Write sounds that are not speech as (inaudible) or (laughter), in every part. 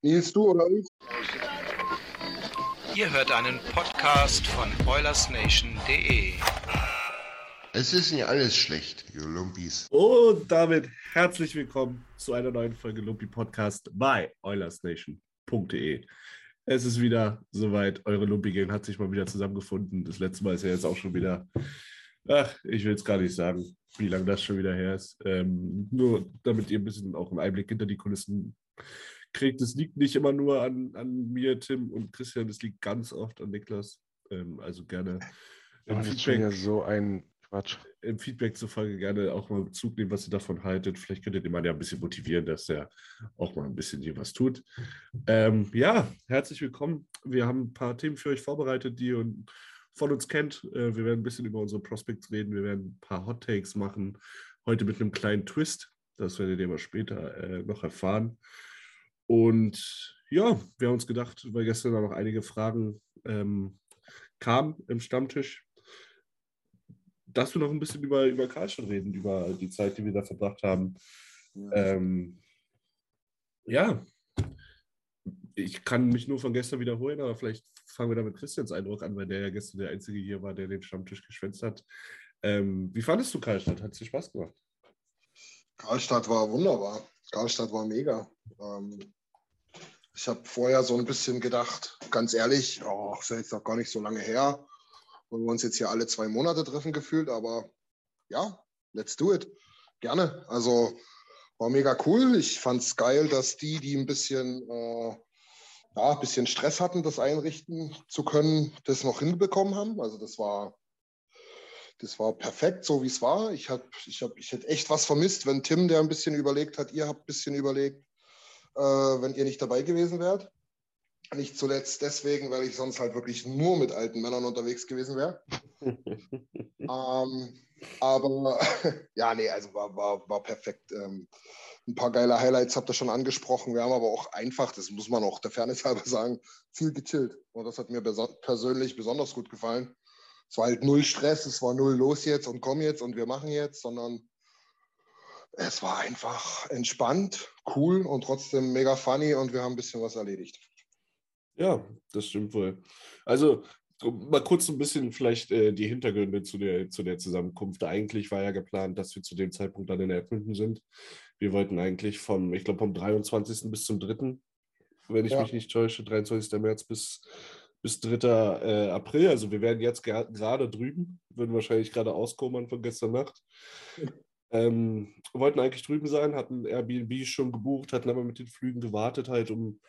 Nils, du oder ich? Ihr hört einen Podcast von OilersNation.de. Es ist nicht alles schlecht, ihr Lumpis. Und damit herzlich willkommen zu einer neuen Folge Lumpi Podcast bei OilersNation.de. Es ist wieder soweit, eure Lumpi-Gang hat sich mal wieder zusammengefunden. Das letzte Mal ist ja jetzt auch schon wieder, ach, ich will es gar nicht sagen, wie lange das schon wieder her ist. Ähm, nur damit ihr ein bisschen auch einen Einblick hinter die Kulissen kriegt. Es liegt nicht immer nur an, an mir, Tim und Christian, es liegt ganz oft an Niklas. Ähm, also gerne im schon ja Feedback, so ein Quatsch. im Feedback zur Folge gerne auch mal Bezug nehmen, was ihr davon haltet. Vielleicht könnt ihr den Mann ja ein bisschen motivieren, dass er auch mal ein bisschen hier was tut. Ähm, ja, herzlich willkommen. Wir haben ein paar Themen für euch vorbereitet, die ihr von uns kennt. Äh, wir werden ein bisschen über unsere Prospects reden. Wir werden ein paar Hot Takes machen. Heute mit einem kleinen Twist. Das werdet ihr aber später äh, noch erfahren. Und ja, wir haben uns gedacht, weil gestern da noch einige Fragen ähm, kamen im Stammtisch, dass wir noch ein bisschen über, über Karlstadt reden, über die Zeit, die wir da verbracht haben. Ähm, ja, ich kann mich nur von gestern wiederholen, aber vielleicht fangen wir da mit Christians Eindruck an, weil der ja gestern der Einzige hier war, der den Stammtisch geschwänzt hat. Ähm, wie fandest du Karlstadt? Hat es dir Spaß gemacht? Karlstadt war wunderbar. Karlstadt war mega. Ähm, ich habe vorher so ein bisschen gedacht, ganz ehrlich, oh, ist ja jetzt noch gar nicht so lange her. Und wir uns jetzt hier alle zwei Monate treffen gefühlt, aber ja, let's do it. Gerne. Also war mega cool. Ich fand es geil, dass die, die ein bisschen, äh, ja, ein bisschen Stress hatten, das einrichten zu können, das noch hinbekommen haben. Also das war, das war perfekt, so wie es war. Ich, hab, ich, hab, ich hätte echt was vermisst, wenn Tim, der ein bisschen überlegt hat, ihr habt ein bisschen überlegt, äh, wenn ihr nicht dabei gewesen wärt. Nicht zuletzt deswegen, weil ich sonst halt wirklich nur mit alten Männern unterwegs gewesen wäre. (laughs) ähm, aber (laughs) ja, nee, also war, war, war perfekt. Ähm, ein paar geile Highlights habt ihr schon angesprochen. Wir haben aber auch einfach, das muss man auch der Fairness halber sagen, viel gechillt. Und das hat mir persönlich besonders gut gefallen. Es war halt null Stress, es war null los jetzt und komm jetzt und wir machen jetzt, sondern es war einfach entspannt, cool und trotzdem mega funny und wir haben ein bisschen was erledigt. Ja, das stimmt wohl. Also mal kurz ein bisschen vielleicht äh, die Hintergründe zu der, zu der Zusammenkunft. Eigentlich war ja geplant, dass wir zu dem Zeitpunkt dann in Edmonton sind. Wir wollten eigentlich vom, ich glaube, vom 23. bis zum 3., wenn ich Ja. mich nicht täusche, 23. März bis, bis 3. Äh, April. Also wir werden jetzt ger- gerade drüben, würden wahrscheinlich gerade auskommern von gestern Nacht. Ähm, wollten eigentlich drüben sein, hatten Airbnb schon gebucht, hatten aber mit den Flügen gewartet, halt, um,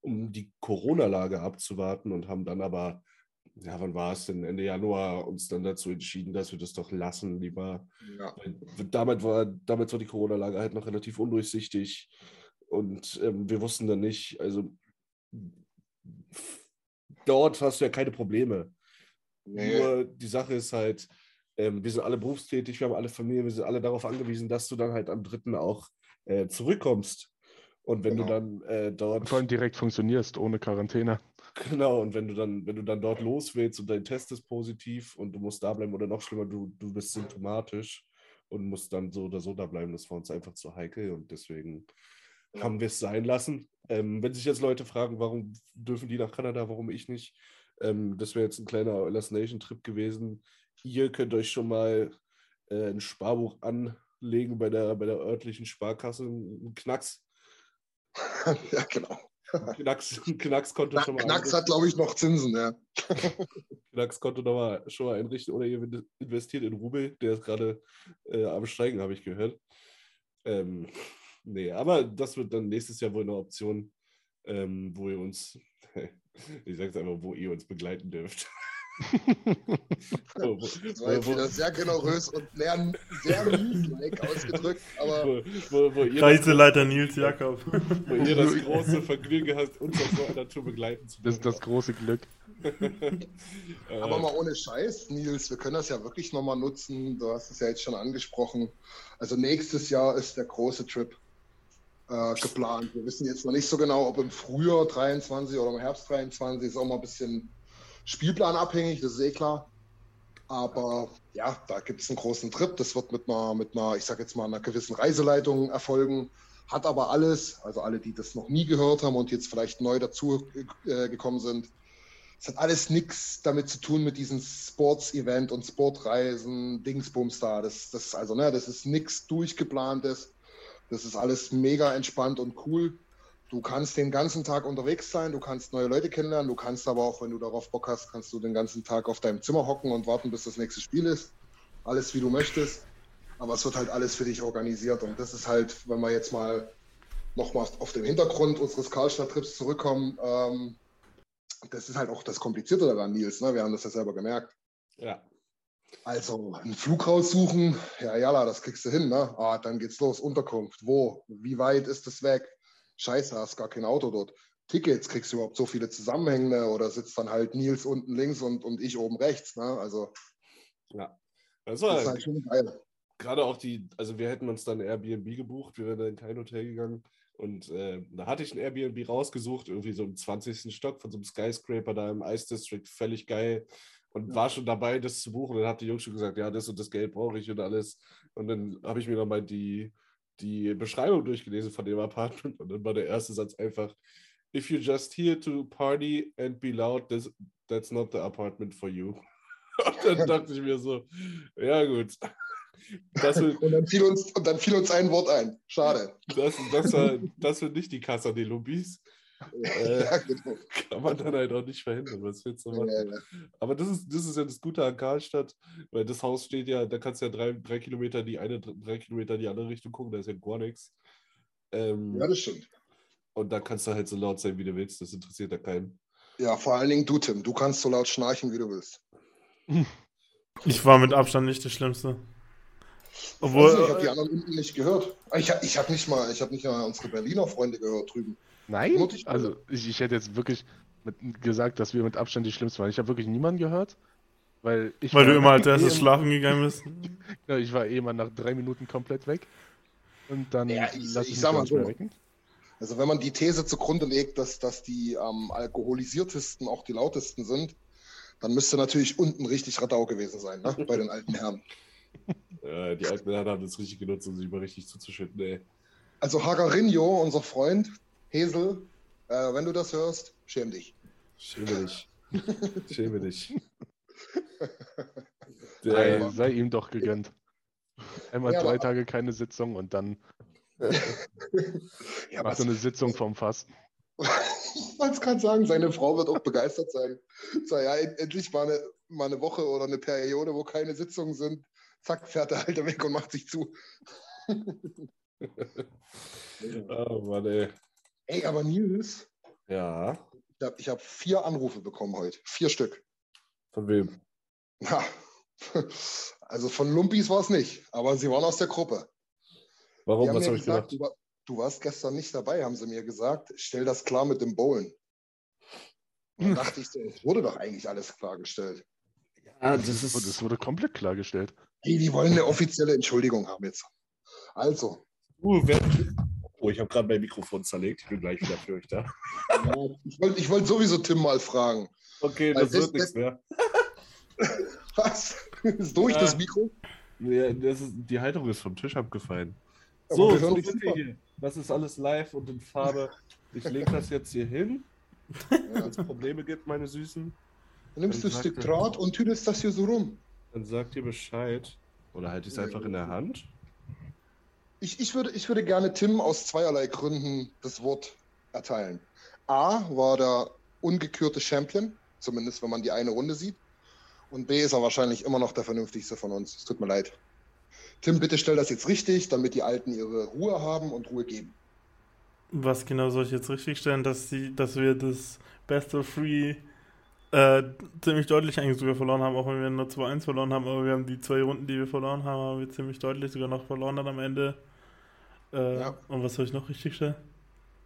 um die Corona-Lage abzuwarten und haben dann aber, ja, wann war es denn? Ende Januar uns dann dazu entschieden, dass wir das doch lassen, lieber. Ja. Damit war, damit war die Corona-Lage halt noch relativ undurchsichtig und ähm, wir wussten dann nicht, also dort hast du ja keine Probleme. Nee. Nur die Sache ist halt, ähm, wir sind alle berufstätig, wir haben alle Familie, wir sind alle darauf angewiesen, dass du dann halt am dritten auch äh, zurückkommst. Und wenn Genau. du dann äh, dort, Und vor allem direkt funktionierst, ohne Quarantäne. genau, und wenn du dann, wenn du dann dort los willst und dein Test ist positiv und du musst da bleiben oder noch schlimmer, du, du bist symptomatisch und musst dann so oder so da bleiben, das war uns einfach zu heikel und deswegen haben wir es sein lassen. Ähm, wenn sich jetzt Leute fragen, warum dürfen die nach Kanada, warum ich nicht, ähm, das wäre jetzt ein kleiner Last Nation Trip gewesen. Ihr könnt euch schon mal äh, ein Sparbuch an, legen bei der, bei der örtlichen Sparkasse einen Knacks. (laughs) ja, genau. Ein Knacks, ein Knackskonto schon mal Knacks hat, glaube ich, noch Zinsen, ja. (laughs) Knackskonto noch mal, schon mal einrichten oder ihr investiert in Rubel, der ist gerade äh, am Steigen, habe ich gehört. Ähm, nee, aber das wird dann nächstes Jahr wohl eine Option, ähm, wo ihr uns, (laughs) ich sage es einfach, wo ihr uns begleiten dürft. (laughs) Das war jetzt wieder sehr generös und sehr, sehr like ausgedrückt, aber wo, wo, wo, ihr das, Reiseleiter Nils Jakob. wo ihr das (laughs) große Vergnügen habt, uns auf so einer Tour begleiten zu Das ist das große Glück. (laughs) Äh, Aber mal ohne Scheiß, Nils, wir können das ja wirklich nochmal nutzen. Du hast es ja jetzt schon angesprochen. Also nächstes Jahr ist der große Trip äh, geplant. Wir wissen jetzt noch nicht so genau, ob im Frühjahr 23 oder im Herbst 23 ist auch mal ein bisschen spielplanabhängig, das ist eh klar. Aber ja, da gibt es einen großen Trip. Das wird mit einer, mit einer, ich sag jetzt mal, einer gewissen Reiseleitung erfolgen. Hat aber alles, also alle, die das noch nie gehört haben und jetzt vielleicht neu dazu äh, gekommen sind, es hat alles nichts damit zu tun mit diesem Sports-Event und Sportreisen, Dingsbums da. Das, das, also, ne, das ist nichts durchgeplantes. Das ist alles mega entspannt und cool. Du kannst den ganzen Tag unterwegs sein, du kannst neue Leute kennenlernen, du kannst aber auch, wenn du darauf Bock hast, kannst du den ganzen Tag auf deinem Zimmer hocken und warten, bis das nächste Spiel ist. Alles wie du möchtest. Aber es wird halt alles für dich organisiert. Und das ist halt, wenn wir jetzt mal nochmal auf den Hintergrund unseres Karlstadt-Trips zurückkommen, ähm, das ist halt auch das Komplizierte daran, Nils. Ne? Wir haben das ja selber gemerkt. ja. Also ein Flug raussuchen, ja, jalla, das kriegst du hin. Ne? Ah, dann geht's los. Unterkunft, wo? Wie weit ist es weg? Scheiße, hast gar kein Auto dort. Tickets, kriegst du überhaupt so viele zusammenhängende oder sitzt dann halt Nils unten links und, und ich oben rechts. Ne? Also ja. Das das war ist halt schon geil. gerade auch die, also wir hätten uns dann Airbnb gebucht, wir wären dann in kein Hotel gegangen und äh, da hatte ich ein Airbnb rausgesucht, irgendwie so im 20. Stock von so einem Skyscraper da im Ice District, völlig geil und Ja. war schon dabei, das zu buchen und dann hat die Jungs schon gesagt, ja, das und das Geld brauche ich und alles und dann habe ich mir nochmal die, die Beschreibung durchgelesen von dem Apartment und dann war der erste Satz einfach, if you're just here to party and be loud, this, that's not the apartment for you. (laughs) Und dann dachte ich mir so, ja gut. Wird, Und dann, fiel uns, und dann fiel uns ein Wort ein. Schade. das, das, war, das wird nicht die Casa de Lobbies. (laughs) Äh, Ja, genau. kann man dann halt auch nicht verhindern. Was willst du machen? Ja, ja. Aber das ist, das ist ja das Gute an Karlstadt, weil das Haus steht ja, da kannst du ja drei, drei Kilometer in die eine, drei Kilometer in die andere Richtung gucken, da ist ja gar nichts. Ähm, ja, das stimmt. und da kannst du halt so laut sein, wie du willst. Das interessiert da keinen. Ja, vor allen Dingen du, Tim. Du kannst so laut schnarchen, wie du willst. (laughs) Ich war mit Abstand nicht der Schlimmste. Obwohl, Obwohl, ich habe die anderen unten nicht gehört. Ich, hab- ich habe nicht mal, ich habe nicht mal unsere Berliner Freunde gehört drüben. Nein? Die- Also ich, ich hätte jetzt wirklich mit, gesagt, dass wir mit Abstand die schlimmsten waren. Ich habe wirklich niemanden gehört, weil ich weil du immer als erstes eh- schlafen gegangen bist. Ja, (laughs) ich war eh mal nach drei Minuten komplett weg. Und dann Ja, ich- lass ich mich sag mal nicht mehr so. Also wenn man die These zugrunde legt, dass, dass die am alkoholisiertesten auch die lautesten sind, dann müsste natürlich unten richtig Radau gewesen sein, ne? bei den alten Herren. (laughs) Äh, die alten Herren haben das richtig genutzt, um sich mal richtig zuzuschütten, ey. Also Hagarinho, unser Freund, Hesel, äh, wenn du das hörst, schäm dich. Schäme dich. (laughs) Schäme dich. (laughs) Sei, Der, sei ihm doch gegönnt. Einmal Ja, drei Tage keine Sitzung und dann (laughs) Ja, macht er eine Sitzung vom Fass. ich wollte es gerade sagen, seine Frau wird auch begeistert sein. So, ja, end- endlich mal eine, mal eine Woche oder eine Periode, wo keine Sitzungen sind. Zack, fährt der Alte weg und macht sich zu. oh Mann, ey. Ey, aber Nils, Ja, ich habe hab vier Anrufe bekommen heute. Vier Stück. von wem? Ja. Also von Lumpis war es nicht, aber sie waren aus der Gruppe. Warum? Was mir habe ich gesagt, gemacht? du, war, du warst gestern nicht dabei, haben sie mir gesagt. Stell das klar mit dem Bowlen. Und dann dachte ich so, es wurde doch eigentlich alles klargestellt. Ja, das Und es wurde komplett klargestellt. Hey, die wollen eine offizielle Entschuldigung haben jetzt. Also, Uh, wer... Oh, ich habe gerade mein Mikrofon zerlegt. Ich bin gleich wieder für euch da. ja, ich wollte ich wollt sowieso Tim mal fragen. Okay, das wird nichts mehr. (laughs) Was? Ist durch Ja. das Mikro? Ja, das ist, die Halterung ist vom Tisch abgefallen. So, wir so sind wir super. hier. Das ist alles live und in Farbe. Ich lege das jetzt hier hin. Ja. Wenn es Probleme gibt, meine Süßen, Dann nimmst du ein Dann Stück Draht und tüdelst das hier so rum. dann sagt ihr Bescheid. Oder halt es einfach in der Hand. Ich, ich, würde, ich würde gerne Tim aus zweierlei Gründen das Wort erteilen. A war der ungekürte Champion, zumindest wenn man die eine Runde sieht. Und B ist er wahrscheinlich immer noch der vernünftigste von uns. Es tut mir leid. Tim, bitte stell das jetzt richtig, damit die Alten ihre Ruhe haben und Ruhe geben. Was genau soll ich jetzt richtig stellen, dass, die, dass wir das Best of Three äh, ziemlich deutlich eigentlich sogar verloren haben, auch wenn wir nur 2-1 verloren haben, aber wir haben die zwei Runden, die wir verloren haben, haben wir ziemlich deutlich sogar noch verloren dann am Ende. Äh, Ja. Und was soll ich noch richtig stellen?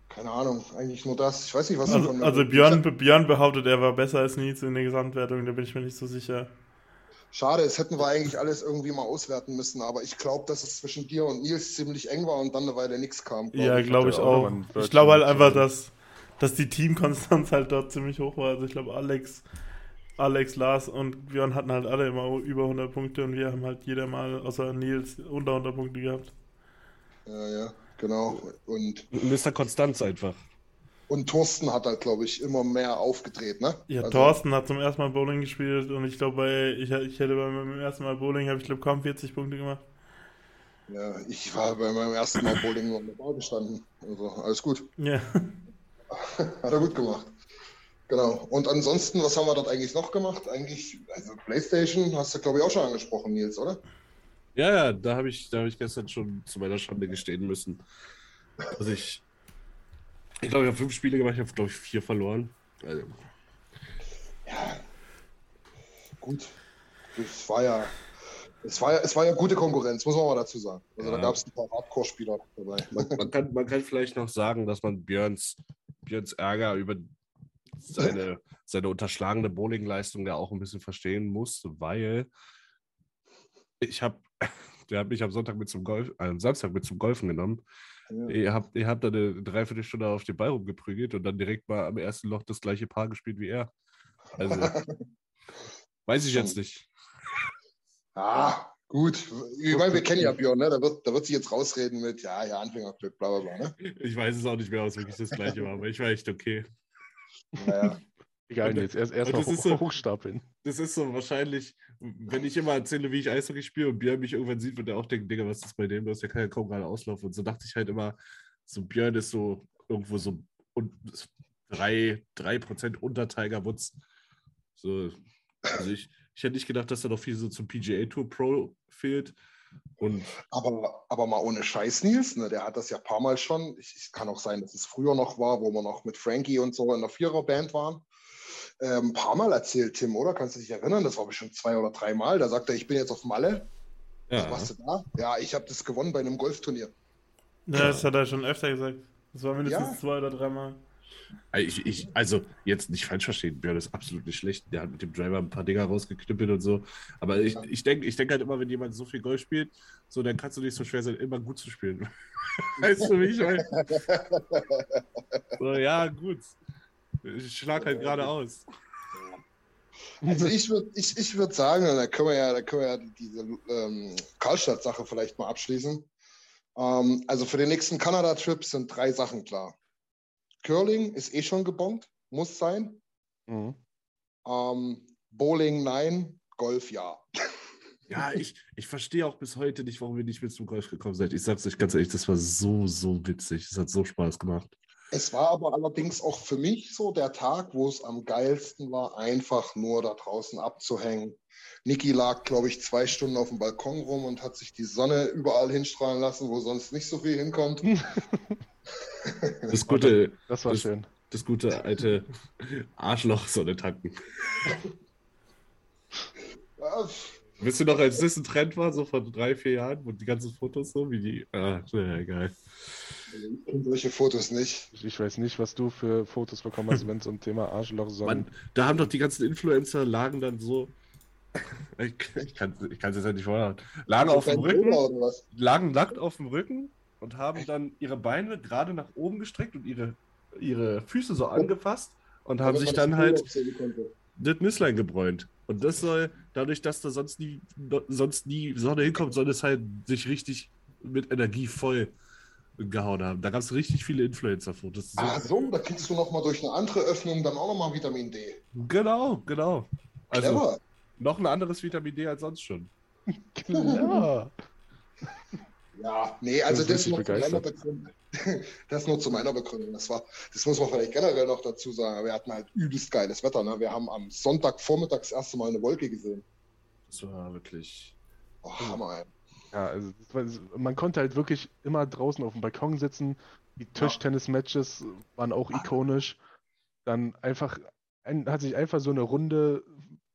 Keine Ahnung, eigentlich nur das. Ich weiß nicht, was du Also, von mir also Björn, Björn behauptet, er war besser als Nils in der Gesamtwertung, da bin ich mir nicht so sicher. Schade, es hätten wir eigentlich alles irgendwie mal auswerten müssen, aber ich glaube, dass es zwischen dir und Nils ziemlich eng war und dann eine Weile nichts kam. glaub Ja, glaube ich auch Ich glaube halt einfach, dass, dass die Teamkonstanz halt dort ziemlich hoch war. Also ich glaube, Alex, Alex, Lars und Björn hatten halt alle immer über 100 Punkte und wir haben halt jeder mal, außer Nils, unter 100 Punkte gehabt. Ja, ja, genau. Und, Mr. Konstanz einfach. und Thorsten hat halt, glaube ich, immer mehr aufgedreht, ne? Ja, Also, Thorsten hat zum ersten Mal Bowling gespielt und ich glaube, bei ich, ich hätte bei meinem ersten Mal Bowling, habe ich glaube kaum 40 Punkte gemacht. Ja, ich war bei meinem ersten Mal Bowling nur an der Bar gestanden. Also alles gut. Ja. (laughs) Hat er gut gemacht. Genau. Und ansonsten, was haben wir dort eigentlich noch gemacht? Eigentlich, also PlayStation hast du, glaube ich, auch schon angesprochen, Nils, oder? Ja, ja, da habe ich, da hab ich gestern schon zu meiner Schande gestehen müssen. dass ich, ich glaube, ich habe fünf Spiele gemacht, ich habe, glaube ich, vier verloren. Also, Ja. Gut. Es war ja, es war ja, es war ja gute Konkurrenz, muss man mal dazu sagen. Also da Ja. gab es ein paar Hardcore-Spieler dabei. man, man, kann, man kann vielleicht noch sagen, dass man Björns, Björns Ärger über seine, (laughs) seine unterschlagene Bowlingleistung ja auch ein bisschen verstehen muss, weil ich habe, der hat mich am Sonntag mit zum Golf, äh, am Samstag mit zum Golfen genommen. Ja. Ihr habt, ihr habt da eine Dreiviertelstunde auf den Ball rumgeprügelt und dann direkt mal am ersten Loch das gleiche Paar gespielt wie er. Also, (laughs) weiß ich jetzt nicht. Ah, gut. Ich meine, wir kennen ja Björn, ne? Da wird, da wird sich jetzt rausreden mit, ja, ja, Anfängerglück, bla bla bla. Ne? Ich weiß es auch nicht mehr, ob es wirklich das gleiche war, aber ich war echt okay. Naja. Egal, jetzt erst, erst mal das ist hoch, so- hochstapeln. Das ist so wahrscheinlich, wenn ich immer erzähle, wie ich Eishockey spiele und Björn mich irgendwann sieht, wird er auch denken, Digga, was ist bei dem los? Der kann ja kaum gerade auslaufen. Und so dachte ich halt immer, so Björn ist so irgendwo so und drei, drei Prozent unter Tiger Woods. So, also ich, ich hätte nicht gedacht, dass da noch viel so zum PGA Tour Pro fehlt. Und Aber, aber mal ohne Scheiß, Nils, ne? der hat das ja ein paar Mal schon. Ich, es kann auch sein, dass es früher noch war, wo wir noch mit Frankie und so in der Viererband waren. Ein paar Mal erzählt, Tim, oder? Kannst du dich erinnern? Das war bestimmt zwei oder drei Mal. Da sagt er, ich bin jetzt auf Malle. Was ja, machst du da? Ja, ich habe das gewonnen bei einem Golfturnier. ja, das hat er schon öfter gesagt. Das war mindestens Ja. zwei oder dreimal. ich, ich, also jetzt nicht falsch verstehen, Björn ist absolut nicht schlecht. Der hat mit dem Driver ein paar Dinger rausgeknüppelt und so. Aber ich, Ja. ich denke ich denk halt immer, wenn jemand so viel Golf spielt, so dann kannst du nicht so schwer sein, immer gut zu spielen. (laughs) weißt du, wie ich meine? (laughs) So, ja, gut. Ich schlag halt gerade aus. Also ich würde ich, ich würd sagen, da können wir ja, da können wir ja diese ähm, Karlstadt-Sache vielleicht mal abschließen. Ähm, also für den nächsten Kanada-Trip sind drei Sachen klar. Curling ist eh schon gebongt, muss sein. Mhm. Ähm, Bowling nein, Golf ja. Ja, ich, ich verstehe auch bis heute nicht, warum ihr nicht mit zum Golf gekommen seid. Ich sag's euch ganz ehrlich, das war so, so witzig. Es hat so Spaß gemacht. Es war aber allerdings auch für mich so der Tag, wo es am geilsten war, einfach nur da draußen abzuhängen. Niki lag, glaube ich, zwei Stunden auf dem Balkon rum und hat sich die Sonne überall hinstrahlen lassen, wo sonst nicht so viel hinkommt. (laughs) Das gute, Das war Das- schön. das gute alte Arschloch-Sonne tanken. Wisst ihr noch, als das ein Trend war, so vor drei, vier Jahren, wo die ganzen Fotos so wie die. Ah, ja, egal. ich solche Fotos nicht. Ich, weiß nicht, was du für Fotos bekommen hast, wenn es um Thema Arschloch Mann, da haben doch die ganzen Influencer lagen dann so. (laughs) Ich, ich kann es jetzt halt nicht vorstellen. Lagen auf dem Rücken, Bruder oder was? lagen nackt auf dem Rücken und haben dann ihre Beine gerade nach oben gestreckt und ihre, ihre Füße so angefasst und haben sich dann halt das Nüsslein gebräunt. Und das soll, dadurch, dass da sonst nie, sonst nie Sonne hinkommt, soll es halt sich richtig mit Energie voll gehauen haben. Da gab es richtig viele Influencer-Fotos. So- Ach so, da kriegst du nochmal durch eine andere Öffnung dann auch nochmal Vitamin D. Genau, genau. Also Clever. noch ein anderes Vitamin D als sonst schon. (laughs) Klar. Ja, nee, also das nur, zu meiner begeistert. (laughs) Das nur zu meiner Begründung. Das war, das muss man vielleicht generell noch dazu sagen. Wir hatten halt übelst geiles Wetter. Ne? Wir haben am Sonntagvormittag das erste Mal eine Wolke gesehen. Das war wirklich. Oh, Hammer, ey. Ja, also man konnte halt wirklich immer draußen auf dem Balkon sitzen. Die Tischtennis-Matches waren auch ikonisch. Dann einfach, ein, hat sich einfach so eine Runde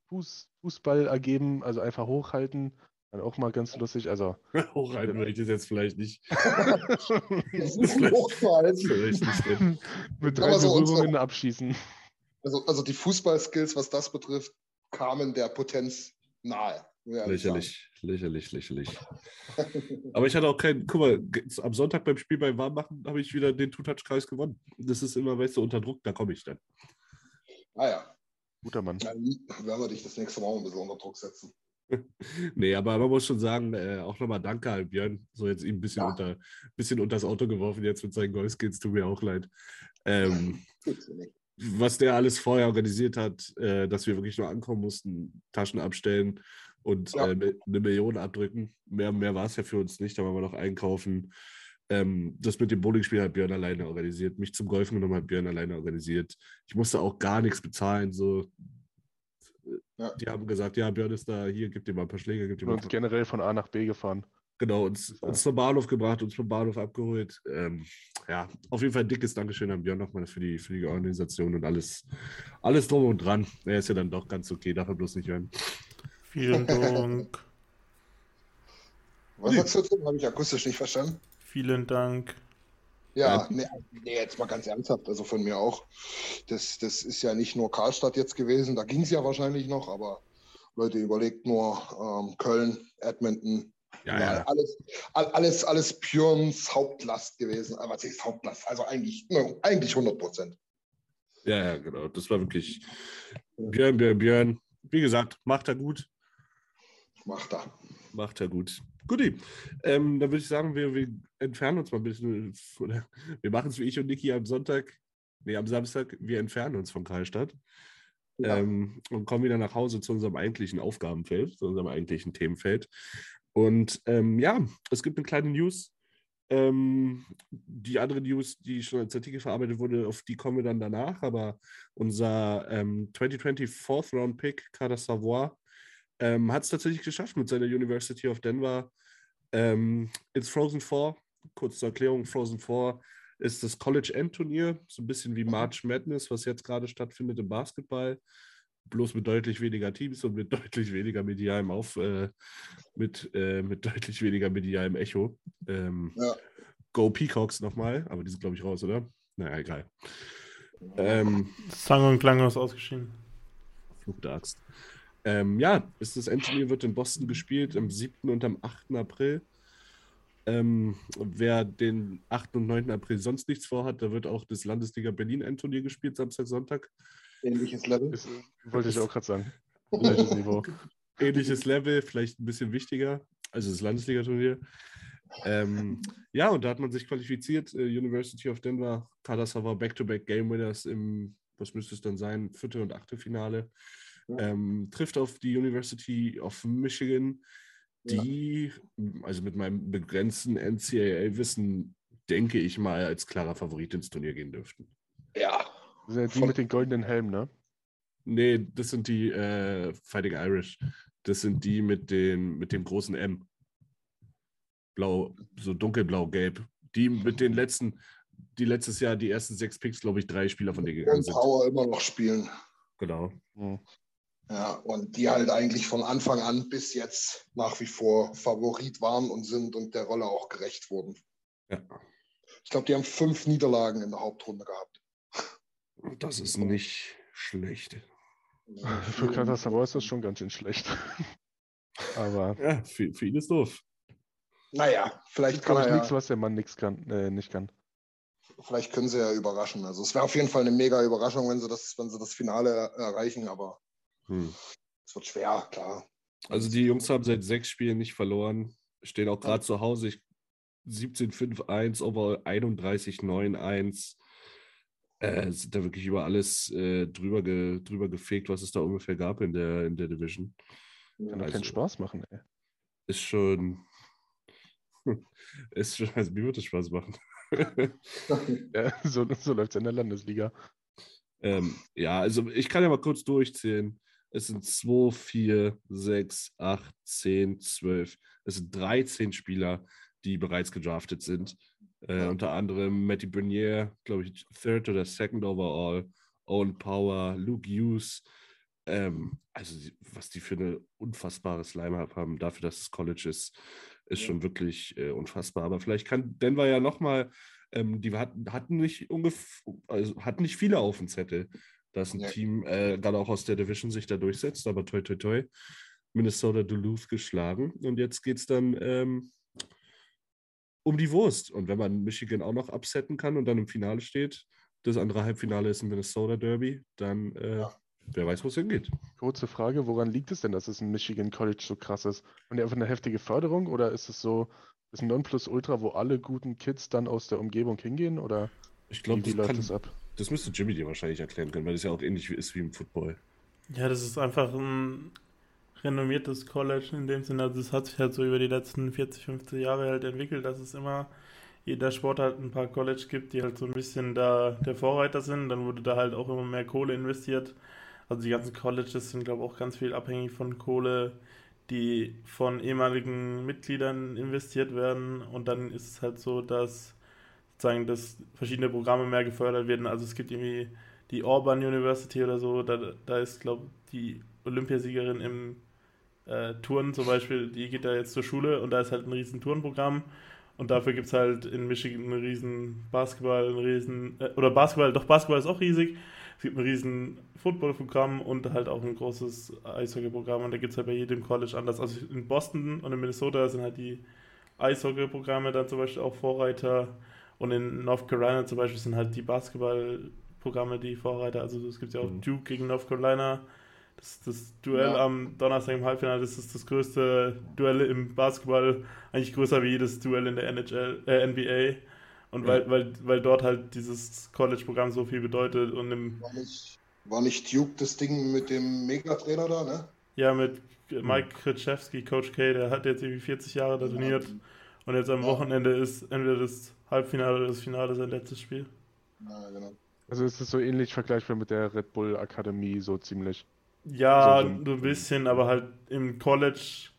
Fuß, Fußball ergeben, also einfach hochhalten. Dann auch mal ganz lustig. Also, (laughs) Hochhalten würde ich das jetzt vielleicht nicht. (laughs) Das ist vielleicht- hochgehalten. Vielleicht nicht (laughs) mit drei so unsere- Berührungen abschießen. Also, also die Fußballskills, was das betrifft, kamen der Potenz nahe. Lächerlich, lächerlich, lächerlich. Aber ich hatte auch keinen. Guck mal, am Sonntag beim Spiel beim Warmmachen habe ich wieder den Two-Touch-Kreis gewonnen. Das ist immer, weißt du, unter Druck, da komme ich dann. Ah ja, Guter Mann. dann werden wir dich das nächste Mal ein bisschen unter Druck setzen. Nee, aber man muss schon sagen, äh, auch nochmal danke an Björn. So jetzt ihm ein bisschen, Ja. unter, bisschen unter das Auto geworfen, jetzt mit seinen Golfskills, tut mir auch leid. Ähm, was der alles vorher organisiert hat, äh, dass wir wirklich nur ankommen mussten, Taschen abstellen und Ja. äh, eine Million abdrücken. Mehr, mehr war es ja für uns nicht, da waren wir noch einkaufen. Ähm, das mit dem Bowlingspiel hat Björn alleine organisiert. Mich zum Golfen genommen hat Björn alleine organisiert. Ich musste auch gar nichts bezahlen. So. Ja. Die haben gesagt, ja, Björn ist da, hier, gib dir mal ein paar Schläge, gib dir mal ein Und paar generell von A nach B gefahren. Genau, uns, uns zum Bahnhof gebracht, uns vom Bahnhof abgeholt. Ähm, ja, auf jeden Fall ein dickes Dankeschön an Björn nochmal für die, für die Organisation und alles, alles drum und dran. Er ist ja dann doch ganz okay, darf er bloß nicht hören. Vielen (laughs) Dank. Was sagst du dazu? Habe ich akustisch nicht verstanden. Vielen Dank. Ja, nee, nee, jetzt mal ganz ernsthaft, also von mir auch. Das, das ist ja nicht nur Karlstadt jetzt gewesen, da ging es ja wahrscheinlich noch, aber Leute, überlegt nur ähm, Köln, Edmonton, Ja, ja, alles, all- alles, alles Björns Hauptlast gewesen. Aber was ist Hauptlast? Also eigentlich, no, eigentlich 100 Prozent. Ja, ja, genau. Das war wirklich Björn, Björn, Björn. Wie gesagt, macht er gut. Macht er. Macht er gut. Guti. Ähm, dann würde ich sagen, wir, wir entfernen uns mal ein bisschen. Oder wir machen es wie ich und Niki am Sonntag, nee, am Samstag. Wir entfernen uns von Karlstadt. Ja. ähm, und kommen wieder nach Hause zu unserem eigentlichen Aufgabenfeld, zu unserem eigentlichen Themenfeld. Und ähm, ja, es gibt eine kleine News. Ähm, die andere News, die schon als Artikel verarbeitet wurde, auf die kommen wir dann danach. Aber unser ähm, 2020 Fourth Round Pick, Kader Savoy, ähm, hat es tatsächlich geschafft mit seiner University of Denver ähm, ins Frozen Four. Kurz zur Erklärung: Frozen Four ist das College-End-Turnier, so ein bisschen wie March Madness, was jetzt gerade stattfindet im Basketball, bloß mit deutlich weniger Teams und mit (laughs) deutlich weniger medialem Auf, äh, mit, äh, mit deutlich weniger medialem Echo. Ähm, Ja. Go Peacocks nochmal, aber die sind, glaube ich, raus, oder? Naja, egal. Ähm, Sang und klanglos ausgeschieden. Verfluchte Axt. Ähm, ja, ist das Endturnier wird in Boston gespielt am 7. und am 8. April. Ähm, wer den 8. und 9. April sonst nichts vorhat, da wird auch das Landesliga Berlin Endturnier gespielt, Samstag, Sonntag. Ähnliches Level. Ist, wollte ich auch gerade sagen. (laughs) Gleiches Niveau. Ähnliches Level, vielleicht ein bisschen wichtiger, also das Landesliga-Turnier. Ähm, ja, und da hat man sich qualifiziert. Äh, University of Denver, Kadasava Back-to-Back Game Winners im, was müsste es dann sein, vierte und achte Finale. Ähm, trifft auf die University of Michigan, Ja. die, also mit meinem begrenzten NCAA-Wissen, denke ich mal, als klarer Favorit ins Turnier gehen dürften. Ja. Das sind ja die Von- mit den goldenen Helmen, ne? Nee, das sind die äh, Fighting Irish. Das sind die mit, den, mit dem großen M. Blau, so dunkelblau-gelb. Die mit den letzten, die letztes Jahr die ersten sechs Picks, glaube ich, drei Spieler von denen gegangen sind. Power immer noch spielen. Genau. Hm. Ja, und die halt eigentlich von Anfang an bis jetzt nach wie vor Favorit waren und sind und der Rolle auch gerecht wurden. Ja. Ich glaube, die haben fünf Niederlagen in der Hauptrunde gehabt. Das ist nicht schlecht. Für Katastrophal ist das schon ganz schön schlecht. (laughs) Aber Ja, für, für ihn ist doof. Naja, vielleicht kann er nichts, ja, was der Mann nix kann, äh, nicht kann. vielleicht können sie ja überraschen. Also es wäre auf jeden Fall eine mega Überraschung, wenn sie das, wenn sie das Finale er- erreichen, aber Hm. es wird schwer, klar. Also die Jungs haben seit sechs Spielen nicht verloren. Stehen auch gerade zu Hause. Ich, 17-5-1, overall 31-9-1. Äh, sind da wirklich über alles äh, drüber, ge, drüber gefegt, was es da ungefähr gab in der, in der Division. Kann doch Also- keinen Spaß machen, ey. Ist schon. (laughs) es, also, mir wird es Spaß machen. (laughs) ja, so, so läuft es in der Landesliga. Ähm, ja, also ich kann ja mal kurz durchzählen. Es sind 2, 4, 6, 8, 10, 12. Es sind 13 Spieler, die bereits gedraftet sind. Äh, ja. Unter anderem Matty Bernier, glaube ich, Third oder Second Overall. Owen Power, Luke Hughes. Ähm, also, was die für eine unfassbare Slime haben, dafür, dass es College ist, ist ja. schon wirklich äh, unfassbar. Aber vielleicht kann Denver ja nochmal, ähm, die hatten, hatten, nicht also hatten nicht viele auf dem Zettel, dass ein ja. Team, äh, gerade auch aus der Division, sich da durchsetzt, aber toi toi toi. Minnesota Duluth geschlagen. Und jetzt geht es dann ähm, um die Wurst. Und wenn man Michigan auch noch absetzen kann und dann im Finale steht, das andere Halbfinale ist ein Minnesota Derby, dann äh, ja. wer weiß, wo es hingeht. Kurze Frage, woran liegt es denn, dass es in Michigan College so krass ist? Und einfach eine heftige Förderung oder ist es so, ist ein Nonplusultra, wo alle guten Kids dann aus der Umgebung hingehen? Oder ich glaube, kann, das ab? Das müsste Jimmy dir wahrscheinlich erklären können, weil das ja auch ähnlich ist wie im Football. Ja, das ist einfach ein renommiertes College in dem Sinne. Also es hat sich halt so über die letzten 40, 50 Jahre halt entwickelt, dass es immer jeder Sport halt ein paar College gibt, die halt so ein bisschen da der Vorreiter sind. Dann wurde da halt auch immer mehr Kohle investiert. Also die ganzen Colleges sind, glaube ich, auch ganz viel abhängig von Kohle, die von ehemaligen Mitgliedern investiert werden. Und dann ist es halt so, dass sozusagen dass verschiedene Programme mehr gefördert werden. Also es gibt irgendwie die Auburn University oder so, da, da ist, glaube ich, die Olympiasiegerin im äh, Touren zum Beispiel, die geht da jetzt zur Schule und da ist halt ein riesen Tourenprogramm und dafür gibt es halt in Michigan einen riesen Basketball, einen riesen, äh, oder Basketball, doch Basketball ist auch riesig. Es gibt ein riesen Footballprogramm und halt auch ein großes Eishockey-Programm und da gibt es halt bei jedem College anders. Also in Boston und in Minnesota sind halt die Eishockey-Programme dann zum Beispiel auch Vorreiter und in North Carolina zum Beispiel sind halt die Basketball-Programme die Vorreiter. Also es gibt ja auch mhm. Duke gegen North Carolina das, das Duell ja. am Donnerstag im Halbfinale, das ist das größte Duell im Basketball, eigentlich größer wie jedes Duell in der NHL, äh, NBA. Und ja. weil, weil, weil dort halt dieses College-Programm so viel bedeutet und im. War nicht, war nicht Duke das Ding mit dem Megatrainer da, ne? Ja, mit Mike Krzyzewski, Coach K, der hat jetzt irgendwie 40 Jahre da trainiert. Ja. Und jetzt am Wochenende ist entweder das Halbfinale oder das Finale sein letztes Spiel. Ja, genau. Also ist es so ähnlich vergleichbar mit der Red Bull Akademie, so ziemlich. Ja, so, so ein bisschen, aber halt im College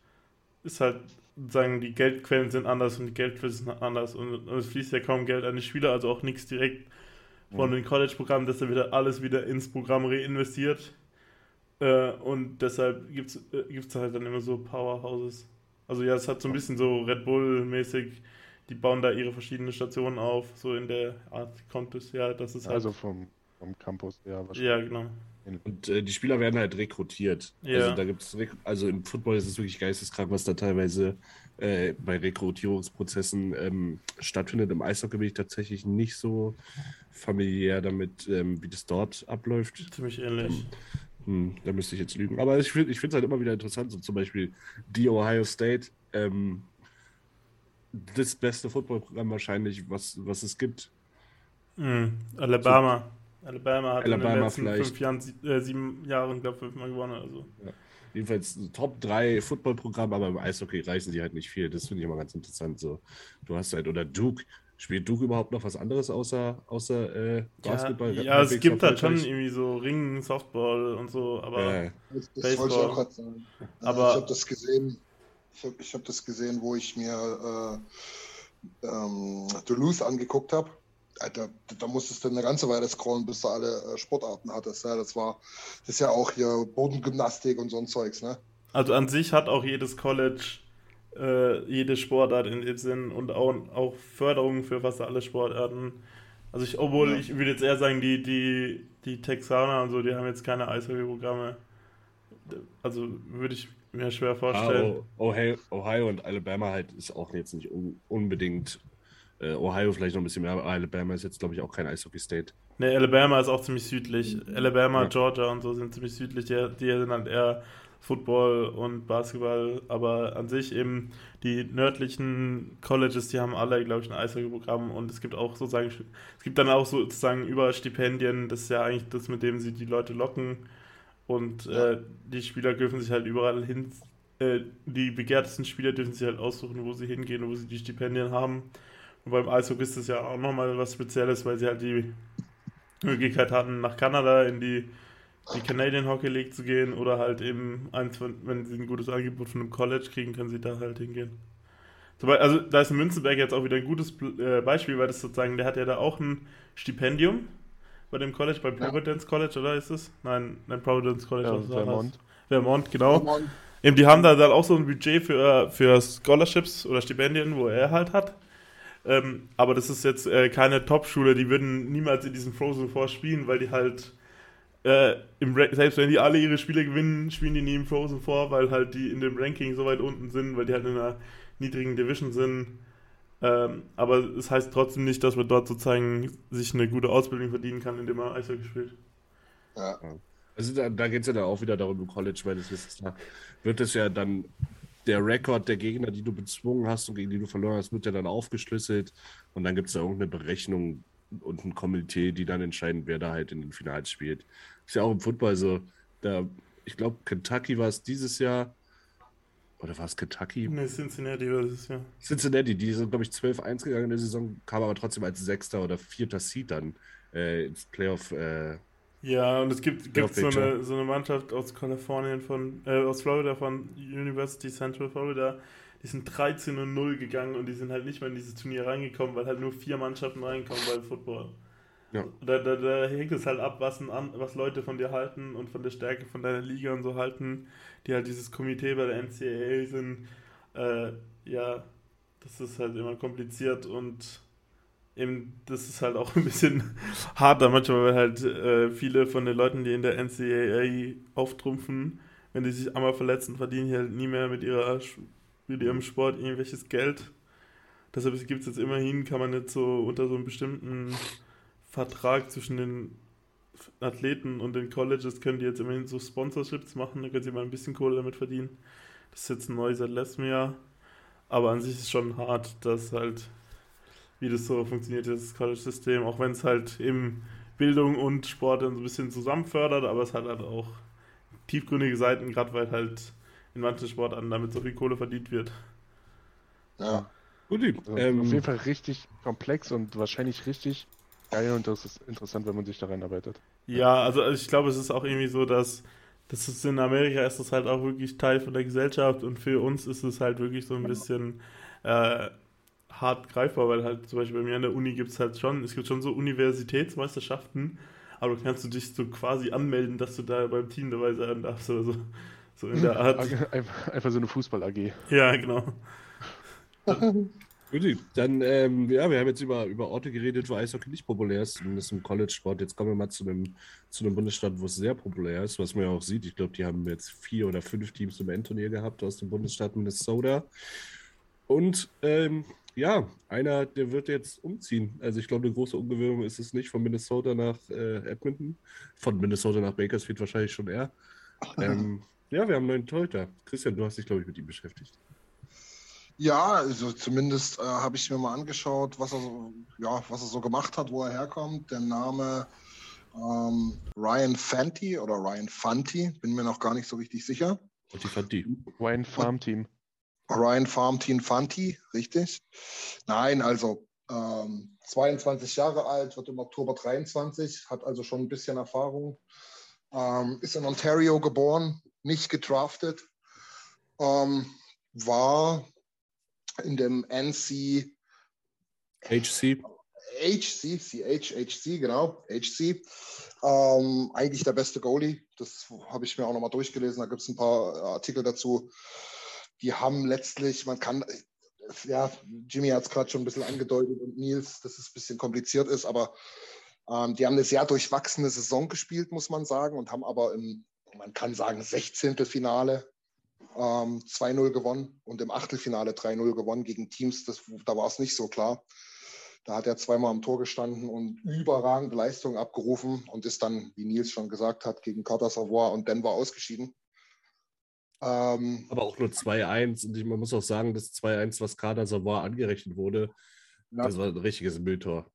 ist halt, sagen die Geldquellen sind anders und die Geldquellen sind anders und, und es fließt ja kaum Geld an die Spieler, also auch nichts direkt von mhm. den College-Programmen, dass er wieder alles wieder ins Programm reinvestiert. Äh, und deshalb gibt es äh, halt dann immer so Powerhouses. Also ja, es hat so ein bisschen so Red Bull-mäßig, die bauen da ihre verschiedenen Stationen auf, so in der Art Contest, ja, das ist halt. Also vom, vom Campus, ja, wahrscheinlich. Ja, genau. Und äh, die Spieler werden halt rekrutiert. Ja. Also da gibt's also im Football ist es wirklich geisteskrank, was da teilweise äh, bei Rekrutierungsprozessen ähm, stattfindet. Im Eishockey bin ich tatsächlich nicht so familiär damit, ähm, wie das dort abläuft. Ziemlich ähnlich. Ähm, hm, da müsste ich jetzt lügen. Aber ich finde es halt immer wieder interessant, so zum Beispiel die Ohio State, ähm, das beste Footballprogramm wahrscheinlich, was, was es gibt. Mhm. Alabama. So, Alabama hat Alabama in den letzten vielleicht. fünf Jahren, äh, sieben Jahren, glaube ich, fünfmal gewonnen. Also. Ja. Jedenfalls Top 3 Footballprogramm, aber im Eishockey reißen die halt nicht viel. Das finde ich immer ganz interessant. So, du hast halt, oder Duke, spielt Duke überhaupt noch was anderes außer, außer äh, Basketball? Ja, ja es gibt halt schon irgendwie so Ringen, Softball und so, aber ja. das, das wollte ich auch gerade sagen. Aber ich habe das gesehen, ich habe hab das gesehen, wo ich mir äh, ähm, Duluth angeguckt habe Alter, da musstest du eine ganze Weile scrollen, bis du alle äh, Sportarten hattest. Ja, das war, das ist ja auch hier Bodengymnastik und so ein Zeugs, ne? Also an sich hat auch jedes College äh, jede Sportart in dem Sinn und auch, auch Förderungen für fast alle Sportarten. Also ich, obwohl ja. ich würde jetzt eher sagen, die, die, die Texaner und so, die haben jetzt keine Eishockey-Programme. Also würde ich mir schwer vorstellen. Ah, Ohio, Ohio, und Alabama halt ist auch jetzt nicht un unbedingt äh, Ohio vielleicht noch ein bisschen mehr, aber Alabama ist jetzt, glaube ich, auch kein Eishockey-State. Ne, Alabama ist auch ziemlich südlich. Alabama, ja. Georgia und so sind ziemlich südlich. Die, die sind halt eher Football und Basketball, aber an sich eben die nördlichen Colleges, die haben alle, glaube ich, ein Eishockey-Programm und es gibt auch sozusagen, es gibt dann auch sozusagen über Stipendien, das ist ja eigentlich das, mit dem sie die Leute locken und äh, die Spieler dürfen sich halt überall hin äh, die begehrtesten Spieler dürfen sich halt aussuchen, wo sie hingehen, wo sie die Stipendien haben. Und beim Eishockey ist das ja auch nochmal was Spezielles, weil sie halt die Möglichkeit hatten, nach Kanada in die, die Canadian Hockey League zu gehen oder halt eben, eins wenn sie ein gutes Angebot von einem College kriegen, können sie da halt hingehen. Also da ist Münzenberg jetzt auch wieder ein gutes äh, Beispiel, weil das sozusagen, der hat ja da auch ein Stipendium bei dem College, bei Providence ja. College, oder ist es? Nein, nein, Providence College. Ja, Vermont. Vermont, genau. Vermont. Eben, die haben da dann auch so ein Budget für, für Scholarships oder Stipendien, wo er halt hat. Ähm, aber das ist jetzt äh, keine Top-Schule, die würden niemals in diesem Frozen Four spielen, weil die halt äh, im selbst wenn die alle ihre Spiele gewinnen, spielen die nie im Frozen Four, weil halt die in dem Ranking so weit unten sind, weil die halt in einer niedrigen Division sind. Ähm, aber es das heißt trotzdem nicht, dass man dort sozusagen sich eine gute Ausbildung verdienen kann, indem man Eishockey spielt. Ja. Also da, da geht es ja dann auch wieder darum, im College meines Wissens da wird es ja dann der Rekord der Gegner, die du bezwungen hast und gegen die du verloren hast, wird ja dann aufgeschlüsselt und dann gibt es da irgendeine Berechnung und ein Komitee, die dann entscheiden, wer da halt in den Finals spielt. Ist ja auch im Football so. Da, ich glaube, Kentucky war es dieses Jahr, oder war es Kentucky? Ne, Cincinnati war es, ja. Cincinnati, die sind, glaube ich, 12-1 gegangen in der Saison, kam aber trotzdem als sechster oder vierter Seed dann äh, ins Playoff. Äh, ja, und es gibt, gibt so, eine, so eine Mannschaft aus Kalifornien, von, äh, aus Florida, von University Central Florida, die sind 13 und 0 gegangen und die sind halt nicht mehr in dieses Turnier reingekommen, weil halt nur vier Mannschaften reinkommen bei Football. Ja. Da, da, da hängt es halt ab, was, ein, was Leute von dir halten und von der Stärke von deiner Liga und so halten, die halt dieses Komitee bei der NCAA sind. Äh, ja, das ist halt immer kompliziert und eben, das ist halt auch (laughs) ein bisschen harter manchmal, weil halt äh, viele von den Leuten, die in der NCAA auftrumpfen, wenn die sich einmal verletzen, verdienen die halt nie mehr mit, ihrer, mit ihrem Sport irgendwelches Geld. Deshalb gibt es jetzt immerhin, kann man jetzt so unter so einem bestimmten Vertrag zwischen den Athleten und den Colleges können die jetzt immerhin so Sponsorships machen, da können sie mal ein bisschen Kohle damit verdienen. Das ist jetzt neu seit letztem Jahr. Aber an sich ist es schon hart, dass halt, wie das so funktioniert, das College-System, auch wenn es halt eben Bildung und Sport dann so ein bisschen zusammen fördert, aber es hat halt auch tiefgründige Seiten, gerade weil halt in manchen Sportarten damit so viel Kohle verdient wird. Ja. Gut, also ähm, auf jeden Fall richtig komplex und wahrscheinlich richtig geil und das ist interessant, wenn man sich da reinarbeitet. Ja, also, also ich glaube, es ist auch irgendwie so, dass das ist in Amerika ist das halt auch wirklich Teil von der Gesellschaft und für uns ist es halt wirklich so ein bisschen äh, hart greifbar, weil halt zum Beispiel bei mir an der Uni gibt es halt schon, es gibt schon so Universitätsmeisterschaften, aber kannst du dich so quasi anmelden, dass du da beim Team dabei sein darfst oder so. So in der (laughs) Art. Einfach so eine Fußball-AG. Ja, genau. (laughs) Gut, dann, ähm, ja, wir haben jetzt über, über Orte geredet, wo Eishockey nicht populär ist, zumindest im College-Sport. Jetzt kommen wir mal zu einem, zu einem Bundesstaat, wo es sehr populär ist, was man ja auch sieht. Ich glaube, die haben jetzt vier oder fünf Teams im Endturnier gehabt aus dem Bundesstaat Minnesota. Und ähm, ja, einer, der wird jetzt umziehen. Also ich glaube, eine große Umgewöhnung ist es nicht von Minnesota nach äh, Edmonton. Von Minnesota nach Bakersfield wahrscheinlich schon eher. Ähm, ja, wir haben einen neuen Torhüter. Christian, du hast dich, glaube ich, mit ihm beschäftigt. Ja, also zumindest äh, habe ich mir mal angeschaut, was er, so, ja, was er so gemacht hat, wo er herkommt. Der Name ähm, Ryan Fanti oder Ryan Fanti, bin mir noch gar nicht so richtig sicher. Und die Fanti. Ryan Farm Team. Ryan Farm Team Fanti, richtig? Nein, also ähm, 22 Jahre alt, wird im Oktober 23, hat also schon ein bisschen Erfahrung. Ähm, ist in Ontario geboren, nicht gedraftet. Ähm, war in dem NC HC. HC, CH, HC, genau, HC. Ähm, eigentlich der beste Goalie. Das habe ich mir auch nochmal durchgelesen. Da gibt es ein paar Artikel dazu. Die haben letztlich, man kann, ja, Jimmy hat es gerade schon ein bisschen angedeutet und Nils, dass es ein bisschen kompliziert ist, aber ähm, die haben eine sehr durchwachsene Saison gespielt, muss man sagen, und haben aber im, man kann sagen, 16. Finale ähm, 2-0 gewonnen und im Achtelfinale 3-0 gewonnen gegen Teams, das, da war es nicht so klar. Da hat er zweimal am Tor gestanden und überragende Leistungen abgerufen und ist dann, wie Nils schon gesagt hat, gegen Carter Savoy und Denver ausgeschieden. Ähm, Aber auch nur 2-1 und ich, man muss auch sagen, das 2-1, was Carter Savoy angerechnet wurde, ja. das war ein richtiges Mülltor.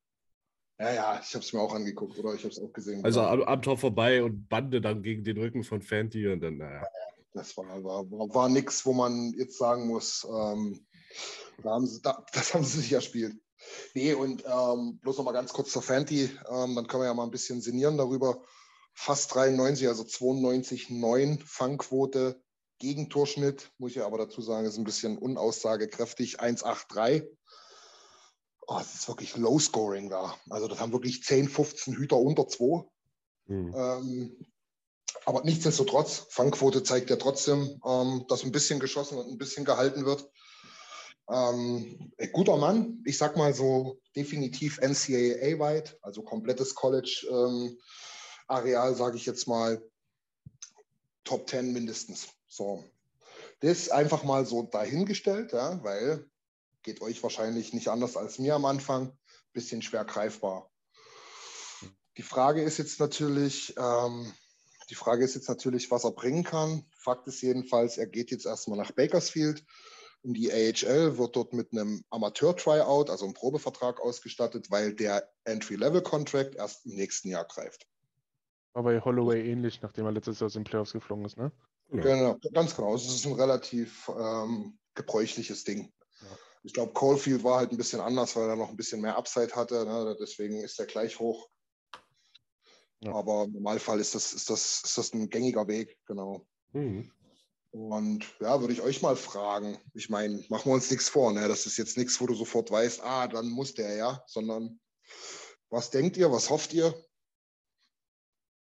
Ja, ja, ich habe es mir auch angeguckt, oder? Ich habe es auch gesehen. Also am, am, Tor vorbei und Bande dann gegen den Rücken von Fanti und dann, naja. Das war, war, war, war nichts, wo man jetzt sagen muss, ähm, da haben sie, da, das haben sie sich erspielt. Nee, und ähm, bloß noch mal ganz kurz zur Fanti, ähm, dann können wir ja mal ein bisschen sinnieren darüber. Fast 93, also 92,9 Fangquote, Gegentorschnitt, muss ich ja aber dazu sagen, ist ein bisschen unaussagekräftig, 1,83. Oh, es ist wirklich Low-Scoring da. Also das haben wirklich 10, 15 Hüter unter 2. Mhm. Ähm, aber nichtsdestotrotz, Fangquote zeigt ja trotzdem, ähm, dass ein bisschen geschossen und ein bisschen gehalten wird. Ähm, guter Mann, ich sag mal so definitiv NCAA-weit, also komplettes College-Areal, ähm, sage ich jetzt mal, Top 10 mindestens. So. Das einfach mal so dahingestellt, ja, weil geht euch wahrscheinlich nicht anders als mir am Anfang, bisschen schwer greifbar. Die Frage ist jetzt natürlich, ähm, die Frage ist jetzt natürlich, was er bringen kann. Fakt ist jedenfalls, er geht jetzt erstmal nach Bakersfield in die AHL, wird dort mit einem Amateur-Tryout, also einem Probevertrag ausgestattet, weil der Entry-Level-Contract erst im nächsten Jahr greift. War bei Holloway ähnlich, nachdem er letztes Jahr aus den Playoffs geflogen ist, ne? Genau, ganz genau. Es ist ein relativ ähm, gebräuchliches Ding. Ja. Ich glaube, Caulfield war halt ein bisschen anders, weil er noch ein bisschen mehr Upside hatte. Ne? Deswegen ist er gleich hoch. Ja. Aber im Normalfall ist das, ist, das, ist das ein gängiger Weg, genau. Mhm. Und ja, würde ich euch mal fragen. Ich meine, machen wir uns nichts vor, ne? Das ist jetzt nichts, wo du sofort weißt, ah, dann muss der ja, sondern was denkt ihr, was hofft ihr?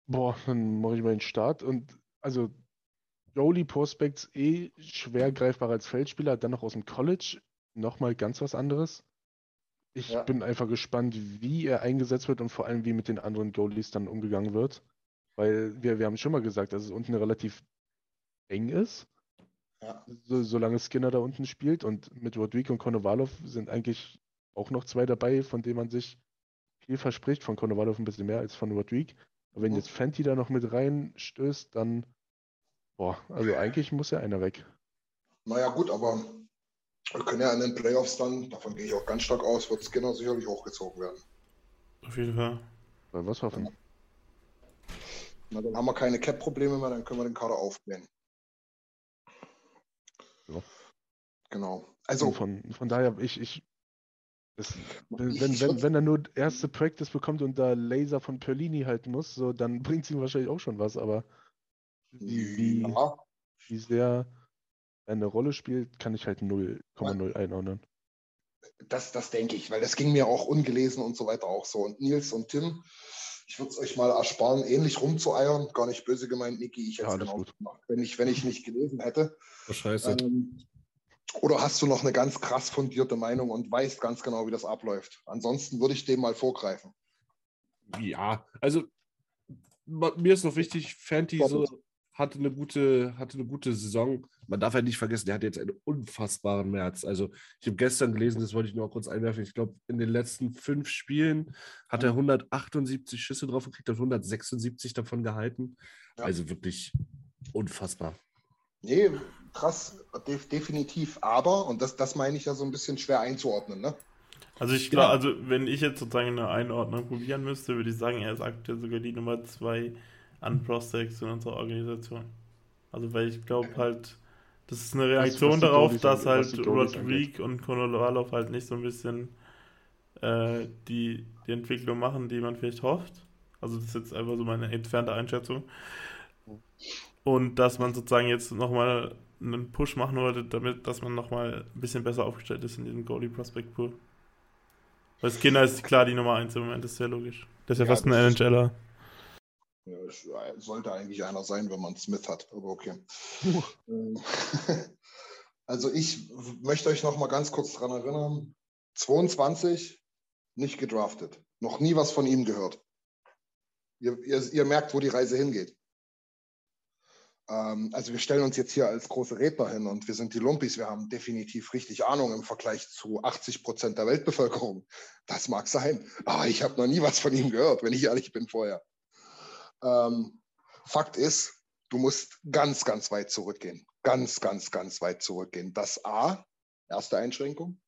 Boah, dann mache ich mal den Start. Und also Jolie Prospects eh schwer greifbar als Feldspieler, dann noch aus dem College, nochmal ganz was anderes. Ich ja. bin einfach gespannt, wie er eingesetzt wird und vor allem, wie mit den anderen Goalies dann umgegangen wird. Weil wir, wir haben schon mal gesagt, dass es unten relativ eng ist. Ja. So, solange Skinner da unten spielt und mit Rodrigo und Konovalov sind eigentlich auch noch zwei dabei, von denen man sich viel verspricht. Von Konovalov ein bisschen mehr als von Rodrigo. Aber wenn jetzt Fenty da noch mit reinstößt, dann, boah, also eigentlich muss ja einer weg. Naja, gut, aber wir können ja in den Playoffs dann, davon gehe ich auch ganz stark aus, wird Skinner sicherlich hochgezogen werden. Auf jeden Fall. Wollen wir hoffen. Na, dann haben wir keine Cap-Probleme mehr, dann können wir den Kader aufblähen. Ja. Genau. Also von, von daher, ich, ich, das, wenn, wenn, wenn, wenn er nur erste Practice bekommt und da Laser von Perlini halten muss, so, dann bringt es ihm wahrscheinlich auch schon was, aber wie, wie, ja. wie sehr eine Rolle spielt, kann ich halt 0,0 ja. einordnen. Das, das denke ich, weil das ging mir auch ungelesen und so weiter auch so. Und Nils und Tim, ich würde es euch mal ersparen, ähnlich rumzueiern. Gar nicht böse gemeint, Niki. Ich hätte es genau gemacht, wenn ich, wenn ich nicht gelesen hätte. Oh, scheiße. Ähm, oder hast du noch eine ganz krass fundierte Meinung und weißt ganz genau, wie das abläuft? Ansonsten würde ich dem mal vorgreifen. Ja, also mir ist noch wichtig, Fanti so hatte eine gute, hatte eine gute Saison. Man darf halt nicht vergessen, der hat jetzt einen unfassbaren März. Also ich habe gestern gelesen, das wollte ich nur kurz einwerfen. Ich glaube, in den letzten fünf Spielen hat er 178 Schüsse drauf gekriegt, hat 176 davon gehalten. Ja. Also wirklich unfassbar. Nee, krass, def definitiv. Aber, und das, das meine ich ja so ein bisschen schwer einzuordnen, ne? Also ich glaube, also wenn ich jetzt sozusagen eine Einordnung probieren müsste, würde ich sagen, er ist aktuell sogar die Nummer zwei an Prospects in unserer Organisation. Also weil ich glaube halt, das ist eine Reaktion was darauf, dass halt Rodrigue und Konolovalov halt nicht so ein bisschen äh, die, die Entwicklung machen, die man vielleicht hofft. Also das ist jetzt einfach so meine entfernte Einschätzung. Und dass man sozusagen jetzt nochmal einen Push machen wollte, damit, dass man nochmal ein bisschen besser aufgestellt ist in diesem Goalie Prospect Pool. Weil Skinner ist klar die Nummer 1 im Moment, das ist sehr logisch. Der ist ja, ja fast ein NHLer. Ja, sollte eigentlich einer sein, wenn man Smith hat, aber okay. Ähm, (laughs) also ich möchte euch noch mal ganz kurz daran erinnern, 22 nicht gedraftet, noch nie was von ihm gehört. Ihr, ihr, ihr merkt, wo die Reise hingeht. Ähm, also wir stellen uns jetzt hier als große Redner hin und wir sind die Lumpis, wir haben definitiv richtig Ahnung im Vergleich zu 80 Prozent der Weltbevölkerung. Das mag sein, aber ich habe noch nie was von ihm gehört, wenn ich ehrlich bin vorher. Ähm, Fakt ist, du musst ganz, ganz weit zurückgehen. Ganz, ganz, ganz weit zurückgehen. Das A, erste Einschränkung,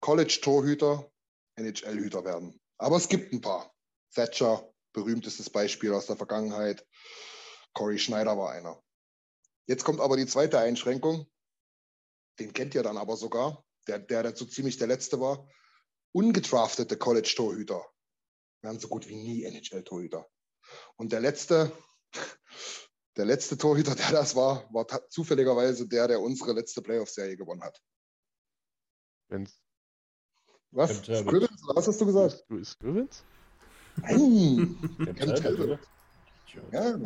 College-Torhüter, NHL-Hüter werden. Aber es gibt ein paar. Thatcher, berühmtestes Beispiel aus der Vergangenheit. Corey Schneider war einer. Jetzt kommt aber die zweite Einschränkung. Den kennt ihr dann aber sogar, der, der dazu ziemlich der letzte war. Ungedraftete College-Torhüter werden so gut wie nie NHL-Torhüter. Und der letzte, der letzte Torhüter, der das war, war zufälligerweise der, der unsere letzte Playoff-Serie gewonnen hat. Wenn's Was? Scrivens, oder was hast du gesagt? du ist Scrivens? Nein! Oder? Ja,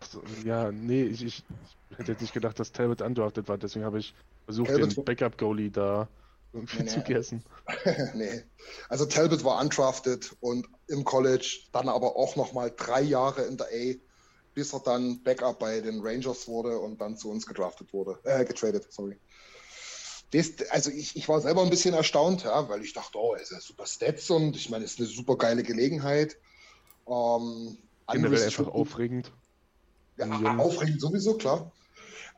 Achso, ja, nee, ich, ich, ich hätte jetzt nicht gedacht, dass Talbot undrafted war, deswegen habe ich versucht, Talbot- den Backup-Goalie da Nee, zu nee. guessen. (laughs) nee. Also Talbot war undrafted und im College, dann aber auch nochmal drei Jahre in der A, bis er dann Backup bei den Rangers wurde und dann zu uns gedraftet wurde, äh, getradet, sorry. Das, also ich, ich war selber ein bisschen erstaunt, ja, weil ich dachte, oh, er ist ja super Stats und ich meine, es ist eine super geile Gelegenheit. Ähm, Generell einfach aufregend. ja, aufregend sowieso, klar.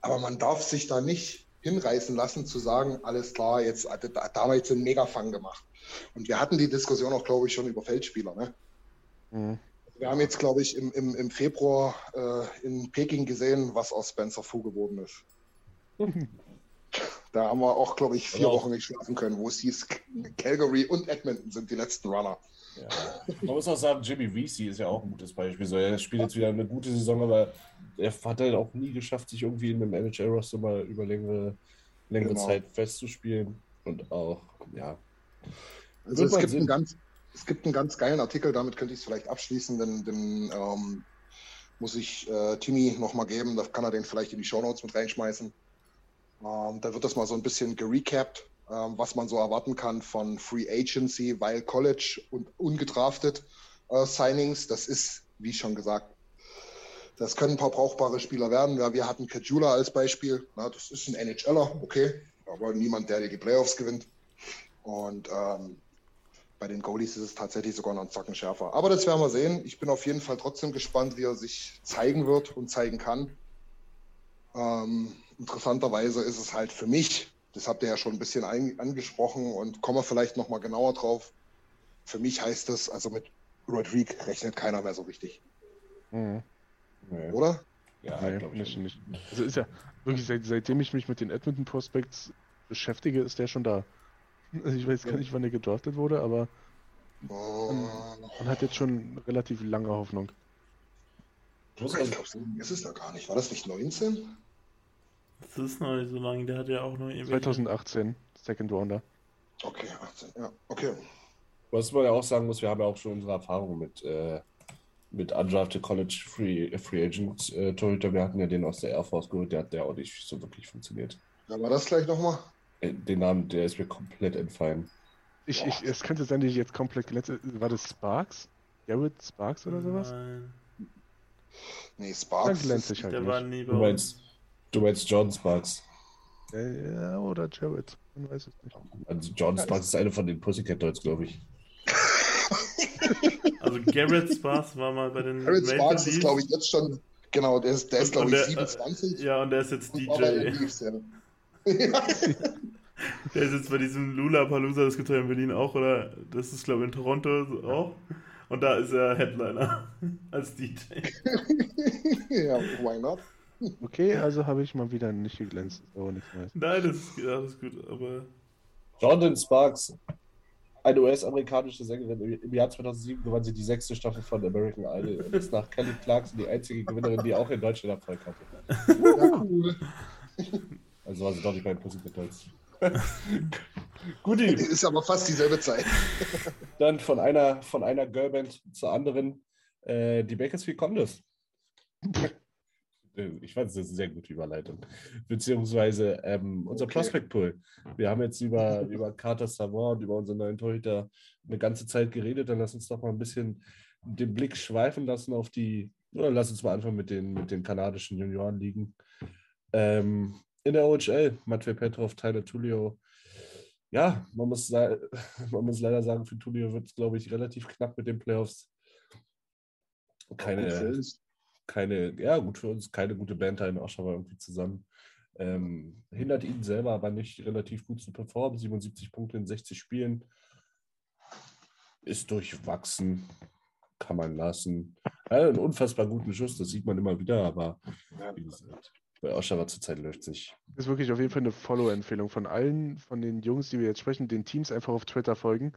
Aber man darf sich da nicht hinreißen lassen zu sagen, alles klar, jetzt da, da haben wir jetzt einen Megafang gemacht. Und wir hatten die Diskussion auch, glaube ich, schon über Feldspieler. Ne? Mhm. Wir haben jetzt, glaube ich, im, im, im Februar äh, in Peking gesehen, was aus Spencer Fu geworden ist. (laughs) Da haben wir auch, glaube ich, vier Ja. Wochen nicht schlafen können, wo es hieß, Calgary und Edmonton sind die letzten Runner. Ja. Man muss auch sagen, Jimmy Vesey ist ja auch ein gutes Beispiel. So, er spielt jetzt wieder eine gute Saison, aber er hat halt auch nie geschafft, sich irgendwie in einem NHL-Roster mal über längere, längere Genau. Zeit festzuspielen. Und auch, ja. Also Wird es gibt, Sinn. einen ganz, es gibt einen ganz geilen Artikel, damit könnte ich es vielleicht abschließen, denn, denn ähm, muss ich äh, Timmy nochmal geben, da kann er den vielleicht in die Shownotes mit reinschmeißen. Ähm, da wird das mal so ein bisschen gerecapt, was man so erwarten kann von Free Agency, weil College und ungedraftet äh, Signings, das ist, wie schon gesagt, das können ein paar brauchbare Spieler werden. Ja, wir hatten Kajula als Beispiel, na, das ist ein NHLer, okay, aber niemand, der die Playoffs gewinnt. Und ähm, bei den Goalies ist es tatsächlich sogar noch ein Zacken schärfer. Aber das werden wir sehen. Ich bin auf jeden Fall trotzdem gespannt, wie er sich zeigen wird und zeigen kann. Ähm, interessanterweise ist es halt für mich, das habt ihr ja schon ein bisschen ein, angesprochen und kommen wir vielleicht nochmal genauer drauf. Für mich heißt es, also mit Rodrigue rechnet keiner mehr so richtig, Mhm. Nee. oder? Ja, Nee, glaub ich nicht, nicht. Also ist ja wirklich, seit, seitdem ich mich mit den Edmonton Prospects beschäftige, ist der schon da. Also ich weiß gar nicht, wann er gedraftet wurde, aber Oh, man hat jetzt schon relativ lange Hoffnung. Ich muss ich glaube, so ist es ja gar nicht. War das nicht 19? Das ist noch nicht so lange, der hat ja auch nur ewig. 2018, Second Rounder. Okay, 18. Ja, okay. was man ja auch sagen muss, wir haben ja auch schon unsere Erfahrung mit, äh, mit Undrafted College Free, Free Agent äh, Torhüter. Wir hatten ja den aus der Air Force geholt, der hat der auch nicht so wirklich funktioniert. Dann war das gleich nochmal. Äh, Den Namen, der ist mir komplett entfallen. Ich, ich, es könnte sein, dass ich jetzt komplett glänze. War das Sparks? Garrett Sparks oder sowas? Nein, Nee, Dann Sparks. glänze ist- ich halt der war nicht. nie bei Du uns. Meinst, du meinst John Sparks. Ja, oder Jarrett. Man weiß es nicht. Also John Sparks ist eine von den Pussycat Dolls, glaube ich. (laughs) Also Garrett Sparks war mal bei den Maple Sparks ist, glaube ich, jetzt schon, genau, der ist, der ist Und- glaube ich, der, äh, 27. Ja, und der ist jetzt DJ. Leafs, ja. (laughs) Der ist jetzt bei diesem Lula Palooza, das gibt es ja in Berlin auch, oder? Das ist, glaube ich, in Toronto auch. Und da ist er Headliner (laughs) als DJ. ja, why not? Okay, also habe ich mal wieder nicht geglänzt. Aber nichts Neues. Nein, das ist, ist gut, aber Jordan Sparks, eine US-amerikanische Sängerin. Im Jahr 2007 gewann sie die sechste Staffel von American Idol und ist nach Kelly Clarkson die einzige Gewinnerin, die auch in Deutschland Erfolg hatte. Ja, cool. Also war sie doch nicht bei den Pussycat Dolls. (laughs) Guti, Ist aber fast dieselbe Zeit. dann von einer, von einer Girlband zur anderen. Äh, die Bakersfield Condos. (laughs) Äh, Ich fand es eine sehr gute Überleitung. Beziehungsweise ähm, unser Okay. Prospect Pool. Wir haben jetzt über, über Carter Savant und über unseren neuen Torhüter eine ganze Zeit geredet. Dann lass uns doch mal ein bisschen den Blick schweifen lassen auf die, oder lass uns mal anfangen mit den, mit den kanadischen Juniorenligen. Ähm, in der OHL, Matvey Petrov, Tyler Tullio. Ja, man muss, (laughs) man muss leider sagen, für Tullio wird es, glaube ich, relativ knapp mit den Playoffs. Keine, keine, ja, gut für uns, keine gute Band in Oshawa irgendwie zusammen. Ähm, hindert ihn selber aber nicht relativ gut zu performen. 77 Punkte in 60 Spielen. Ist durchwachsen. Kann man lassen. Er hat einen unfassbar guten Schuss, das sieht man immer wieder, aber wie gesagt, bei Oshawa zurzeit läuft es nicht. Das ist wirklich auf jeden Fall eine Follow-Empfehlung von allen, von den Jungs, die wir jetzt sprechen, den Teams einfach auf Twitter folgen.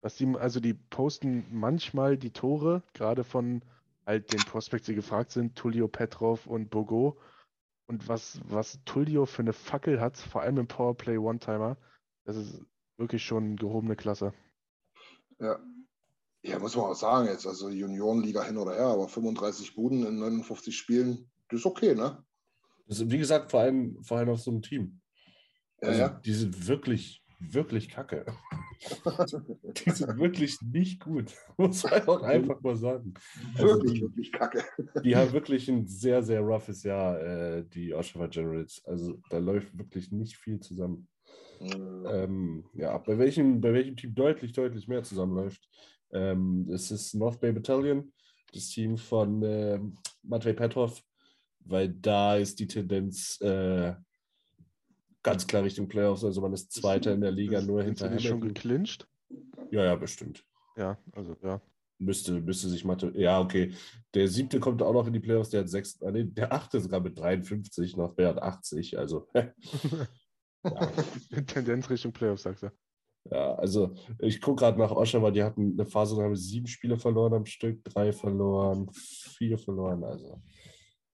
Was die, also die posten manchmal die Tore, gerade von halt den Prospects, die gefragt sind, Tullio Petrov und Bogo. Und was, was Tullio für eine Fackel hat, vor allem im Powerplay One-Timer, das ist wirklich schon gehobene Klasse. Ja. Ja, muss man auch sagen jetzt, also Juniorenliga hin oder her, aber 35 Buden in 59 Spielen, das ist okay, ne? Das ist, wie gesagt, vor allem, vor allem auf so einem Team. Ja, Also, ja. Die sind wirklich, wirklich kacke. Die sind wirklich nicht gut. (laughs) Muss man auch einfach mal sagen. Also Wirklich, die, wirklich kacke. die haben wirklich ein sehr, sehr roughes Jahr, äh, die Oshawa Generals. Also da läuft wirklich nicht viel zusammen. Ähm, ja, bei welchem, bei welchem Team deutlich, deutlich mehr zusammenläuft. Ähm, es ist North Bay Battalion, das Team von äh, Matvei Petrov, weil da ist die Tendenz äh, ganz klar Richtung Playoffs. Also man ist Zweiter in der Liga nur Sind sie hinter nicht schon Hamilton. geclincht? Ja, ja, bestimmt. Ja, also ja. Müsste, müsste sich Mathe. Ja, okay. Der siebte kommt auch noch in die Playoffs, der hat sechs, ah, nee, der achte sogar mit 53, North Bay hat 80. Also (laughs) Tendenz Richtung Playoffs, sagst du. Ja, also ich gucke gerade nach Oshawa, die hatten eine Phase, da haben sie sieben Spiele verloren am Stück, drei verloren, vier verloren. Also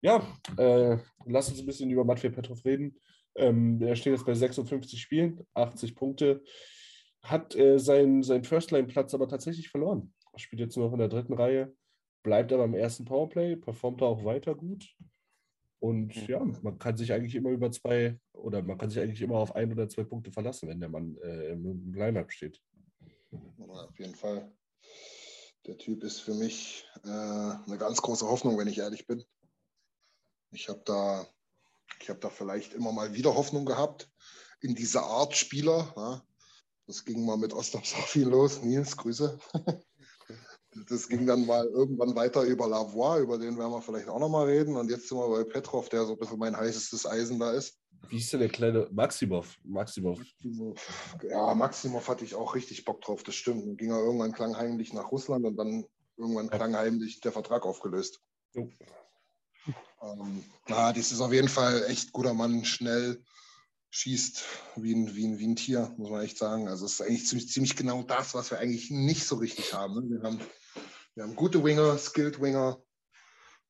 ja, äh, lass uns ein bisschen über Matvei Petrov reden. Ähm, er steht jetzt bei 56 Spielen, 80 Punkte, hat äh, seinen, seinen First-Line-Platz aber tatsächlich verloren. Spielt jetzt nur noch in der dritten Reihe, bleibt aber im ersten Powerplay, performt da auch weiter gut. Und ja, man kann sich eigentlich immer über zwei oder man kann sich eigentlich immer auf ein oder zwei Punkte verlassen, wenn der Mann äh, im, Line-Up steht. Auf jeden Fall. Der Typ ist für mich äh, eine ganz große Hoffnung, wenn ich ehrlich bin. Ich habe da, ich habe da vielleicht immer mal wieder Hoffnung gehabt in diese Art Spieler. Ja. Das ging mal mit Ostap Safi los. Nils, Grüße. (laughs) Das ging dann mal irgendwann weiter über Lavoie, über den werden wir vielleicht auch noch mal reden. Und jetzt sind wir bei Petrov, der so ein bisschen mein heißestes Eisen da ist. Wie ist denn der kleine Maximov? Maximov. Ja, Maximov hatte ich auch richtig Bock drauf, das stimmt. Dann ging er irgendwann klangheimlich nach Russland und dann irgendwann klangheimlich der Vertrag aufgelöst. Jo. Ähm, na, das ist auf jeden Fall echt guter Mann, schnell, schießt wie ein, wie ein, wie ein Tier, muss man echt sagen. Also es ist eigentlich ziemlich, ziemlich genau das, was wir eigentlich nicht so richtig haben. ne? Wir haben, wir haben gute Winger, skilled Winger.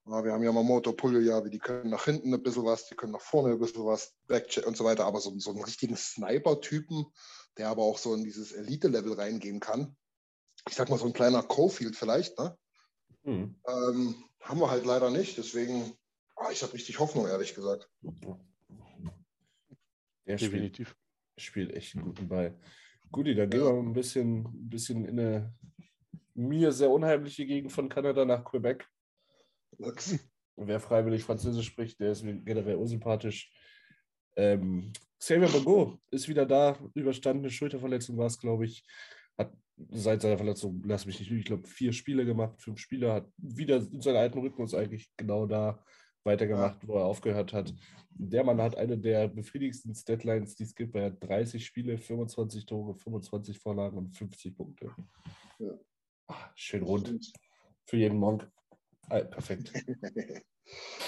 Ja, wir haben Yamamoto, Pulja, die können nach hinten ein bisschen was, die können nach vorne ein bisschen was, Backcheck und so weiter. Aber so, so einen richtigen Sniper-Typen, der aber auch so in dieses Elite-Level reingehen kann. Ich sag mal, so ein kleiner Cofield vielleicht, ne? Hm. Ähm, haben wir halt leider nicht. Deswegen, ah, ich habe richtig Hoffnung, ehrlich gesagt. Der spielt, Definitiv. spielt echt einen guten Ball. Guti, dann gehen wir ein bisschen, ein bisschen in eine mir sehr unheimliche Gegend von Kanada nach Quebec. Wer freiwillig Französisch spricht, der ist mir generell unsympathisch. Ähm, Xavier Bagot ist wieder da, überstandene Schulterverletzung war es, glaube ich. Hat seit seiner Verletzung, lass mich nicht lügen, ich glaube, vier Spiele gemacht, fünf Spiele, hat wieder in seinem alten Rhythmus eigentlich genau da weitergemacht, wo er aufgehört hat. Der Mann hat eine der befriedigendsten Deadlines, die es gibt. Er hat 30 Spiele, 25 Tore, 25 Vorlagen und 50 Punkte. Ja. Ah, schön rund für jeden Monk. Ah, perfekt. (laughs)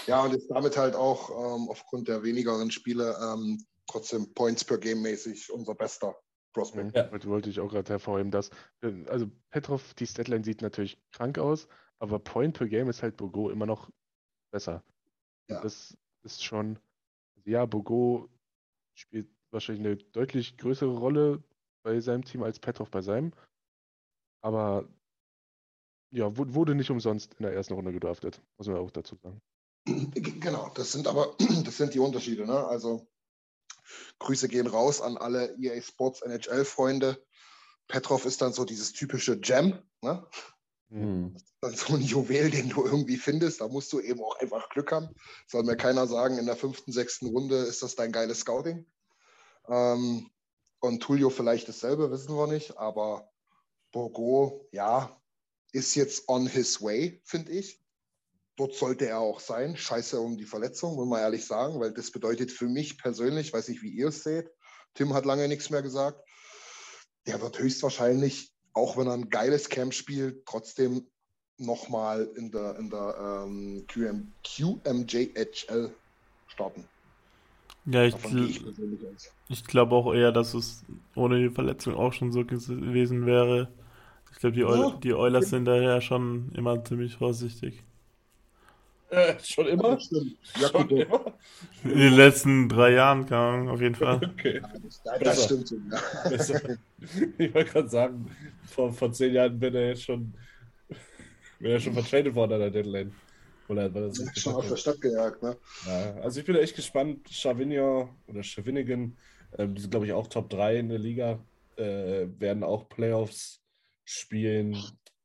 ja, und ist damit halt auch ähm, aufgrund der wenigeren Spiele ähm, trotzdem Points per Game mäßig unser bester Prospect. Ja. Wollte, wollte ich auch gerade hervorheben, dass, äh, also Petrov, die Statline sieht natürlich krank aus, aber Point per Game ist halt Bogo immer noch besser. Ja. Das ist schon, ja, Bogo spielt wahrscheinlich eine deutlich größere Rolle bei seinem Team als Petrov bei seinem. Aber ja, wu- wurde nicht umsonst in der ersten Runde gedraftet, muss man auch dazu sagen. Genau, das sind aber (clears throat) das sind die Unterschiede. Ne? Also Grüße gehen raus an alle EA Sports NHL-Freunde. Petrov ist dann so dieses typische Gem. Ne? Hm. dann so ein Juwel, den du irgendwie findest. Da musst du eben auch einfach Glück haben. Soll mir keiner sagen, in der fünften, sechsten Runde ist das dein geiles Scouting. Ähm, und Tullio vielleicht dasselbe, wissen wir nicht. Aber Bogo, ja, ist jetzt on his way, finde ich. Dort sollte er auch sein. Scheiße um die Verletzung, muss man ehrlich sagen, weil das bedeutet für mich persönlich, weiß nicht, wie ihr es seht. Tim hat lange nichts mehr gesagt. Der wird höchstwahrscheinlich, auch wenn er ein geiles Camp spielt, trotzdem nochmal in der, in der ähm, QM, QMJHL starten. Ja, ich, ich gl ich glaube auch eher, dass es ohne die Verletzung auch schon so gewesen wäre. Ich glaube, die, Oil Ja. die Oilers sind daher schon immer ziemlich vorsichtig. Äh, schon immer? Das stimmt. Ja, Schon gut, immer? In den letzten drei Jahren, keine Ahnung, auf jeden Fall. Okay. das, stimmt. Ich wollte gerade sagen, vor, vor zehn Jahren wäre er jetzt schon, wäre er schon vertradet worden an der Deadline. Oder war das Schon auf der? Stadt gejagt, ne? Ja, also ich bin echt gespannt. Chavignon oder Chavinigan, ähm, die sind glaube ich auch Top 3 in der Liga, äh, werden auch Playoffs spielen.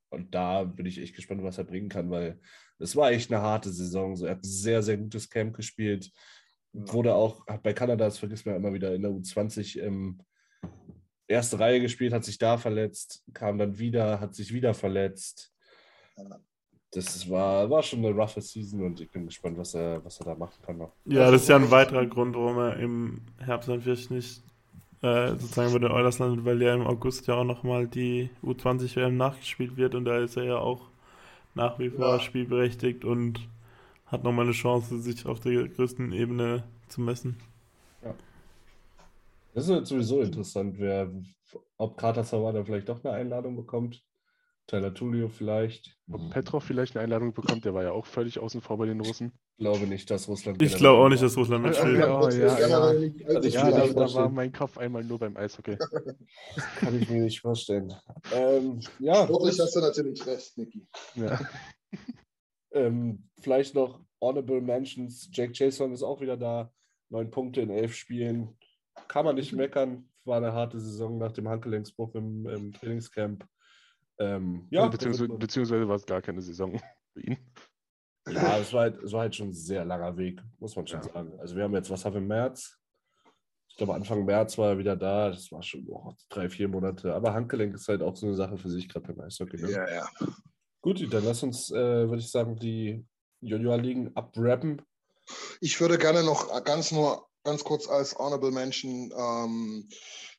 Und da bin ich echt gespannt, was er bringen kann, weil es war echt eine harte Saison. So, er hat ein sehr, sehr gutes Camp gespielt. Wurde auch, hat bei Kanada, das vergisst man ja immer wieder, in der U20 ähm, erste Reihe gespielt, hat sich da verletzt, kam dann wieder, hat sich wieder verletzt. Das war, war schon eine roughe Season und ich bin gespannt, was er, was er da machen kann noch. Ja, das ist ja ein weiterer Grund, warum er im Herbst dann vielleicht nicht äh, sozusagen bei den Oilers landet, weil ja im August ja auch nochmal die U20-WM nachgespielt wird und da ist er ja auch nach wie vor Ja. spielberechtigt und hat nochmal eine Chance, sich auf der größten Ebene zu messen. Das ist sowieso interessant, wer, ob Carter Savada vielleicht doch eine Einladung bekommt. Tyler Tulio vielleicht. Ob Petrov vielleicht eine Einladung bekommt, der war ja auch völlig außen vor bei den Russen. Ich glaube nicht, dass Russland. Ich glaube auch nicht, dass Russland mitspielt. Ja, Das ja, ja. allzu Ich Ja, da, da war mein Kopf einmal nur beim Eishockey. (laughs) Kann ich mir nicht vorstellen. Ähm, ja, Sportlich hast du natürlich recht, Niki. Ja. (laughs) ähm, vielleicht noch Honorable Mentions. Jake Jason ist auch wieder da. Neun Punkte in elf Spielen. Kann man nicht meckern. War eine harte Saison nach dem Handgelenksbruch im, im Trainingscamp. Ähm, ja, beziehungsweise, beziehungsweise war es gar keine Saison (laughs) für ihn. Ja, es war, halt, es war halt schon ein sehr langer Weg, muss man schon Ja. sagen. Also wir haben jetzt, was haben wir im März? Ich glaube, Anfang März war er wieder da. Das war schon oh, drei, vier Monate. Aber Handgelenk ist halt auch so eine Sache für sich, gerade beim Eishockey. Ne? Ja, ja. Gut, dann lass uns, äh, würde ich sagen, die Junior-Ligen abrappen. Ich würde gerne noch ganz nur, ganz kurz als Honorable Mention ähm,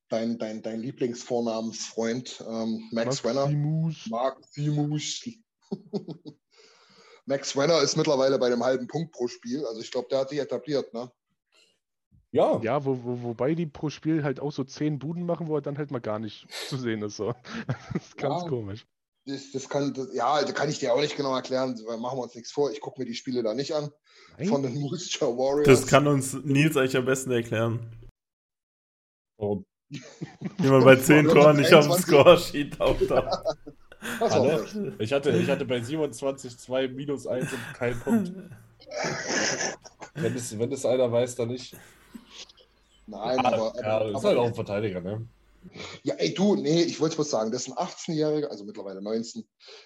dein, dein, dein Lieblingsvornamensfreund ähm, Max Renner. Maximus. Mark Simus. (laughs) Max Renner ist mittlerweile bei dem halben Punkt pro Spiel. Also ich glaube, der hat sich etabliert, ne? Ja, Ja, wo, wo, wobei die pro Spiel halt auch so zehn Buden machen, wo er dann halt mal gar nicht (laughs) zu sehen ist. So. Das ist ganz Ja. komisch. Das, das kann, das, ja, da kann ich dir auch nicht genau erklären. weil Machen wir uns nichts vor. Ich gucke mir die Spiele da nicht an. Von Nein? den Moisture Warriors. Das kann uns Nils eigentlich am besten erklären. warum? Wie man bei (laughs) 10 Ja, Toren nicht auf dem 23. Scoresheet auftaucht. (laughs) Recht. Ich hatte, ich hatte bei 27 2 minus 1 und keinen Punkt. Wenn es, wenn es einer weiß, dann nicht. Nein, aber, Ah, ja, aber, ist halt auch ein Verteidiger, ne? Ja, ey, du, nee, ich wollte bloß sagen, das ist ein 18-jähriger, also mittlerweile 19,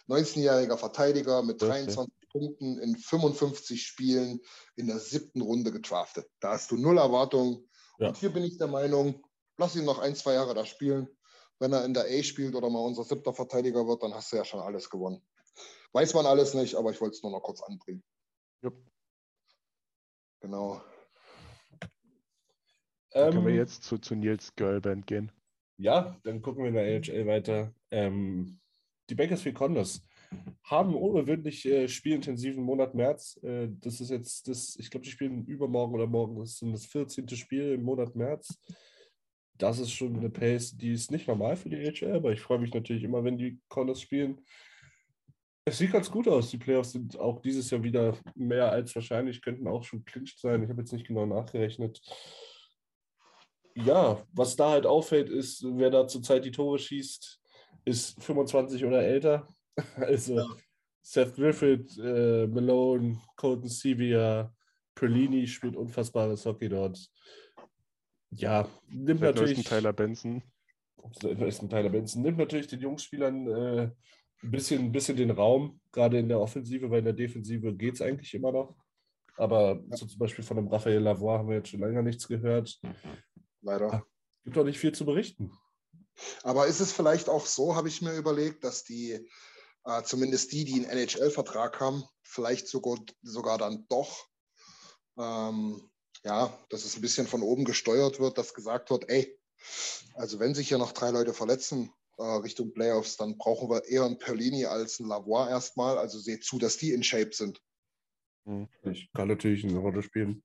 19-jähriger Verteidiger mit Okay. 23 Punkten in 55 Spielen in der siebten Runde gedraftet. Da hast du null Erwartungen. Ja. Und hier bin ich der Meinung, lass ihn noch ein, zwei Jahre da spielen. Wenn er in der A spielt oder mal unser siebter Verteidiger wird, dann hast du ja schon alles gewonnen. Weiß man alles nicht, aber ich wollte es nur noch kurz anbringen. Jupp. Genau. Dann können wir Ähm, jetzt zu, zu Nils Girlband gehen. Ja, dann gucken wir in der AHL weiter. Ähm, die Bakersfield Condors haben einen ungewöhnlich äh, spielintensiven Monat März. Äh, das ist jetzt das, ich glaube, die spielen übermorgen oder morgen. Das ist das 14. Spiel im Monat März. Das ist schon eine Pace, die ist nicht normal für die AHL, aber ich freue mich natürlich immer, wenn die Condors spielen. Es sieht ganz gut aus. Die Playoffs sind auch dieses Jahr wieder mehr als wahrscheinlich, könnten auch schon clinched sein. Ich habe jetzt nicht genau nachgerechnet. Ja, was da halt auffällt, ist, wer da zurzeit die Tore schießt, ist 25 oder älter. (laughs) Also Seth Griffith, äh, Malone, Colton Sevilla, Perlini spielt unfassbares Hockey dort. Ja, nimmt Seit natürlich. Tyler Benson. Tyler Benson. Nimmt natürlich den Jungspielern äh, ein bisschen, ein bisschen den Raum, gerade in der Offensive, weil in der Defensive geht es eigentlich immer noch. Aber so zum Beispiel von dem Raphael Lavoie haben wir jetzt schon länger nichts gehört. Leider. Gibt doch nicht viel zu berichten. Aber ist es vielleicht auch so, habe ich mir überlegt, dass die, äh, zumindest die, die einen NHL-Vertrag haben, vielleicht sogar, sogar dann doch, ähm, ja, dass es ein bisschen von oben gesteuert wird, dass gesagt wird, ey, also wenn sich hier noch drei Leute verletzen äh, Richtung Playoffs, dann brauchen wir eher einen Perlini als einen Lavoie erstmal. Also seht zu, dass die in Shape sind. Ich kann natürlich eine Rolle spielen.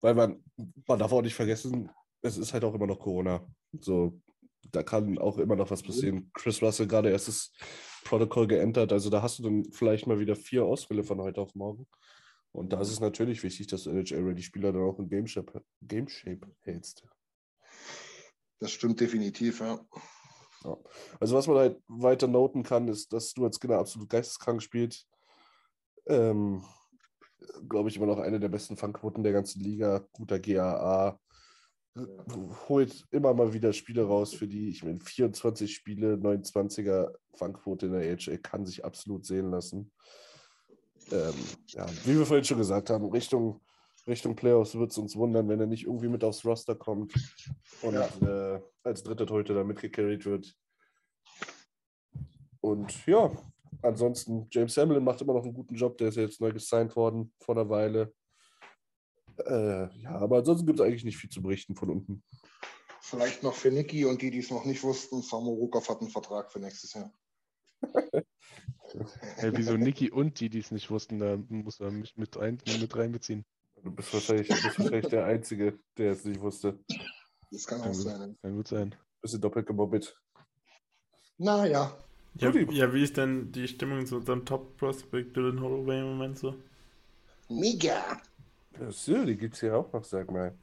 Weil man, man darf auch nicht vergessen, es ist halt auch immer noch Corona. So, da kann auch immer noch was passieren. Chris Russell gerade erstes Protokoll geentert, also da hast du dann vielleicht mal wieder vier Ausfälle von heute auf morgen. Und da ist es natürlich wichtig, dass du NHL-Ready-Spieler dann auch in Game Shape, Game Shape hältst. Das stimmt definitiv, ja. Ja. Also was man halt weiter noten kann, ist, dass du als Skinner absolut geisteskrank spielt. Ähm, Glaube ich immer noch eine der besten Fangquoten der ganzen Liga. Guter GAA. Holt immer mal wieder Spiele raus, für die, ich meine, 24 Spiele, 29er Fangquote in der AHL kann sich absolut sehen lassen. Ähm, ja, wie wir vorhin schon gesagt haben, Richtung, Richtung Playoffs wird es uns wundern, wenn er nicht irgendwie mit aufs Roster kommt und äh, als dritter Torhüter da mitgecarried wird. Und ja, ansonsten, James Hamlin macht immer noch einen guten Job, der ist jetzt neu gesigned worden vor einer Weile. Äh, ja, aber ansonsten gibt es eigentlich nicht viel zu berichten von unten. Vielleicht noch für Niki und die, die es noch nicht wussten, Samo Rukov hat einen Vertrag für nächstes Jahr. (laughs) Hey, wieso Niki und die, die es nicht wussten, da muss er mich mit, rein, mit reinbeziehen. Du bist wahrscheinlich, bist wahrscheinlich der Einzige, der es nicht wusste. Das kann auch Kann gut, sein. ne? kann gut sein. Bisschen doppelt gemobbelt. Naja, Ja, ja, wie ist denn die Stimmung zu unserem Top-Prospect Dylan Holloway im Moment so? mega. Ja, Sil, die gibt es hier auch noch, sag mal.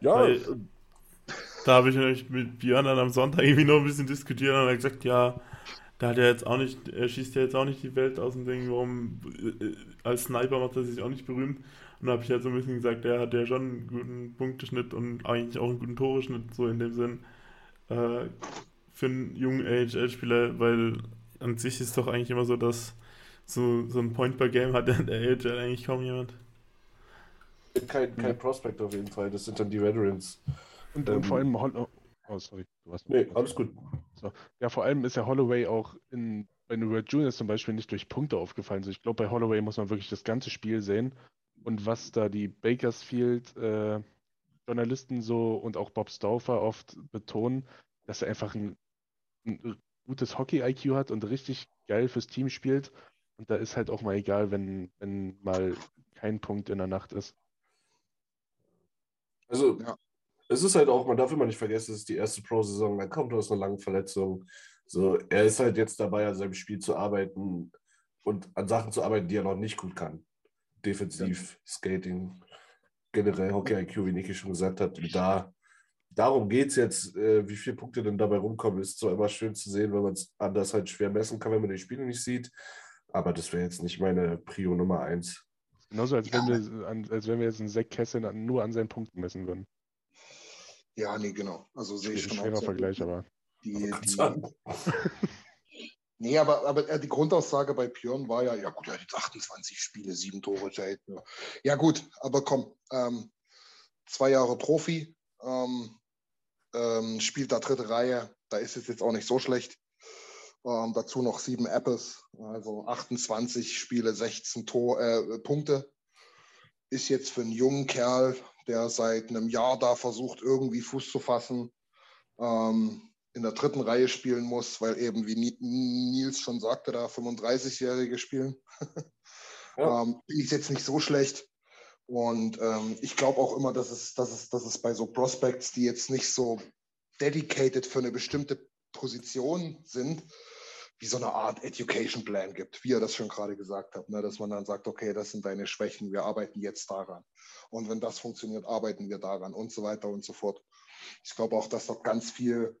Ja, Weil- äh, Da habe ich nämlich mit Björn dann am Sonntag irgendwie noch ein bisschen diskutiert und er hat gesagt, ja, der hat ja jetzt auch nicht, er schießt ja jetzt auch nicht die Welt aus dem Ding, warum äh, als Sniper macht er sich auch nicht berühmt. Und da habe ich halt so ein bisschen gesagt, er hat ja schon einen guten Punkteschnitt und eigentlich auch einen guten Toreschnitt, so in dem Sinn, äh, für einen jungen AHL-Spieler, weil an sich ist doch eigentlich immer so, dass so, so ein Point per Game hat in der AHL eigentlich kaum jemand. kein, kein Prospect auf jeden Fall. Das sind dann die Veterans. Und, Ähm, und vor allem Oh, sorry. Du hast Nee, alles gut. Ja, vor allem ist ja Holloway auch in, bei den World Juniors zum Beispiel nicht durch Punkte aufgefallen. So, ich glaube, bei Holloway muss man wirklich das ganze Spiel sehen. Und was da die Bakersfield äh, Journalisten so und auch Bob Stauffer oft betonen, dass er einfach ein, ein gutes Hockey-IQ hat und richtig geil fürs Team spielt. Und da ist halt auch mal egal, wenn, wenn mal kein Punkt in der Nacht ist. Also, Ja. Es ist halt auch, man darf immer nicht vergessen, es ist die erste Pro-Saison, dann kommt er aus einer langen Verletzung. So, er ist halt jetzt dabei, an seinem Spiel zu arbeiten und an Sachen zu arbeiten, die er noch nicht gut kann. Defensiv, Skating, generell Hockey-IQ, wie Niki schon gesagt hat. Und da, darum geht es jetzt, äh, wie viele Punkte denn dabei rumkommen, ist zwar immer schön zu sehen, weil man es anders halt schwer messen kann, wenn man die Spiele nicht sieht. Aber das wäre jetzt nicht meine Prio Nummer eins. Genauso, als wenn wir, als wenn wir jetzt einen Zack Kessel nur an seinen Punkten messen würden. Ja, nee, genau. Also sehe ich schon Schwerer auch. Vergleich, aber. Die, Kannst die, du sagen. (laughs) nee, aber, aber äh, die Grundaussage bei Björn war ja, ja gut, er hat jetzt 28 Spiele, sieben Tore, ja, nur- ja gut, aber komm, ähm, zwei Jahre Profi, ähm, ähm, spielt da dritte Reihe, da ist es jetzt auch nicht so schlecht. Ähm, dazu noch sieben Apples, also 28 Spiele, 16 Tor, äh, Punkte. Ist jetzt für einen jungen Kerl, der seit einem Jahr da versucht, irgendwie Fuß zu fassen, ähm, in der dritten Reihe spielen muss, weil eben, wie Ni- Nils schon sagte, da 35-Jährige spielen. Ja. (laughs) ähm, ich jetzt nicht so schlecht. Und ähm, ich glaube auch immer, dass es, dass, es, dass es bei so Prospects, die jetzt nicht so dedicated für eine bestimmte Position sind, wie so eine Art Education Plan gibt, wie ihr das schon gerade gesagt habt, ne? dass man dann sagt, okay, das sind deine Schwächen, wir arbeiten jetzt daran. Und wenn das funktioniert, arbeiten wir daran und so weiter und so fort. Ich glaube auch, dass dort ganz viel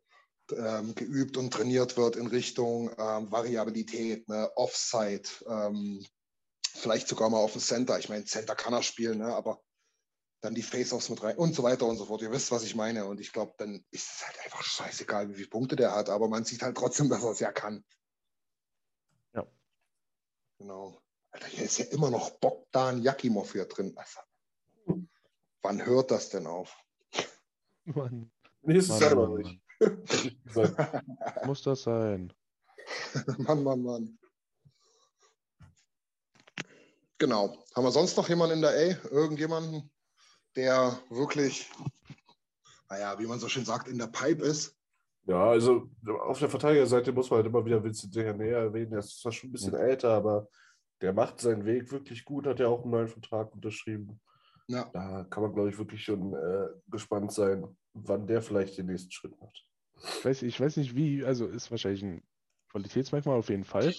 ähm, geübt und trainiert wird in Richtung ähm, Variabilität, ne? Offside, ähm, vielleicht sogar mal auf dem Center. Ich meine, Center kann er spielen, ne? aber dann die Face-Offs mit rein und so weiter und so fort. Ihr wisst, was ich meine. Und ich glaube, dann ist es halt einfach scheißegal, wie viele Punkte der hat, aber man sieht halt trotzdem, dass er es ja kann. Genau. Alter, hier ist ja immer noch Bogdan Jakimov hier drin. Also, wann hört das denn auf? Mann, Mann, Jahr aber Mann, nicht. (laughs) Muss das sein? (laughs) Mann, Mann, Mann. Genau. Haben wir sonst noch jemanden in der A? Irgendjemanden, der wirklich, naja, wie man so schön sagt, in der Pipe ist? Ja, also auf der Verteidigerseite muss man halt immer wieder Vincent näher erwähnen. Der ist zwar schon ein bisschen älter, aber der macht seinen Weg wirklich gut, hat ja auch einen neuen Vertrag unterschrieben. Ja. Da kann man, glaube ich, wirklich schon äh, gespannt sein, wann der vielleicht den nächsten Schritt macht. Ich weiß, ich weiß nicht wie, also ist wahrscheinlich ein Qualitätsmerkmal auf jeden Fall.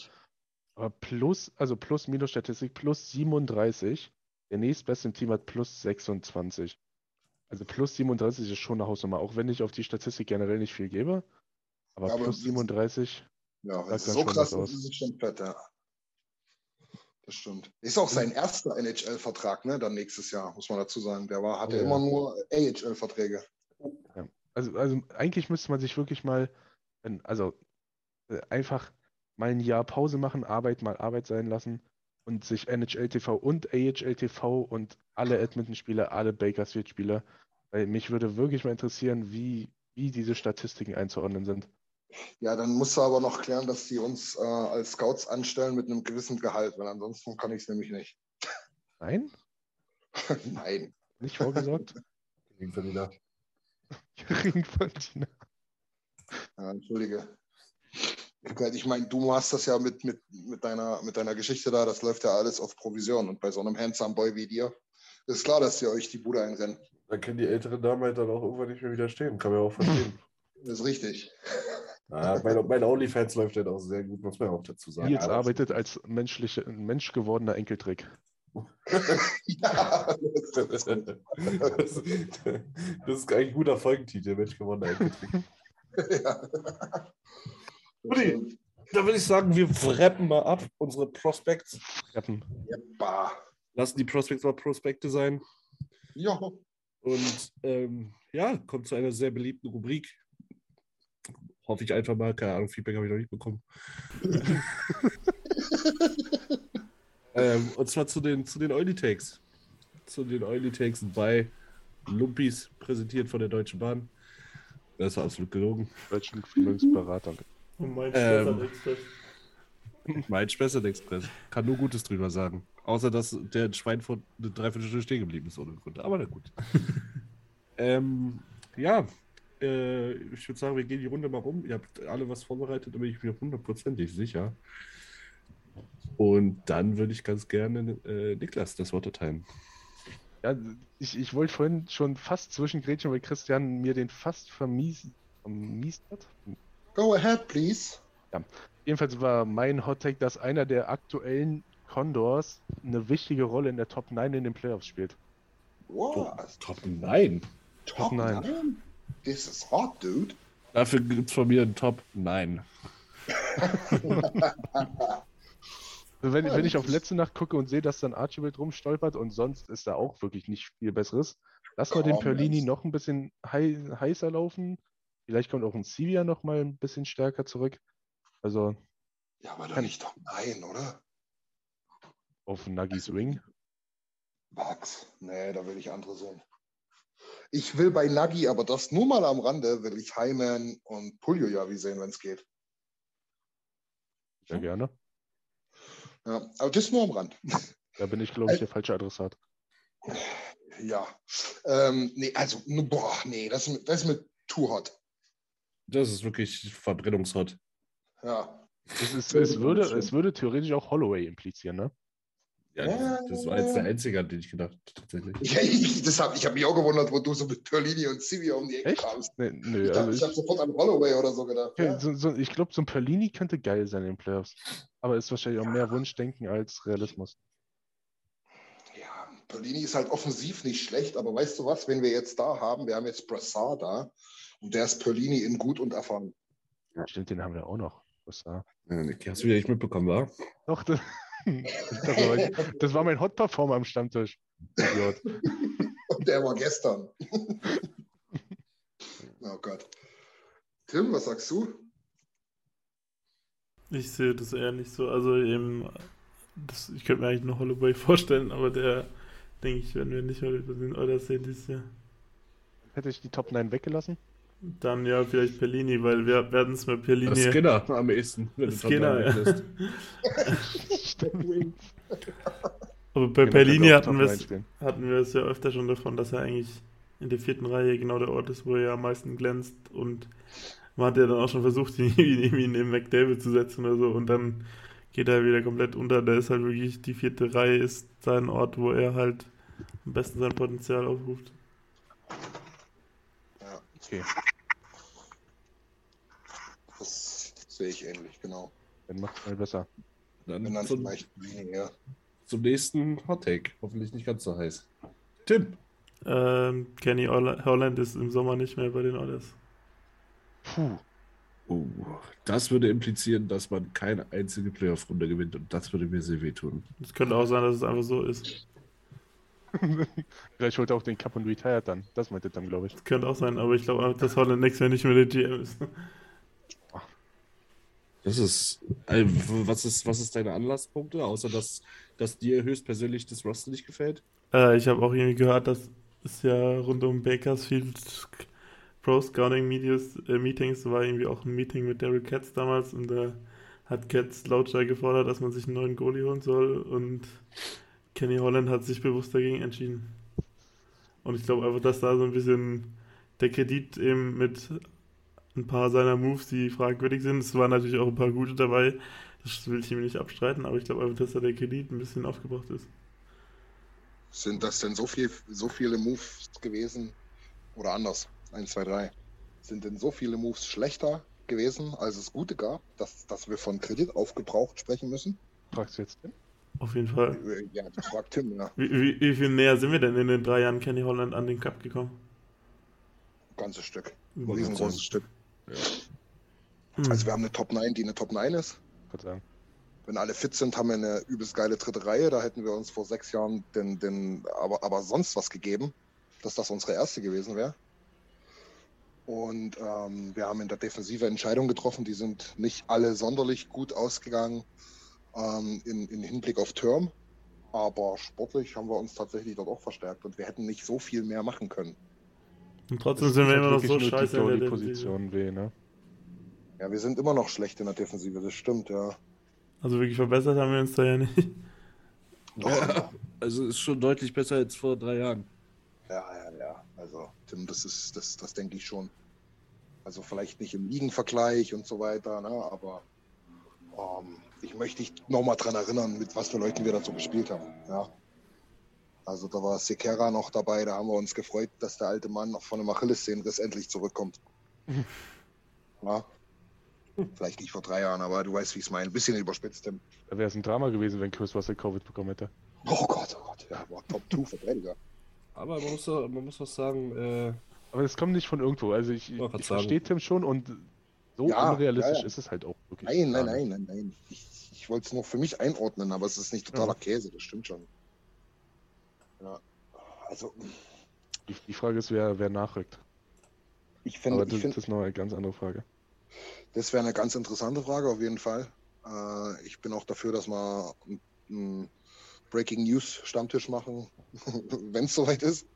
Aber plus, also plus minus Statistik plus 37. Der nächstbeste im Team hat plus 26. Also plus 37 ist schon eine Hausnummer, auch wenn ich auf die Statistik generell nicht viel gebe. Aber, Ja, aber plus das- 37, Ja, wenn es so krass ist, ist es schon fett, ja. Das stimmt. Ist auch sein erster NHL-Vertrag, ne? Dann nächstes Jahr, muss man dazu sagen. Der war, hatte Ja. immer nur AHL-Verträge. also, also eigentlich müsste man sich wirklich mal, also äh, einfach mal ein Jahr Pause machen, Arbeit mal Arbeit sein lassen und sich NHL TV und AHL TV und alle Edmonton-Spieler, alle Bakersfield-Spieler, weil mich würde wirklich mal interessieren, wie, wie diese Statistiken einzuordnen sind. Ja, dann musst du aber noch klären, dass die uns äh, als Scouts anstellen mit einem gewissen Gehalt, weil ansonsten kann ich es nämlich nicht. Nein? (laughs) Nein. Nicht vorgesorgt? (laughs) Geringverdiener. Geringverdiener. (laughs) Ja, entschuldige. Ich meine, du machst das ja mit, mit, mit, deiner, mit deiner Geschichte da, das läuft ja alles auf Provision. Und bei so einem handsome Boy wie dir ist klar, dass ihr euch die Bude einrennen. Da können die älteren Damen halt dann auch irgendwann nicht mehr widerstehen. Kann man ja auch verstehen. (laughs) Das ist richtig. ja, mein, mein OnlyFans läuft halt auch sehr gut, muss man ja auch dazu sagen. Nils arbeitet als menschliche, Mensch gewordener Enkeltrick. (laughs) ja, das, das ist eigentlich ein guter Folgentitel, Mensch gewonnen. Enkeltrick. (laughs) ja. Rudi. Da würde ich sagen, wir wrappen mal ab unsere Prospects. Rappen. Bah. Lassen die Prospects mal Prospekte sein. Ja. Und ähm, ja, kommt zu einer sehr beliebten Rubrik. Hoffe ich einfach mal. Keine Ahnung, Feedback habe ich noch nicht bekommen. (laughs) ähm, und zwar zu den, zu den Oily Takes. Zu den Oily Takes bei Lumpis, präsentiert von der Deutschen Bahn. Das ist absolut gelogen. Deutschen Vermögensberatung. Und mein Ähm. Express. Mein Spessart Express. Kann nur Gutes drüber sagen. Außer, dass der in Schweinfurt eine Dreiviertelstunde stehen geblieben ist ohne Grund. Aber na gut. (laughs) ähm, ja, äh, ich würde sagen, wir gehen die Runde mal rum. Ihr habt alle was vorbereitet, da bin ich mir hundertprozentig sicher. Und dann würde ich ganz gerne äh, Niklas das Wort erteilen. Ja, ich, ich wollte vorhin schon fast zwischengrätschen, weil Christian mir den fast vermies, vermiest hat. Go ahead, please. Jedenfalls war mein Hot Take, dass einer der aktuellen Condors eine wichtige Rolle in der Top 9 in den Playoffs spielt. What? Top 9. Top nine. 9? This is hot, dude. Dafür gibt es von mir einen Top 9. Also wenn, Ja, wenn ich auf letzte Nacht gucke und sehe, dass dann Archibald rumstolpert und sonst ist da auch wirklich nicht viel Besseres, lass mal den Perlini noch ein bisschen hei heißer laufen. Vielleicht kommt auch ein Sivia noch mal ein bisschen stärker zurück. Also Ja, aber doch Kann- nicht Top 9, oder? auf Nuggies Wing. Max. Nee, da will ich andere sehen. Ich will bei Nagi, aber das nur mal am Rande, will ich Hyman und Puljojavi sehen, wenn es geht. Sehr gerne. Ja, aber das nur am Rand. Da bin ich, glaube ich, der falsche Adressat. Ja. Ähm, nee, also, boah, nee, das, das ist mir too hot. Das ist wirklich Verbrennungshot. Ja. Es, ist, es, würde, es würde theoretisch auch Holloway implizieren, ne? Ja, Ja. das, das war jetzt der einzige, an den ich gedacht habe, tatsächlich. ja ich das hab, ich habe mich auch gewundert, wo du so mit Perlini und Civi um die Ecke Echt? kamst. Nee, nö, Ich, dachte, also ich ich, habe sofort an Holloway oder so gedacht. okay, Ja. so, so, ich glaube, so ein Perlini könnte geil sein in den Playoffs. Aber ist wahrscheinlich auch mehr Wunschdenken als Realismus. Ja, Perlini ist halt offensiv nicht schlecht, aber weißt du was, wenn wir jetzt da haben, wir haben jetzt Brassard da und der ist Perlini in gut und erfahren. Stimmt, den haben wir auch noch. Was da? Ja, hast du wieder nicht mitbekommen, wa? Doch, das, das, (laughs) war, das war mein Hot-Performer am Stammtisch. Idiot. Und (laughs) der war gestern. (laughs) oh Gott. Tim, was sagst du? Ich sehe das eher nicht so. Also eben, das, ich könnte mir eigentlich nur Holloway vorstellen, aber der, denke ich, werden wir nicht heute den Oilers sehen dieses Jahr. Hätte ich die Top 9 weggelassen? Dann ja, vielleicht Perlini, weil wir werden es mit Perlini. Skinner am ehesten. wenn du Skinner, ja. 9 weglässt. (laughs) Aber bei Ja, man Perlini hatten wir 9 es hatten wir es ja öfter schon davon, dass er eigentlich in der vierten Reihe genau der Ort ist, wo er am meisten glänzt. Und man hat ja dann auch schon versucht, (laughs) ihn irgendwie neben McDavid zu setzen oder so. Und dann geht er wieder komplett unter. Da ist halt wirklich die vierte Reihe ist sein Ort, wo er halt am besten sein Potenzial aufruft. Okay, das sehe ich ähnlich, genau. dann macht's mal besser. Wenn Dann dann zum, vielleicht weniger. zum nächsten Hot Take. Hoffentlich nicht ganz so heiß. Tim. Ähm, Kenny Holland ist im Sommer nicht mehr bei den Oilers. Puh, Oh, das würde implizieren, dass man keine einzige Playoff-Runde gewinnt und das würde mir sehr wehtun. Es könnte auch sein, dass es einfach so ist. (laughs) vielleicht holt er auch den Cup und retired dann. Das meinte dann, glaube ich. Es könnte auch sein, aber ich glaube, dass Holland nächstes Jahr nicht mehr der GM ist. (laughs) Das ist, äh, was ist, was ist deine Anlasspunkte, außer dass, dass dir höchstpersönlich das Roster nicht gefällt? Äh, ich habe auch irgendwie gehört, dass es ja rund um Bakersfield Pro Scouting Medias, äh, Meetings war irgendwie auch ein Meeting mit Derek Katz damals und da hat Katz lautstark gefordert, dass man sich einen neuen Goalie holen soll und Kenny Holland hat sich bewusst dagegen entschieden. Und ich glaube einfach, dass da so ein bisschen der Kredit eben mit ein paar seiner Moves, die fragwürdig sind, es waren natürlich auch ein paar gute dabei, das will ich ihm nicht abstreiten, aber ich glaube einfach, dass da der Kredit ein bisschen aufgebraucht ist. Sind das denn so, viel, so viele Moves gewesen? Oder anders? 1, 2, 3. Sind denn so viele Moves schlechter gewesen, als es gute gab, dass, dass wir von Kredit aufgebraucht sprechen müssen? Fragst du jetzt den? Auf jeden Fall. Ja, das fragt Tim, ja. Wie, wie, wie viel näher sind wir denn in den drei Jahren Kenny Holland an den Cup gekommen? Ganzes Stück. Ein riesengroßes. Stück. Hm. Also wir haben eine Top 9, die eine Top 9 ist. Gott sagen. Wenn alle fit sind, haben wir eine übelst geile dritte Reihe. Da hätten wir uns vor sechs Jahren den, den, aber, aber sonst was gegeben, dass das unsere erste gewesen wäre. Und ähm, wir haben in der Defensive Entscheidungen getroffen, die sind nicht alle sonderlich gut ausgegangen ähm, in, in Hinblick auf Term. Aber sportlich haben wir uns tatsächlich dort auch verstärkt und wir hätten nicht so viel mehr machen können. Und trotzdem sind wir immer noch so scheiße in der Defensive. weh, ne? Ja, wir sind immer noch schlecht in der Defensive, das stimmt, ja. Also wirklich verbessert haben wir uns da ja nicht. (laughs) Doch, Also ist schon deutlich besser als vor drei Jahren. Ja, ja, ja. Also, Tim, das ist, das, das denke ich schon. Also vielleicht nicht im Ligenvergleich und so weiter, ne? aber ähm, ich möchte dich nochmal dran erinnern, mit was für Leuten wir dazu gespielt haben. Ja. Also da war Sekera noch dabei, da haben wir uns gefreut, dass der alte Mann noch von einem Achillessehnenriss endlich zurückkommt. (laughs) Ja. Vielleicht nicht vor drei Jahren, aber du weißt, wie ich es meine. Ein bisschen überspitzt, Tim. Da wäre es ein Drama gewesen, wenn Chris Russell Covid bekommen hätte. Oh Gott, oh Gott, ja, war Top 2 Verteidiger. Aber man muss, doch- man muss was sagen, äh, Aber das kommt nicht von irgendwo. Also ich, ich verstehe. Tim schon und so Ja, unrealistisch ja, ja. ist es halt auch wirklich. Nein, nein, nein, nein, nein. Ich, ich wollte es nur für mich einordnen, aber es ist nicht totaler Käse, das stimmt schon. Ja. Also, Die, die Frage ist, wer, wer nachrückt. ich finde, Aber das, find, das ist noch eine ganz andere Frage. das wäre eine ganz interessante Frage auf jeden Fall. Äh, ich bin auch dafür, dass wir einen Breaking News Stammtisch machen, (laughs) wenn es soweit ist.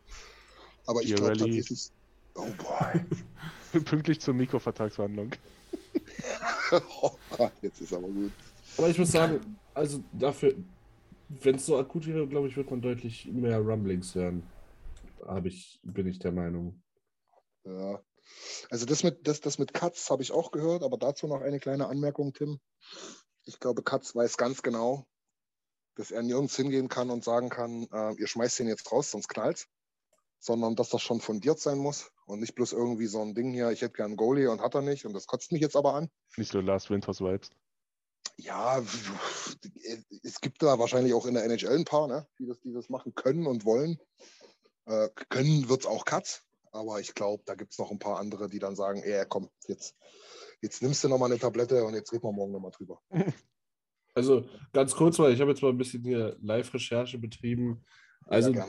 Aber ich glaube tatsächlich. Oh boy. (laughs) Pünktlich zur Mikrovertragsverhandlung. (laughs) oh Gott, jetzt ist aber gut. Aber ich muss sagen, also dafür, wenn es so akut wäre, glaube ich, wird man deutlich mehr Rumblings hören. Hab ich, bin ich der Meinung. Ja. Also das mit, das, das mit Katz habe ich auch gehört, aber dazu noch eine kleine Anmerkung, Tim. Ich glaube, Katz weiß ganz genau, dass er nirgends hingehen kann und sagen kann, äh, ihr schmeißt den jetzt raus, sonst knallt sondern dass das schon fundiert sein muss und nicht bloß irgendwie so ein Ding hier, ich hätte gern einen Goalie und hat er nicht und das kotzt mich jetzt aber an. Nicht so Last Winters Vibes. Ja, (laughs) es gibt da wahrscheinlich auch in der NHL ein paar, ne, die, das, die das machen können und wollen. Äh, können wird es auch Katz, aber ich glaube, da gibt es noch ein paar andere, die dann sagen, ey, komm, jetzt, jetzt nimmst du nochmal eine Tablette und jetzt reden wir morgen nochmal drüber. (laughs) Also ganz kurz, weil ich habe jetzt mal ein bisschen hier Live-Recherche betrieben. Also Ja,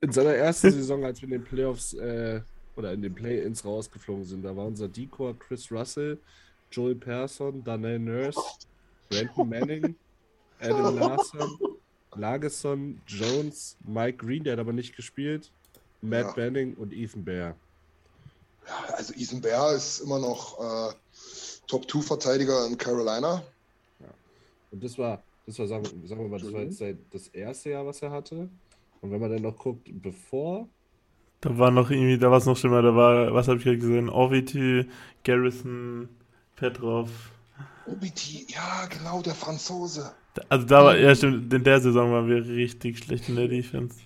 in seiner ersten Saison, als wir in den Playoffs äh, oder in den Play-Ins rausgeflogen sind, da war unser Decor Chris Russell, Joel Persson, Daniel Nurse, Brandon Manning, Adam Larson, Lagesson, Jones, Mike Green, der hat aber nicht gespielt, Matt Ja. Banning und Ethan Bear. Ja, also Ethan Bear ist immer noch äh, Top-2-Verteidiger in Carolina. Und das war, das war, sagen, wir- sagen wir mal, das war jetzt sein, das erste Jahr, was er hatte. Und wenn man dann noch guckt, bevor, Da war noch irgendwie, da war es noch schlimmer, da war, was habe ich gerade gesehen? Orvity, Garrison, Petrov. OBT, ja, genau, der Franzose. Also da war, ja stimmt, in der Saison waren wir richtig schlecht in der Defense.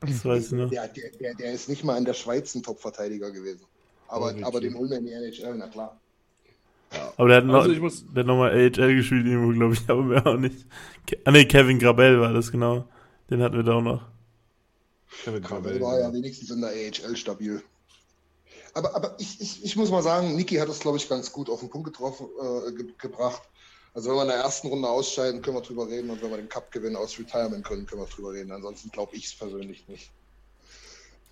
Das weiß ich noch. Der, der, der, der ist nicht mal in der Schweiz ein Top-Verteidiger gewesen. Aber, Oh, aber den holen wir in die NHL, na klar. Aber der hat noch, Also ich muss- der hat nochmal AHL gespielt, irgendwo, glaube ich, (laughs) aber mehr auch nicht. Ke ah, nee, Kevin Grabell war das, genau. Den hatten wir da auch noch. Kevin Gravel war ja wenigstens in der AHL stabil. Aber, aber ich, ich, ich muss mal sagen, Niki hat das, glaube ich, ganz gut auf den Punkt getroffen, äh, ge gebracht. Also wenn wir in der ersten Runde ausscheiden, können wir drüber reden. Und wenn wir den Cup gewinnen aus Retirement können, können wir drüber reden. Ansonsten glaube ich es persönlich nicht.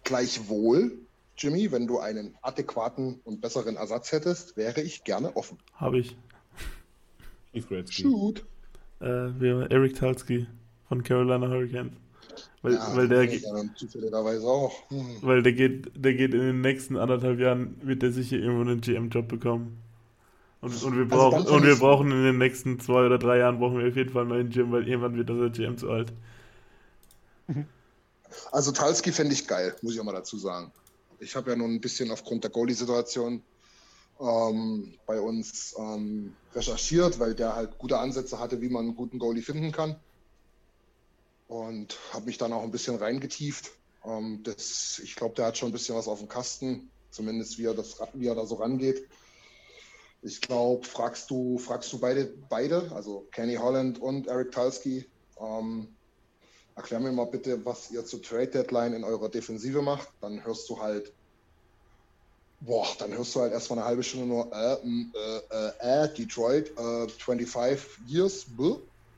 Gleichwohl, Jimmy, wenn du einen adäquaten und besseren Ersatz hättest, wäre ich gerne offen. Habe ich. Shoot. Äh, wir, Eric Talski von Carolina Hurricanes. Weil, Ja, weil, der, ja zufälligerweise auch. Hm. weil der geht, der geht in den nächsten anderthalb Jahren, wird der sicher irgendwo einen GM-Job bekommen. Und, und, wir Also brauchen, dann und wir brauchen in den nächsten zwei oder drei Jahren brauchen wir auf jeden Fall einen neuen GM, weil irgendwann wird unser GM zu alt. Also Talski fände ich geil, muss ich auch mal dazu sagen. Ich habe ja nun ein bisschen aufgrund der Goalie-Situation ähm, bei uns ähm, recherchiert, weil der halt gute Ansätze hatte, wie man einen guten Goalie finden kann. Und habe mich dann auch ein bisschen reingetieft. Ähm, das, ich glaube, der hat schon ein bisschen was auf dem Kasten, zumindest wie er, das, wie er da so rangeht. Ich glaube, fragst du, fragst du beide, beide, also Kenny Holland und Eric Talski, ähm, Erklär mir mal bitte, was ihr zur Trade Deadline in eurer Defensive macht. Dann hörst du halt, boah, dann hörst du halt erstmal eine halbe Stunde nur, äh, äh, äh, äh Detroit, äh, 25 Years, bäh.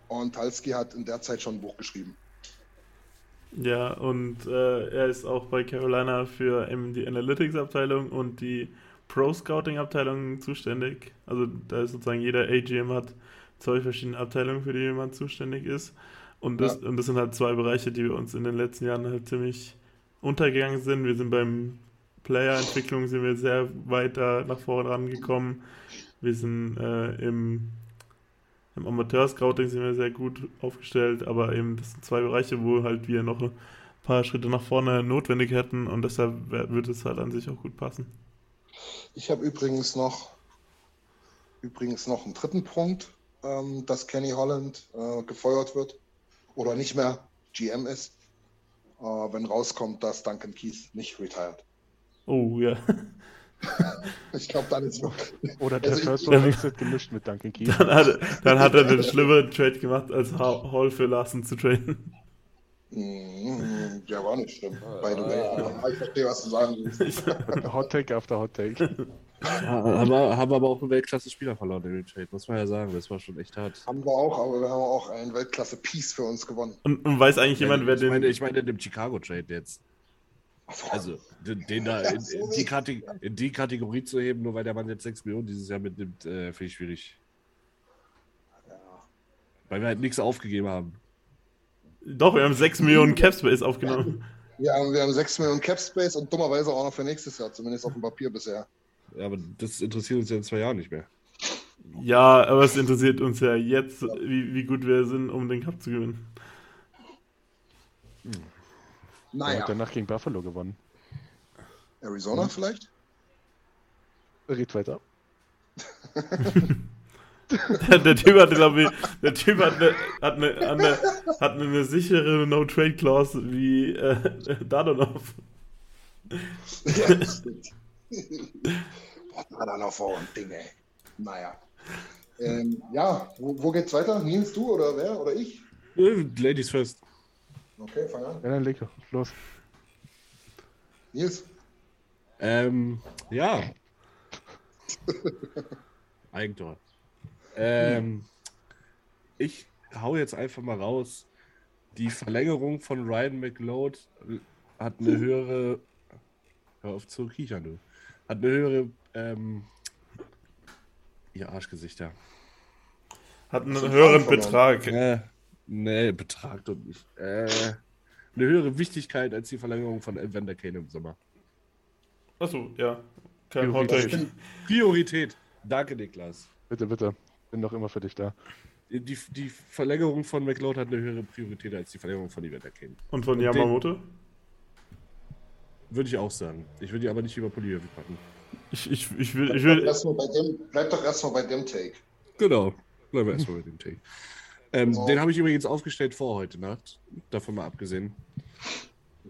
Und Talski hat in der Zeit schon ein Buch geschrieben. Ja, und äh, er ist auch bei Carolina für eben die Analytics-Abteilung und die Pro-Scouting-Abteilung zuständig. Also da ist sozusagen jeder AGM hat zwei verschiedene Abteilungen, für die jemand zuständig ist. Und das, und das sind halt zwei Bereiche, die wir uns in den letzten Jahren halt ziemlich untergegangen sind. Wir sind beim Player-Entwicklung sind wir sehr weit da nach vorne rangekommen. Wir sind äh, im im Amateur-Scouting sind wir sehr gut aufgestellt, aber eben das sind zwei Bereiche, wo halt wir noch ein paar Schritte nach vorne notwendig hätten und deshalb würde es halt an sich auch gut passen. Ich habe übrigens noch, übrigens noch einen dritten Punkt, ähm, dass Kenny Holland äh, gefeuert wird oder nicht mehr GM ist, äh, wenn rauskommt, dass Duncan Keith nicht retired. Oh ja, (laughs) (laughs) Ich glaube, dann ist wirklich. Oder der Also ich- First Ja. Round Exit gemischt mit Duncan Keith. dann hat, dann hat er den schlimmeren Trade gemacht, als Ha- Hall für Larsen zu traden. Mm, Der war nicht schlimm. By the way. Ich verstehe, was du sagen willst. (laughs) Hot Take after Hot Take. Haben wir, haben aber auch einen Weltklasse-Spieler verloren in den Trade, muss man ja sagen. Das war schon echt hart. Haben wir auch, aber wir haben auch einen Weltklasse-Piece für uns gewonnen. Und, und weiß eigentlich jemand, wer ich, meine, den. ich meine in dem Chicago-Trade jetzt. Also, den, da in, in, die Kate- in die Kategorie zu heben, nur weil der Mann jetzt 6 Millionen dieses Jahr mitnimmt, äh, finde ich schwierig. Weil wir halt nichts aufgegeben haben. Doch, wir haben 6 Millionen Capspace aufgenommen. Wir haben, wir haben 6 Millionen Cap Space und dummerweise auch noch für nächstes Jahr, zumindest auf dem Papier bisher. Ja, aber das interessiert uns ja in zwei Jahren nicht mehr. Ja, aber es interessiert uns ja jetzt, wie, wie gut wir sind, um den Cup zu gewinnen. Er Naja, hat danach gegen Buffalo gewonnen. Arizona vielleicht? Red weiter. (laughs) Der, Typ hat, glaube ich, der Typ hat eine, hat eine, eine, hat eine sichere No-Trade-Clause wie äh, Dadonov. Ja, das stimmt. Boah, da dann auf ein Ding, ey. Naja. Ähm, ja, wo, wo geht's weiter? Nils, du oder wer? Oder ich? Äh, Ladies first. Okay, fang an. Ja, dann leg los. Nils, Ähm, ja. (laughs) Eigentor. Ähm, ich hau jetzt einfach mal raus. Die Verlängerung von Ryan McLeod hat eine höhere. Hör auf zu kichern, du. Hat eine höhere. Ähm, ihr Arschgesichter. Hat einen höheren. Betrag. Äh, nee, Betrag doch nicht. Äh, eine höhere Wichtigkeit als die Verlängerung von Evander Kane im Sommer. Achso, ja. Kein bin, Priorität. Danke, Niklas. Bitte, bitte. Bin doch immer für dich da. Die, die Verlängerung von McLeod hat eine höhere Priorität als die Verlängerung von Evander Kane. Und von Und den- Yamamoto? Würde ich auch sagen. Ich würde die aber nicht über Polyev packen. Ich, ich, ich will, ich bleib, will, erst mal bei dem, bleib doch erstmal bei dem Take. Genau. Bleiben wir erstmal bei dem Take. Ähm, So. Den habe ich übrigens aufgestellt vor heute Nacht. Davon mal abgesehen.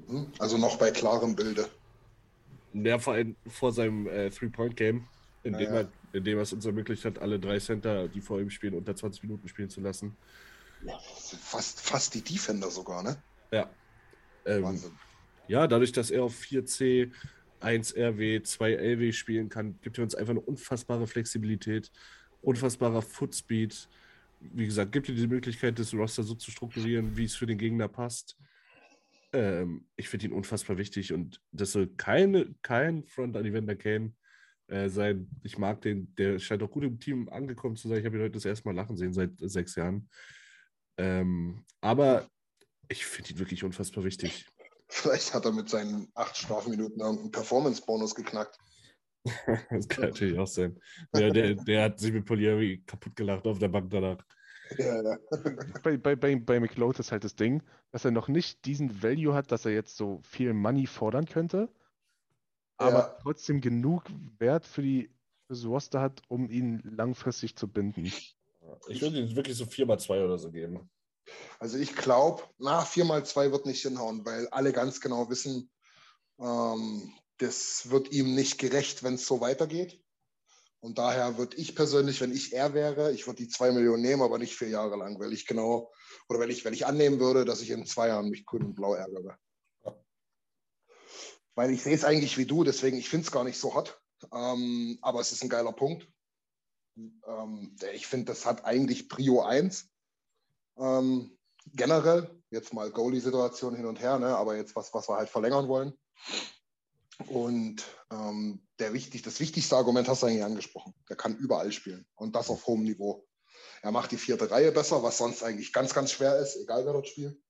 Hm? Also noch bei klarem Bilde. Ja, vor vor seinem äh, Three-Point-Game, in, dem Ja, ja. er- in dem er es uns ermöglicht hat, alle drei Center, die vor ihm spielen, unter 20 Minuten spielen zu lassen. Ja, fast, fast die Defender sogar, ne? Ja. Ähm, Wahnsinn. ja, dadurch, dass er auf 4C, 1 RW, 2 LW spielen kann, gibt er uns einfach eine unfassbare Flexibilität, unfassbarer Footspeed. Wie gesagt, gibt dir die Möglichkeit, das Roster so zu strukturieren, wie es für den Gegner passt. Ähm, ich finde ihn unfassbar wichtig und das soll keine, kein Front an Kane äh, sein. Ich mag den, der scheint auch gut im Team angekommen zu sein. Ich habe ihn heute das erste Mal lachen sehen seit sechs Jahren. Ähm, aber ich finde ihn wirklich unfassbar wichtig. Vielleicht hat er mit seinen acht Strafminuten irgendeinen Performance-Bonus geknackt. Das (laughs) kann natürlich auch sein. Der, der, der hat sich mit Polieri kaputt gelacht auf der Bank danach. Ja, ja. (laughs) Bei, bei, bei, bei McLeod ist halt das Ding, dass er noch nicht diesen Value hat, dass er jetzt so viel Money fordern könnte, aber Ja. trotzdem genug Wert für die Roster hat, um ihn langfristig zu binden. Ich würde ihm wirklich so 4x2 oder so geben. Also ich glaube, na, 4x2 wird nicht hinhauen, weil alle ganz genau wissen, ähm, das wird ihm nicht gerecht, wenn es so weitergeht. Und daher würde ich persönlich, wenn ich er wäre, ich würde die 2 Millionen nehmen, aber nicht vier Jahre lang, weil ich genau, oder wenn ich, wenn ich annehmen würde, dass ich in zwei Jahren mich grün und blau ärgere. Weil ich sehe es eigentlich wie du, deswegen, ich finde es gar nicht so hot. Ähm, aber es ist ein geiler Punkt. Ähm, ich finde, das hat eigentlich Prio 1. Ähm, generell, jetzt mal Goalie-Situation hin und her, ne? aber jetzt was, was wir halt verlängern wollen. Und ähm, der wichtig, das wichtigste Argument hast du eigentlich angesprochen. Der kann überall spielen und das auf hohem Niveau. Er macht die vierte Reihe besser, was sonst eigentlich ganz, ganz schwer ist, egal wer dort spielt.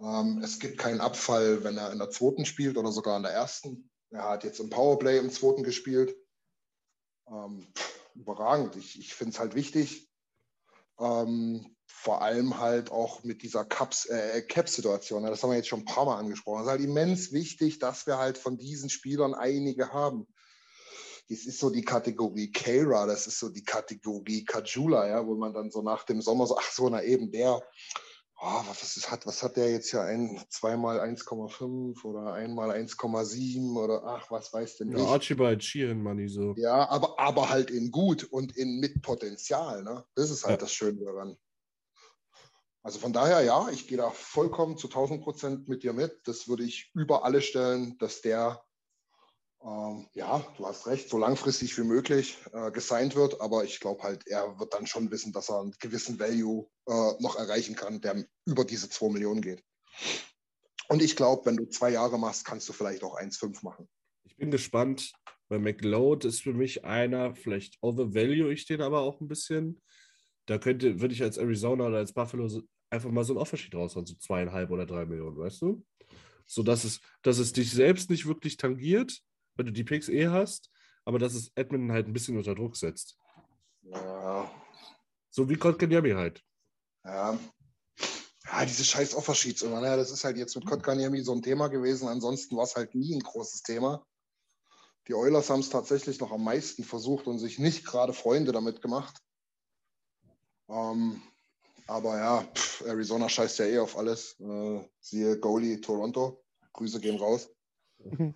Ähm, es gibt keinen Abfall, wenn er in der zweiten spielt oder sogar in der ersten. Er hat jetzt im Powerplay im zweiten gespielt. Ähm, pff, überragend. Ich, ich finde es halt wichtig. Ähm, vor allem halt auch mit dieser Cups, äh, Cap-Situation. ne? Das haben wir jetzt schon ein paar Mal angesprochen. Es ist halt immens wichtig, dass wir halt von diesen Spielern einige haben. Das ist so die Kategorie Keira, das ist so die Kategorie Kajula, ja, wo man dann so nach dem Sommer so, ach so, na eben der, oh, was, ist, hat, was hat der jetzt hier, ein, zweimal 1,5 oder einmal 1,7 oder ach, was weiß denn Ja, ich. Archibald Sheeran Money so. Ja, aber, aber halt in gut und in mit Potenzial. Ne? Das ist halt Ja. das Schöne daran. Also von daher, ja, ich gehe da vollkommen zu 1000 Prozent mit dir mit. Das würde ich über alle stellen, dass der, ähm, ja, du hast recht, so langfristig wie möglich äh, gesigned wird. Aber ich glaube halt, er wird dann schon wissen, dass er einen gewissen Value äh, noch erreichen kann, der über diese 2 Millionen geht. Und ich glaube, wenn du zwei Jahre machst, kannst du vielleicht auch 1,5 machen. Ich bin gespannt, weil McLeod ist für mich einer, vielleicht overvalue ich den aber auch ein bisschen. Da könnte, würde ich als Arizona oder als Buffalo einfach mal so einen Offersheet raushauen, so zweieinhalb oder drei Millionen, weißt du? So dass es, dass es dich selbst nicht wirklich tangiert, wenn du die Picks eh hast, aber dass es Edmonton halt ein bisschen unter Druck setzt. Ja, So wie Kotkaniemi halt. Ja. Ja, diese scheiß Offersheets immer. Ne? Das ist halt jetzt mit Kotkaniemi so ein Thema gewesen. Ansonsten war es halt nie ein großes Thema. Die Oilers haben es tatsächlich noch am meisten versucht und sich nicht gerade Freunde damit gemacht. Ähm, aber ja, pff, Arizona scheißt ja eh auf alles. Äh, siehe Goalie Toronto. Grüße gehen raus. (laughs)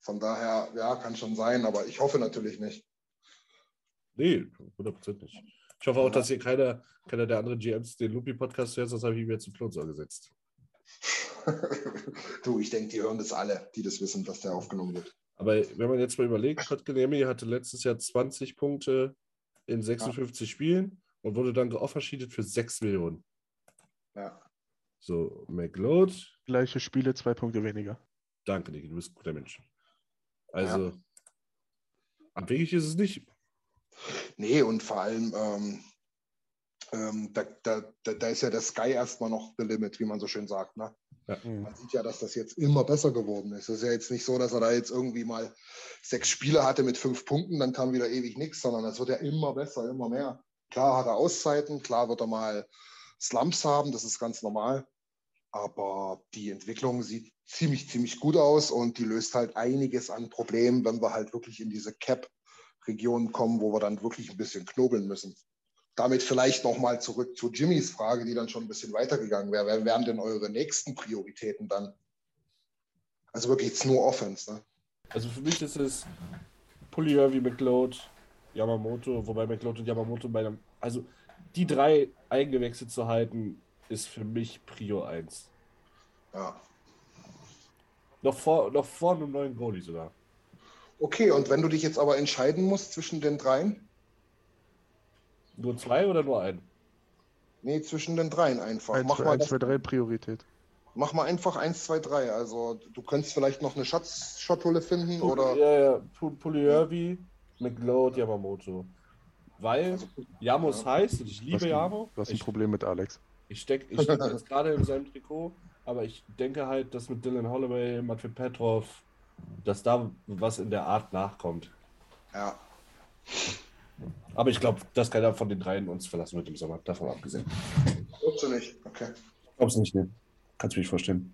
Von daher, ja, kann schon sein, aber ich hoffe natürlich nicht. Nee, 100% nicht. Ich hoffe auch, dass hier keiner, keiner der anderen GMs den Lupi-Podcast hört, sonst habe ich ihn mir zu Klonsau gesetzt. (laughs) du, ich denke, die hören das alle, die das wissen, dass der aufgenommen wird. Aber wenn man jetzt mal überlegt, Kotkaniemi hatte letztes Jahr 20 Punkte in 56 Spielen und wurde dann geoffersheetet für 6 Millionen. Ja. So, McLeod, Gleiche Spiele, zwei Punkte weniger. danke, Niki, du bist ein guter Mensch. Also, abwegig ist es nicht. Nee, und vor allem, ähm, ähm, da, da, da, da ist ja der Sky erstmal noch the limit, wie man so schön sagt. Ne? Man sieht ja, dass das jetzt immer besser geworden ist. Es ist ja jetzt nicht so, dass er da jetzt irgendwie mal sechs Spiele hatte mit fünf Punkten, dann kam wieder ewig nichts, sondern es wird ja immer besser, immer mehr. Klar hat er Auszeiten, klar wird er mal Slumps haben, das ist ganz normal. Aber die Entwicklung sieht ziemlich, ziemlich gut aus und die löst halt einiges an Problemen, wenn wir halt wirklich in diese Cap-Region kommen, wo wir dann wirklich ein bisschen knobeln müssen. damit vielleicht nochmal zurück zu Jimmys Frage, die dann schon ein bisschen weitergegangen wäre. Wer wären denn eure nächsten Prioritäten dann? Also wirklich jetzt nur Offense, ne? Also für mich ist es Pulier wie McLeod, Yamamoto, wobei McLeod und Yamamoto bei einem. Also die drei eingewechselt zu halten, ist für mich Prio 1. Ja. Noch vor, noch vor einem neuen Goalie sogar. Okay, und wenn du dich jetzt aber entscheiden musst zwischen den dreien? Nur zwei oder nur ein? Nee, zwischen den dreien einfach. 1, mach, 2, mal 1, das, 2, 3 Priorität. mach mal einfach 1, 2, 3. Also du könntest vielleicht noch eine Schatz-Schatulle finden oder. Ja, ja. Pu- Pulier McLeod, Yamamoto. Weil Yamos ja. heißt und ich liebe Yamo. du hast ein Ich, Problem mit Alex. ich stecke ich steck jetzt gerade in seinem Trikot, aber ich denke halt, dass mit Dylan Holloway, Matvey Petrov, dass da was in der Art nachkommt. Ja. Aber ich glaube, dass keiner von den dreien uns verlassen wird im Sommer, davon abgesehen. Glaubst du nicht? Okay. Glaubst du nicht, ne? Kannst du mich vorstellen.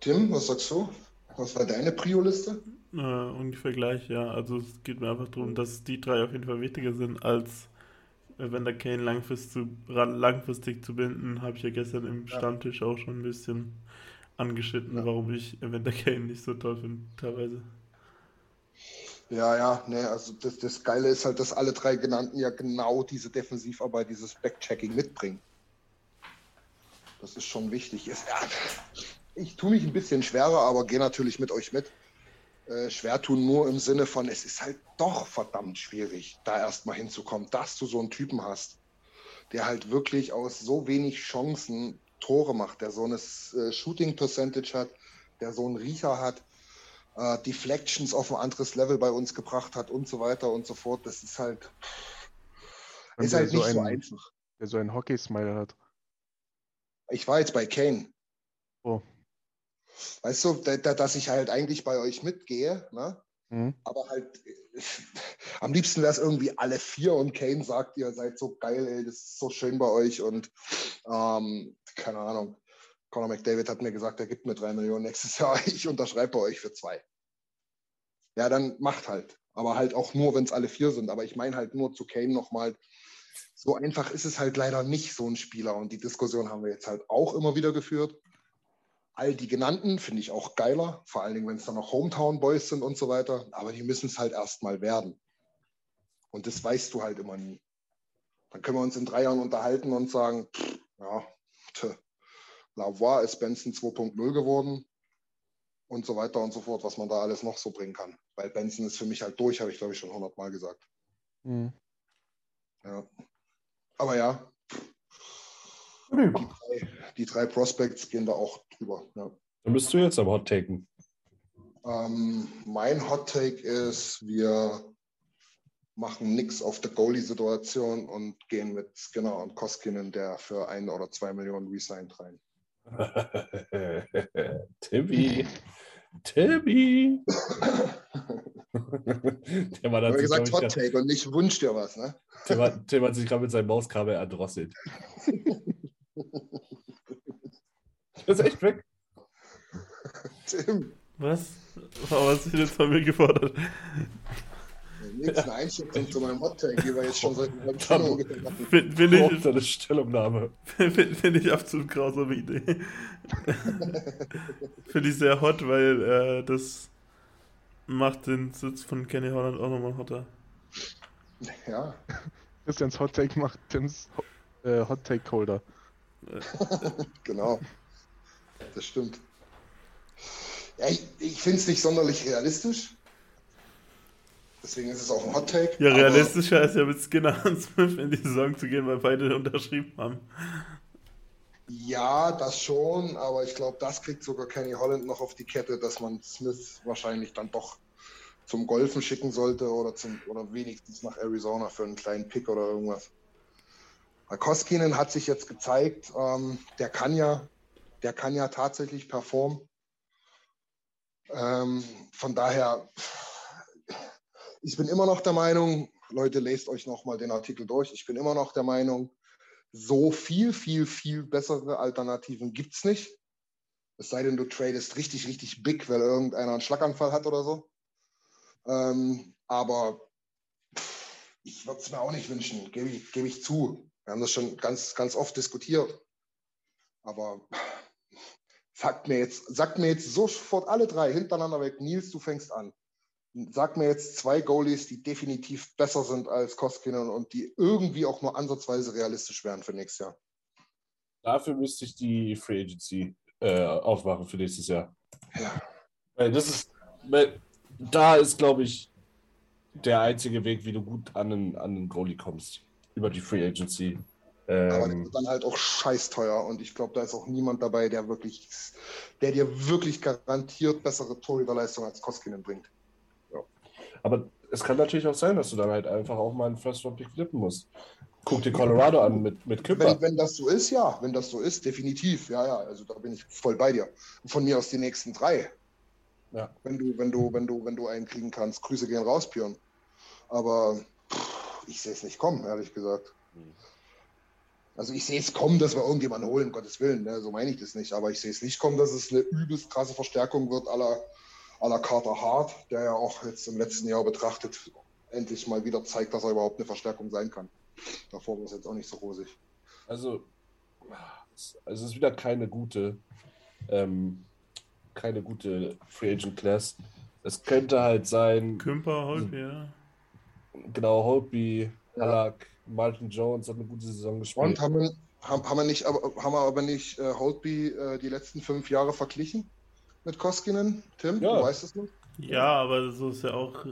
Tim, was sagst du? Was war deine Prio-Liste? Äh, ungefähr gleich, ja. Also es geht mir einfach darum, dass die drei auf jeden Fall wichtiger sind, als äh, wenn der Kane langfristig zu, langfristig zu binden, habe ich ja gestern im Ja. Stammtisch auch schon ein bisschen angeschnitten, Ja. warum ich Evander Kane nicht so toll finde, teilweise. Ja, ja, ne, also das, das Geile ist halt, dass alle drei genannten ja genau diese Defensivarbeit, dieses Backchecking mitbringen. Das ist schon wichtig. Ich tue mich ein bisschen schwerer, aber gehe natürlich mit euch mit. Äh, schwer tun nur im Sinne von, es ist halt doch verdammt schwierig, da erstmal hinzukommen, dass du so einen Typen hast, der halt wirklich aus so wenig Chancen Tore macht, der so eine äh, Shooting Percentage hat, der so einen Riecher hat, äh, Deflections auf ein anderes Level bei uns gebracht hat und so weiter und so fort. Das ist halt, Und ist halt so nicht so ein- einfach. Der so einen Hockey-Smile hat. Ich war jetzt bei Kane. Oh. Weißt du, da, da, dass ich halt eigentlich bei euch mitgehe, ne? Mhm. aber halt (laughs) am liebsten wäre es irgendwie alle vier und Kane sagt, ihr seid so geil, ey, das ist so schön bei euch und ähm, keine Ahnung. Conor McDavid hat mir gesagt, er gibt mir drei Millionen nächstes (laughs) Jahr, ich unterschreibe bei euch für zwei. Ja, dann macht halt. Aber halt auch nur, wenn es alle vier sind. Aber ich meine halt nur zu Kane nochmal, so einfach ist es halt leider nicht so ein Spieler. Und die Diskussion haben wir jetzt halt auch immer wieder geführt. All die genannten finde ich auch geiler, vor allen Dingen, wenn es dann noch Hometown Boys sind und so weiter. Aber die müssen es halt erstmal werden. Und das weißt du halt immer nie. Dann können wir uns in drei Jahren unterhalten und sagen, pff, ja, tö, Lavoie ist Benson 2.0 geworden und so weiter und so fort, was man da alles noch so bringen kann. Weil Benson ist für mich halt durch, habe ich glaube ich schon hundertmal gesagt. Mhm. Ja. Aber ja, die drei, die drei Prospects gehen da auch drüber. Ja. Dann bist du jetzt am Hot Taken. Ähm, mein Hot Take ist, wir machen nichts auf der Goalie-Situation und gehen mit Skinner und Koskinen, der für ein oder zwei Millionen resigned rein. (laughs) Timmy. Timmy. (laughs) Der Ich hat habe sich, gesagt Hot ich, Take und nicht wünsch dir was, ne? Tim hat, Tim hat sich gerade mit seinem Mauskabel erdrosselt. (laughs) (laughs) Das ist echt weg. Tim, Was? Oh, was ist jetzt von mir gefordert? nächste Einschätzung zu meinem Hot Take, die wir jetzt schon seit einer halben Stunde. Finde find ich, Braucht eine Stellungnahme. Finde find ich absolut grausame Idee. Finde ich sehr hot, weil äh, das macht den Sitz von Kenny Holland auch nochmal hotter. Ja, Christians Hot Take macht Tims äh, Hot Take colder. (laughs) genau. Das stimmt. Ja, ich ich finde es nicht sonderlich realistisch. Deswegen ist es auch ein Hot Take. Ja, realistischer ist ja mit Skinner und Smith in die Saison zu gehen, weil beide unterschrieben haben. Ja, das schon, aber ich glaube, das kriegt sogar Kenny Holland noch auf die Kette, dass man Smith wahrscheinlich dann doch zum Golfen schicken sollte oder, zum, oder wenigstens nach Arizona für einen kleinen Pick oder irgendwas. Koskinen hat sich jetzt gezeigt, ähm, der kann ja, der kann ja tatsächlich performen. Ähm, von daher, ich bin immer noch der Meinung, Leute, lest euch nochmal den Artikel durch. Ich bin immer noch der Meinung, so viel, viel, viel bessere Alternativen gibt es nicht. Es sei denn, du tradest richtig, richtig big, weil irgendeiner einen Schlaganfall hat oder so. Ähm, aber ich würde es mir auch nicht wünschen, gebe ich, gebe ich zu. Wir haben das schon ganz, ganz oft diskutiert. Aber sagt mir jetzt, sagt mir jetzt sofort alle drei hintereinander weg. Nils, du fängst an. Sag mir jetzt zwei Goalies, die definitiv besser sind als Koskinen und die irgendwie auch nur ansatzweise realistisch wären für nächstes Jahr. Dafür müsste ich die Free Agency äh, aufmachen für nächstes Jahr. Ja. Weil das ist, weil da ist, glaube ich, der einzige Weg, wie du gut an einen, an einen Goalie kommst. Über die Free Agency. Aber der Ähm, wird dann halt auch scheiß teuer und ich glaube, da ist auch niemand dabei, der wirklich, der dir wirklich garantiert bessere Torhüterleistung als Koskinen bringt. aber es kann natürlich auch sein, dass du dann halt einfach auch mal einen First Round Pick flippen musst. Guck dir Colorado an mit, mit Küpper. Wenn, wenn das so ist, ja, wenn das so ist, definitiv, ja, ja, also da bin ich voll bei dir. Von mir aus die nächsten drei. Ja. Wenn du, wenn du, wenn du, wenn du einen kriegen kannst, Grüße gehen raus, Björn. Aber ich sehe es nicht kommen, ehrlich gesagt. Also ich sehe es kommen, dass wir irgendjemanden holen, um Gottes Willen, ne? so meine ich das nicht. Aber ich sehe es nicht kommen, dass es eine übelst krasse Verstärkung wird aller aller Carter Hart, der ja auch jetzt im letzten Jahr betrachtet endlich mal wieder zeigt, dass er überhaupt eine Verstärkung sein kann. Davor war es jetzt auch nicht so rosig. Also, es also es ist wieder keine gute, ähm, keine gute Free Agent Class. Es könnte halt sein, Kümper, Holpi, ja. Genau, Holtby, Ja. Halak, Martin Jones hat eine gute Saison gespielt. Und haben wir, haben, haben wir nicht, aber, haben wir aber nicht äh, Holtby äh, die letzten fünf Jahre verglichen mit Koskinen? Tim, Ja. du weißt es nicht? Ja, aber so ist ja auch, äh,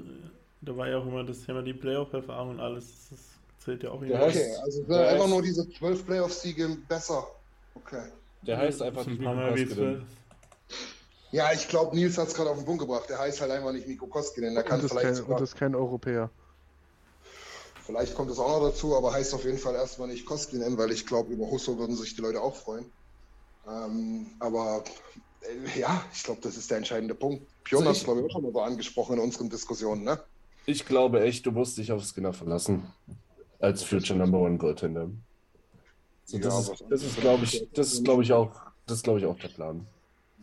da war ja auch immer das Thema die Playoff-Erfahrung und alles. Das zählt ja auch irgendwie. heißt- Okay, also sind einfach heißt- nur diese zwölf Playoff-Siege besser. Okay. Der heißt einfach ein nicht paar Mal wie. Ja, ich glaube, Nils hat es gerade auf den Punkt gebracht. Der heißt halt einfach nicht Mikko Koskinen. Der kann Und vielleicht kein, sogar, und ist kein Europäer. Vielleicht kommt es auch noch dazu, aber heißt auf jeden Fall erstmal nicht Koskinen, weil ich glaube, über Husso würden sich die Leute auch freuen. Ähm, aber äh, ja, ich glaube, das ist der entscheidende Punkt. Pion Also hat es, glaube ich, auch schon mal so angesprochen in unseren Diskussionen, ne? Ich glaube echt, du musst dich auf Skinner verlassen. Als Future Number One Goaltender. So, Ja, das, ist, das ist, glaube ich, das ist, glaube ich, auch, das glaube ich, auch der Plan.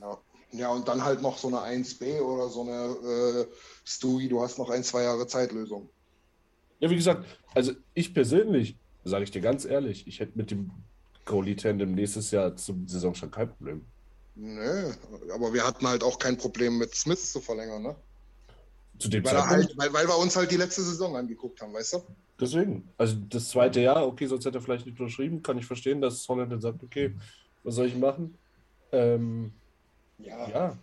Ja. ja, und dann halt noch so eine 1B oder so eine äh, Stewie, du hast noch ein, zwei Jahre Zeitlösung. Ja, wie gesagt, also ich persönlich, sage ich dir ganz ehrlich, ich hätte mit dem Goalie-Tandem nächstes Jahr zum Saisonstart kein Problem. Nö, aber wir hatten halt auch kein Problem mit Smith zu verlängern, ne? Zu dem Weil, halt, weil, weil wir uns halt die letzte Saison angeguckt haben, weißt du? Deswegen. Also das zweite Jahr, okay, sonst hätte er vielleicht nicht unterschrieben. Kann ich verstehen, dass Holland dann sagt, okay, was soll ich machen? Ähm, Ja. ja.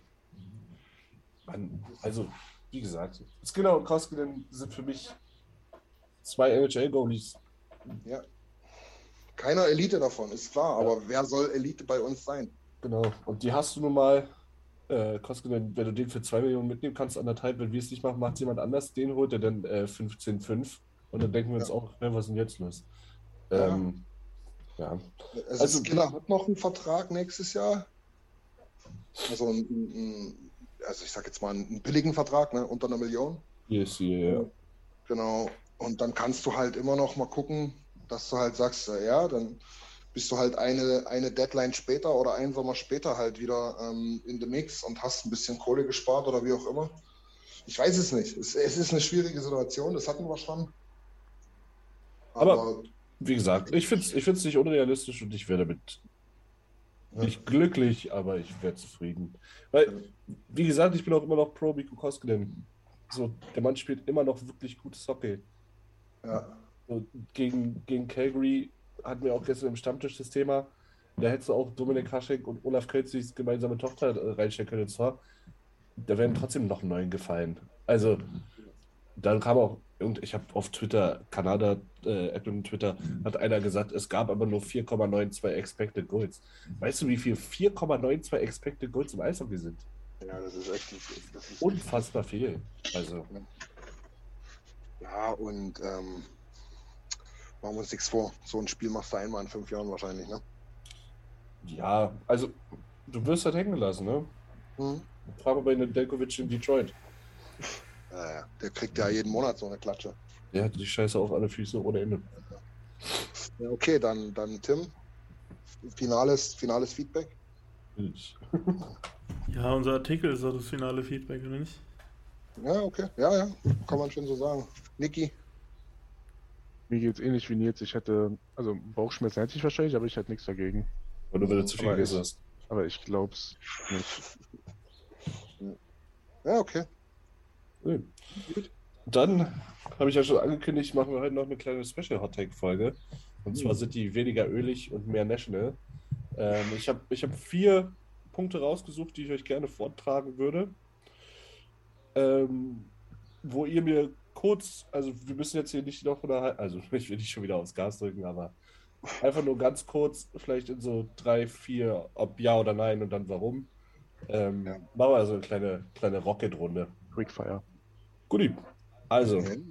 Mann, also, wie gesagt, Skinner und Koskinen sind für mich zwei NHL-Goalies. Keiner Elite davon, ist klar, aber wer soll Elite bei uns sein? Genau. Und die hast du nun mal. Äh, Koskinen, wenn du den für 2 Millionen mitnehmen kannst, anderthalb, wenn wir es nicht machen, macht jemand anders, den holt er dann äh, 15,5. Und dann denken wir uns Ja. auch, ja, was ist denn jetzt los? Ja. Ähm, ja. Also, Also- Skinner hat noch einen Vertrag nächstes Jahr. Also, ein, ein, also ich sag jetzt mal einen billigen Vertrag, ne? unter einer Million. Sie, ja. Genau. Und dann kannst du halt immer noch mal gucken, dass du halt sagst, äh, ja, dann bist du halt eine, eine Deadline später oder einen Sommer später halt wieder ähm, in the Mix und hast ein bisschen Kohle gespart oder wie auch immer. Ich weiß es nicht. Es, es ist eine schwierige Situation, das hatten wir schon. Aber- Wie gesagt, ich finde es ich find's nicht unrealistisch und ich werde damit nicht glücklich, aber ich werde zufrieden. Weil, wie gesagt, ich bin auch immer noch pro Mikko Koskinen. So, der Mann spielt immer noch wirklich gutes Hockey. Ja. So, gegen, gegen Calgary hatten wir auch gestern im Stammtisch das Thema. Da hättest du auch Dominik Haschek und Olaf Kölzis gemeinsame Tochter äh, reinstellen können. Und zwar, da wären trotzdem noch neun gefallen. Also, dann kam auch, und ich habe auf Twitter, Kanada, äh, Admin Twitter, hat einer gesagt, es gab aber nur 4,92 Expected Goals. Weißt du, wie viel 4,92 Expected Goals im Eishockey sind? ja, das ist echt. Das ist, Unfassbar viel. Also, ja, und ähm, machen wir uns nichts vor. So ein Spiel machst du einmal in fünf Jahren wahrscheinlich, ne? ja, also, du wirst halt hängen gelassen, ne? Mhm. Frag mal bei Nedeljkovic in Detroit. Ja, ja. Der kriegt ja jeden Monat so eine Klatsche. Der hat die Scheiße auf alle Füße ohne Ende. Ja, okay, dann, dann Tim. Finales, finales Feedback. Ich- (laughs) Ja, unser Artikel ist auch das finale Feedback, oder nicht? Ja, okay. Ja, ja. Kann man schon so sagen. Niki. Mir geht's ähnlich wie Nils. Ich hätte, also Bauchschmerzen hätte ich wahrscheinlich, aber ich hätte nichts dagegen. Weil du wieder zu viel Aber gegessen ich- hast. Aber ich glaub's nicht. Ja, okay. Nee. Dann habe ich ja schon angekündigt, machen wir heute noch eine kleine Special Hot Take Folge. Und zwar sind die weniger ölig und mehr national. Ähm, ich habe ich hab vier Punkte rausgesucht, die ich euch gerne vortragen würde. Ähm, wo ihr mir kurz, also wir müssen jetzt hier nicht noch oder also (laughs) ich will nicht schon wieder aufs Gas drücken, aber einfach nur ganz kurz, vielleicht in so drei, vier, ob ja oder nein und dann warum. Ähm, Ja. Machen wir also eine kleine, kleine Rocket-Runde. Quickfire. Guti. Also, okay.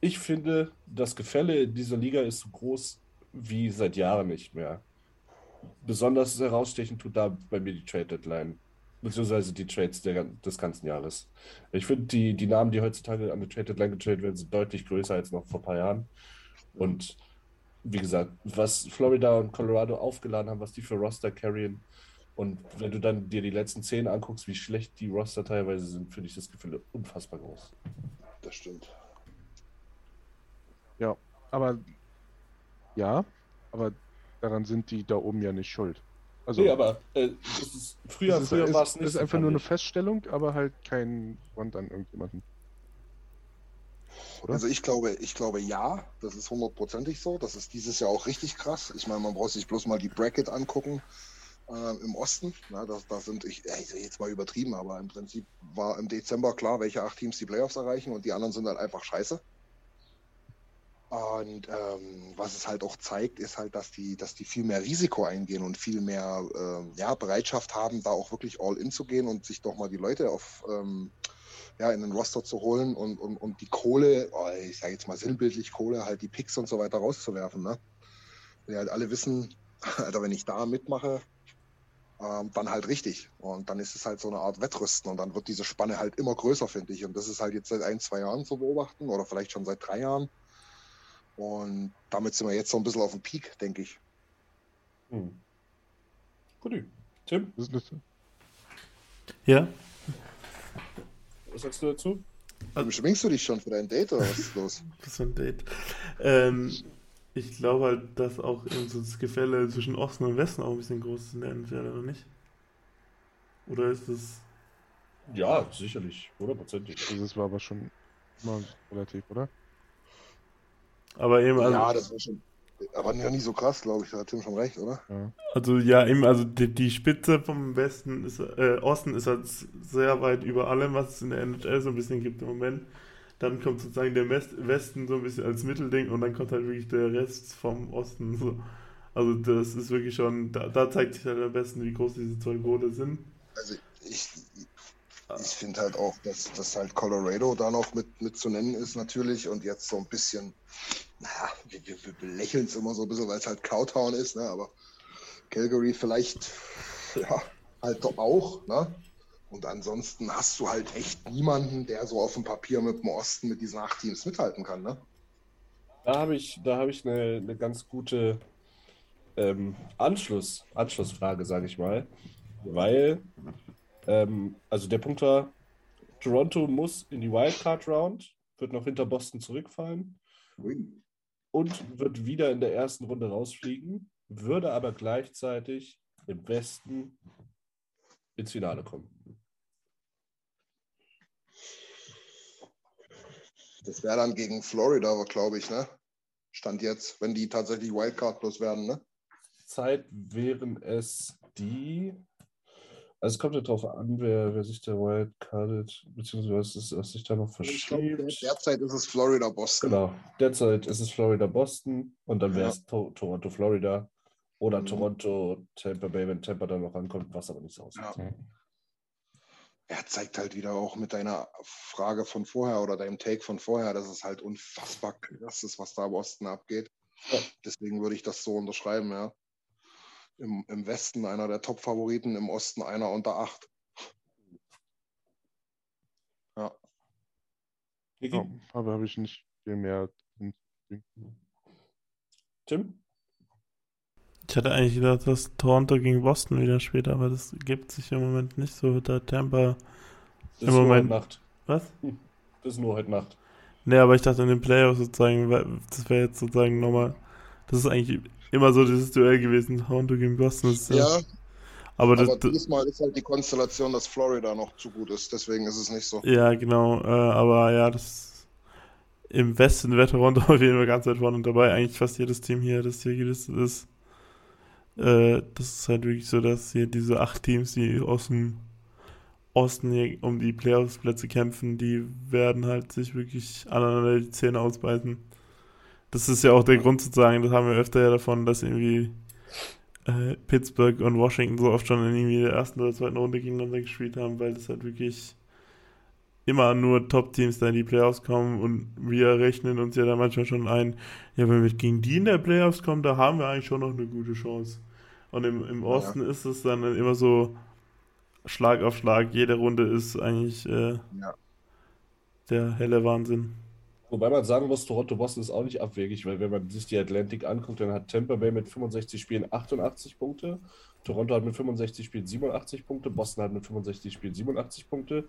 ich finde, das Gefälle in dieser Liga ist so groß wie seit Jahren nicht mehr. Besonders herausstechen tut da bei mir die Trade Deadline, beziehungsweise die Trades der, des ganzen Jahres. Ich finde, die, die Namen, die heutzutage an der Trade Deadline getradet werden, sind deutlich größer als noch vor ein paar Jahren. Und wie gesagt, was Florida und Colorado aufgeladen haben, was die für Roster carryen. Und wenn du dann dir die letzten zehn anguckst, wie schlecht die Roster teilweise sind, finde ich das Gefühl unfassbar groß. Das stimmt. Aber ja, aber daran sind die da oben ja nicht schuld. Also Nee, aber äh, es ist, früher, es ist, früher es, war es es nicht. ist so, einfach nur eine. Feststellung, aber halt kein Front an irgendjemanden. Oder? Also ich glaube, ich glaube ja, das ist hundertprozentig so. Das ist dieses Jahr auch richtig krass. Ich meine, man braucht sich bloß mal die Bracket angucken äh, im Osten. Na, da, da sind ich, ich jetzt mal übertrieben, aber im Prinzip war im Dezember klar, welche acht Teams die Playoffs erreichen und die anderen sind halt einfach scheiße. Und ähm, was es halt auch zeigt, ist halt, dass die, dass die viel mehr Risiko eingehen und viel mehr ähm, ja, Bereitschaft haben, da auch wirklich all in zu gehen und sich doch mal die Leute auf ähm, ja, in den Roster zu holen und, und, und die Kohle, oh, ich sage jetzt mal sinnbildlich Kohle, halt die Picks und so weiter rauszuwerfen. Ne? Die halt alle wissen, (laughs) Alter, wenn ich da mitmache, ähm, dann halt richtig. Und dann ist es halt so eine Art Wettrüsten und dann wird diese Spanne halt immer größer, finde ich. Und das ist halt jetzt seit ein, zwei Jahren zu beobachten oder vielleicht schon seit drei Jahren. Und damit sind wir jetzt so ein bisschen auf dem Peak, denke ich. Hm. Guti. Tim, ist Ja? was sagst du dazu? Also- Schwingst du dich schon für dein Date oder was ist los? (laughs) Für ein Date. Ähm, ich glaube halt, dass auch eben so das Gefälle zwischen Osten und Westen auch ein bisschen groß ist in der NFL, oder nicht? Oder ist es. Ja, sicherlich, hundertprozentig. also das war aber schon immer relativ, oder? Aber eben, also, ja, das war schon. Aber ja nie so krass, glaube ich. Da hat Tim schon recht, oder? Ja. also ja, eben, also die, die Spitze vom Westen ist, äh, Osten ist halt sehr weit über allem, was es in der NFL so ein bisschen gibt im Moment. Dann kommt sozusagen der West Westen so ein bisschen als Mittelding und dann kommt halt wirklich der Rest vom Osten. So. Also das ist wirklich schon, da, da zeigt sich halt am besten, wie groß diese zwei Gole sind. Also ich, ich finde halt auch, dass, dass halt Colorado da noch mit, mit zu nennen ist natürlich und jetzt so ein bisschen, naja, wir, wir, wir belächeln es immer so ein bisschen, weil es halt Cowtown ist, ne? aber Calgary vielleicht, ja, halt doch auch, ne? Und ansonsten hast du halt echt niemanden, der so auf dem Papier mit dem Osten mit diesen acht Teams mithalten kann, ne? Da habe ich, da habe ich eine, eine ganz gute ähm, Anschluss, Anschlussfrage, sage ich mal. Weil, ähm, also der Punkt war, Toronto muss in die Wildcard Round, wird noch hinter Boston zurückfallen und wird wieder in der ersten Runde rausfliegen, würde aber gleichzeitig im Westen ins Finale kommen. Das wäre dann gegen Florida, glaube ich, ne? Stand jetzt, wenn die tatsächlich Wildcard plus werden, ne? Zeit wären es die. Also es kommt ja darauf an, wer, wer sich der Wildcardet, beziehungsweise was, ist, was sich da noch glaub, verschiebt. derzeit ist es Florida Boston. Genau, derzeit ist es Florida Boston und dann wäre Ja. es to Toronto Florida oder Mhm. Toronto Tampa Bay, wenn Tampa dann noch rankommt, was aber nicht so aussieht. Ja. Er zeigt halt wieder auch mit deiner Frage von vorher oder deinem Take von vorher, dass es halt unfassbar krass ist, was da im Osten abgeht. Ja. Deswegen würde ich das so unterschreiben, ja. Im, Im Westen einer der Top-Favoriten, im Osten einer unter acht. Ja. Ja, aber habe ich nicht viel mehr. Tim? Ich hatte eigentlich gedacht, dass Toronto gegen Boston wieder spielt, aber das gibt sich im Moment nicht so. Da Tampa. Das Im ist nur Moment- heute Nacht. Was? Das ist nur heute Nacht. Nee, aber ich dachte in den Playoffs sozusagen, das wäre jetzt sozusagen nochmal, das ist eigentlich immer so dieses Duell gewesen, Toronto gegen Boston. Ist, äh, Ja, aber das, aber das, diesmal ist halt die Konstellation, dass Florida noch zu gut ist. Deswegen ist es nicht so. ja, genau, äh, aber ja, das im Westen wäre Toronto (laughs) auf jeden Fall ganz weit vorne dabei. Eigentlich fast jedes Team hier, das hier gelistet ist. Äh, das ist halt wirklich so, dass hier diese acht Teams, die aus dem Osten hier um die Playoffs-Plätze kämpfen, die werden halt sich wirklich aneinander die Zähne ausbeißen. Das ist ja auch der Grund sozusagen, das haben wir öfter ja davon, dass irgendwie äh, Pittsburgh und Washington so oft schon in irgendwie der ersten oder zweiten Runde gegeneinander gespielt haben, weil das halt wirklich immer nur Top-Teams da in die Playoffs kommen und wir rechnen uns ja da manchmal schon ein, ja, wenn wir gegen die in der Playoffs kommen, da haben wir eigentlich schon noch eine gute Chance. Und im, im Osten ist es dann immer so Schlag auf Schlag, jede Runde ist eigentlich äh, Ja. der helle Wahnsinn. Wobei man sagen muss, Toronto-Boston ist auch nicht abwegig, weil wenn man sich die Atlantic anguckt, dann hat Tampa Bay mit 65 Spielen 88 Punkte, Toronto hat mit 65 Spielen 87 Punkte, Boston hat mit 65 Spielen 87 Punkte.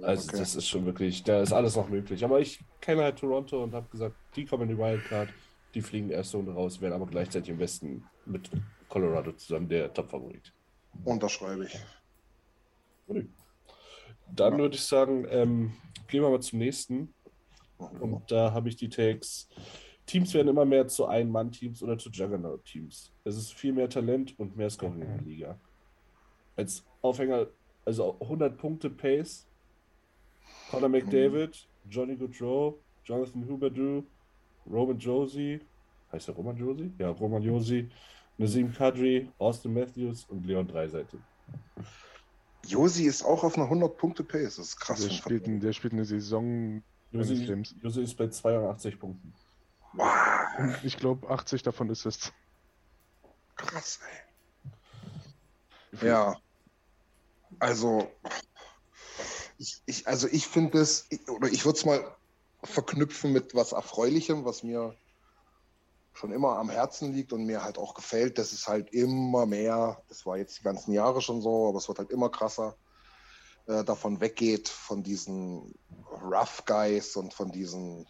Also Okay. das ist schon wirklich, da ist alles noch möglich. Aber ich kenne halt Toronto und habe gesagt, die kommen in die Wildcard, die fliegen erste Runde raus, werden aber gleichzeitig im Westen mit Colorado zusammen der Top-Favorit. Unterschreibe ich. Dann würde ich sagen, ähm, gehen wir mal zum nächsten. Mhm. Und da habe ich die Takes. Teams werden immer mehr zu Ein-Mann-Teams oder zu Juggernaut-Teams. Es ist viel mehr Talent und mehr Scoring in der Liga. Als Aufhänger, also 100 Punkte Pace. Conor McDavid, Johnny Gaudreau, Jonathan Huberdeau, Roman Josie, heißt er Roman Josie? Ja, Roman Josie, Nazim Kadri, Austin Matthews und Leon Dreiseite. Josi ist auch auf einer 100-Punkte-Pace. Das ist krass. Der spielt, der spielt eine Saison Josie ist bei 82 Punkten. Wow, ich glaube, 80 davon ist es. krass, ey. Ja. Also, ich, ich, also ich finde es, oder ich würde es mal verknüpfen mit was Erfreulichem, was mir schon immer am Herzen liegt und mir halt auch gefällt, dass es halt immer mehr, das war jetzt die ganzen Jahre schon so, aber es wird halt immer krasser, äh, davon weggeht, von diesen Rough Guys und von diesen,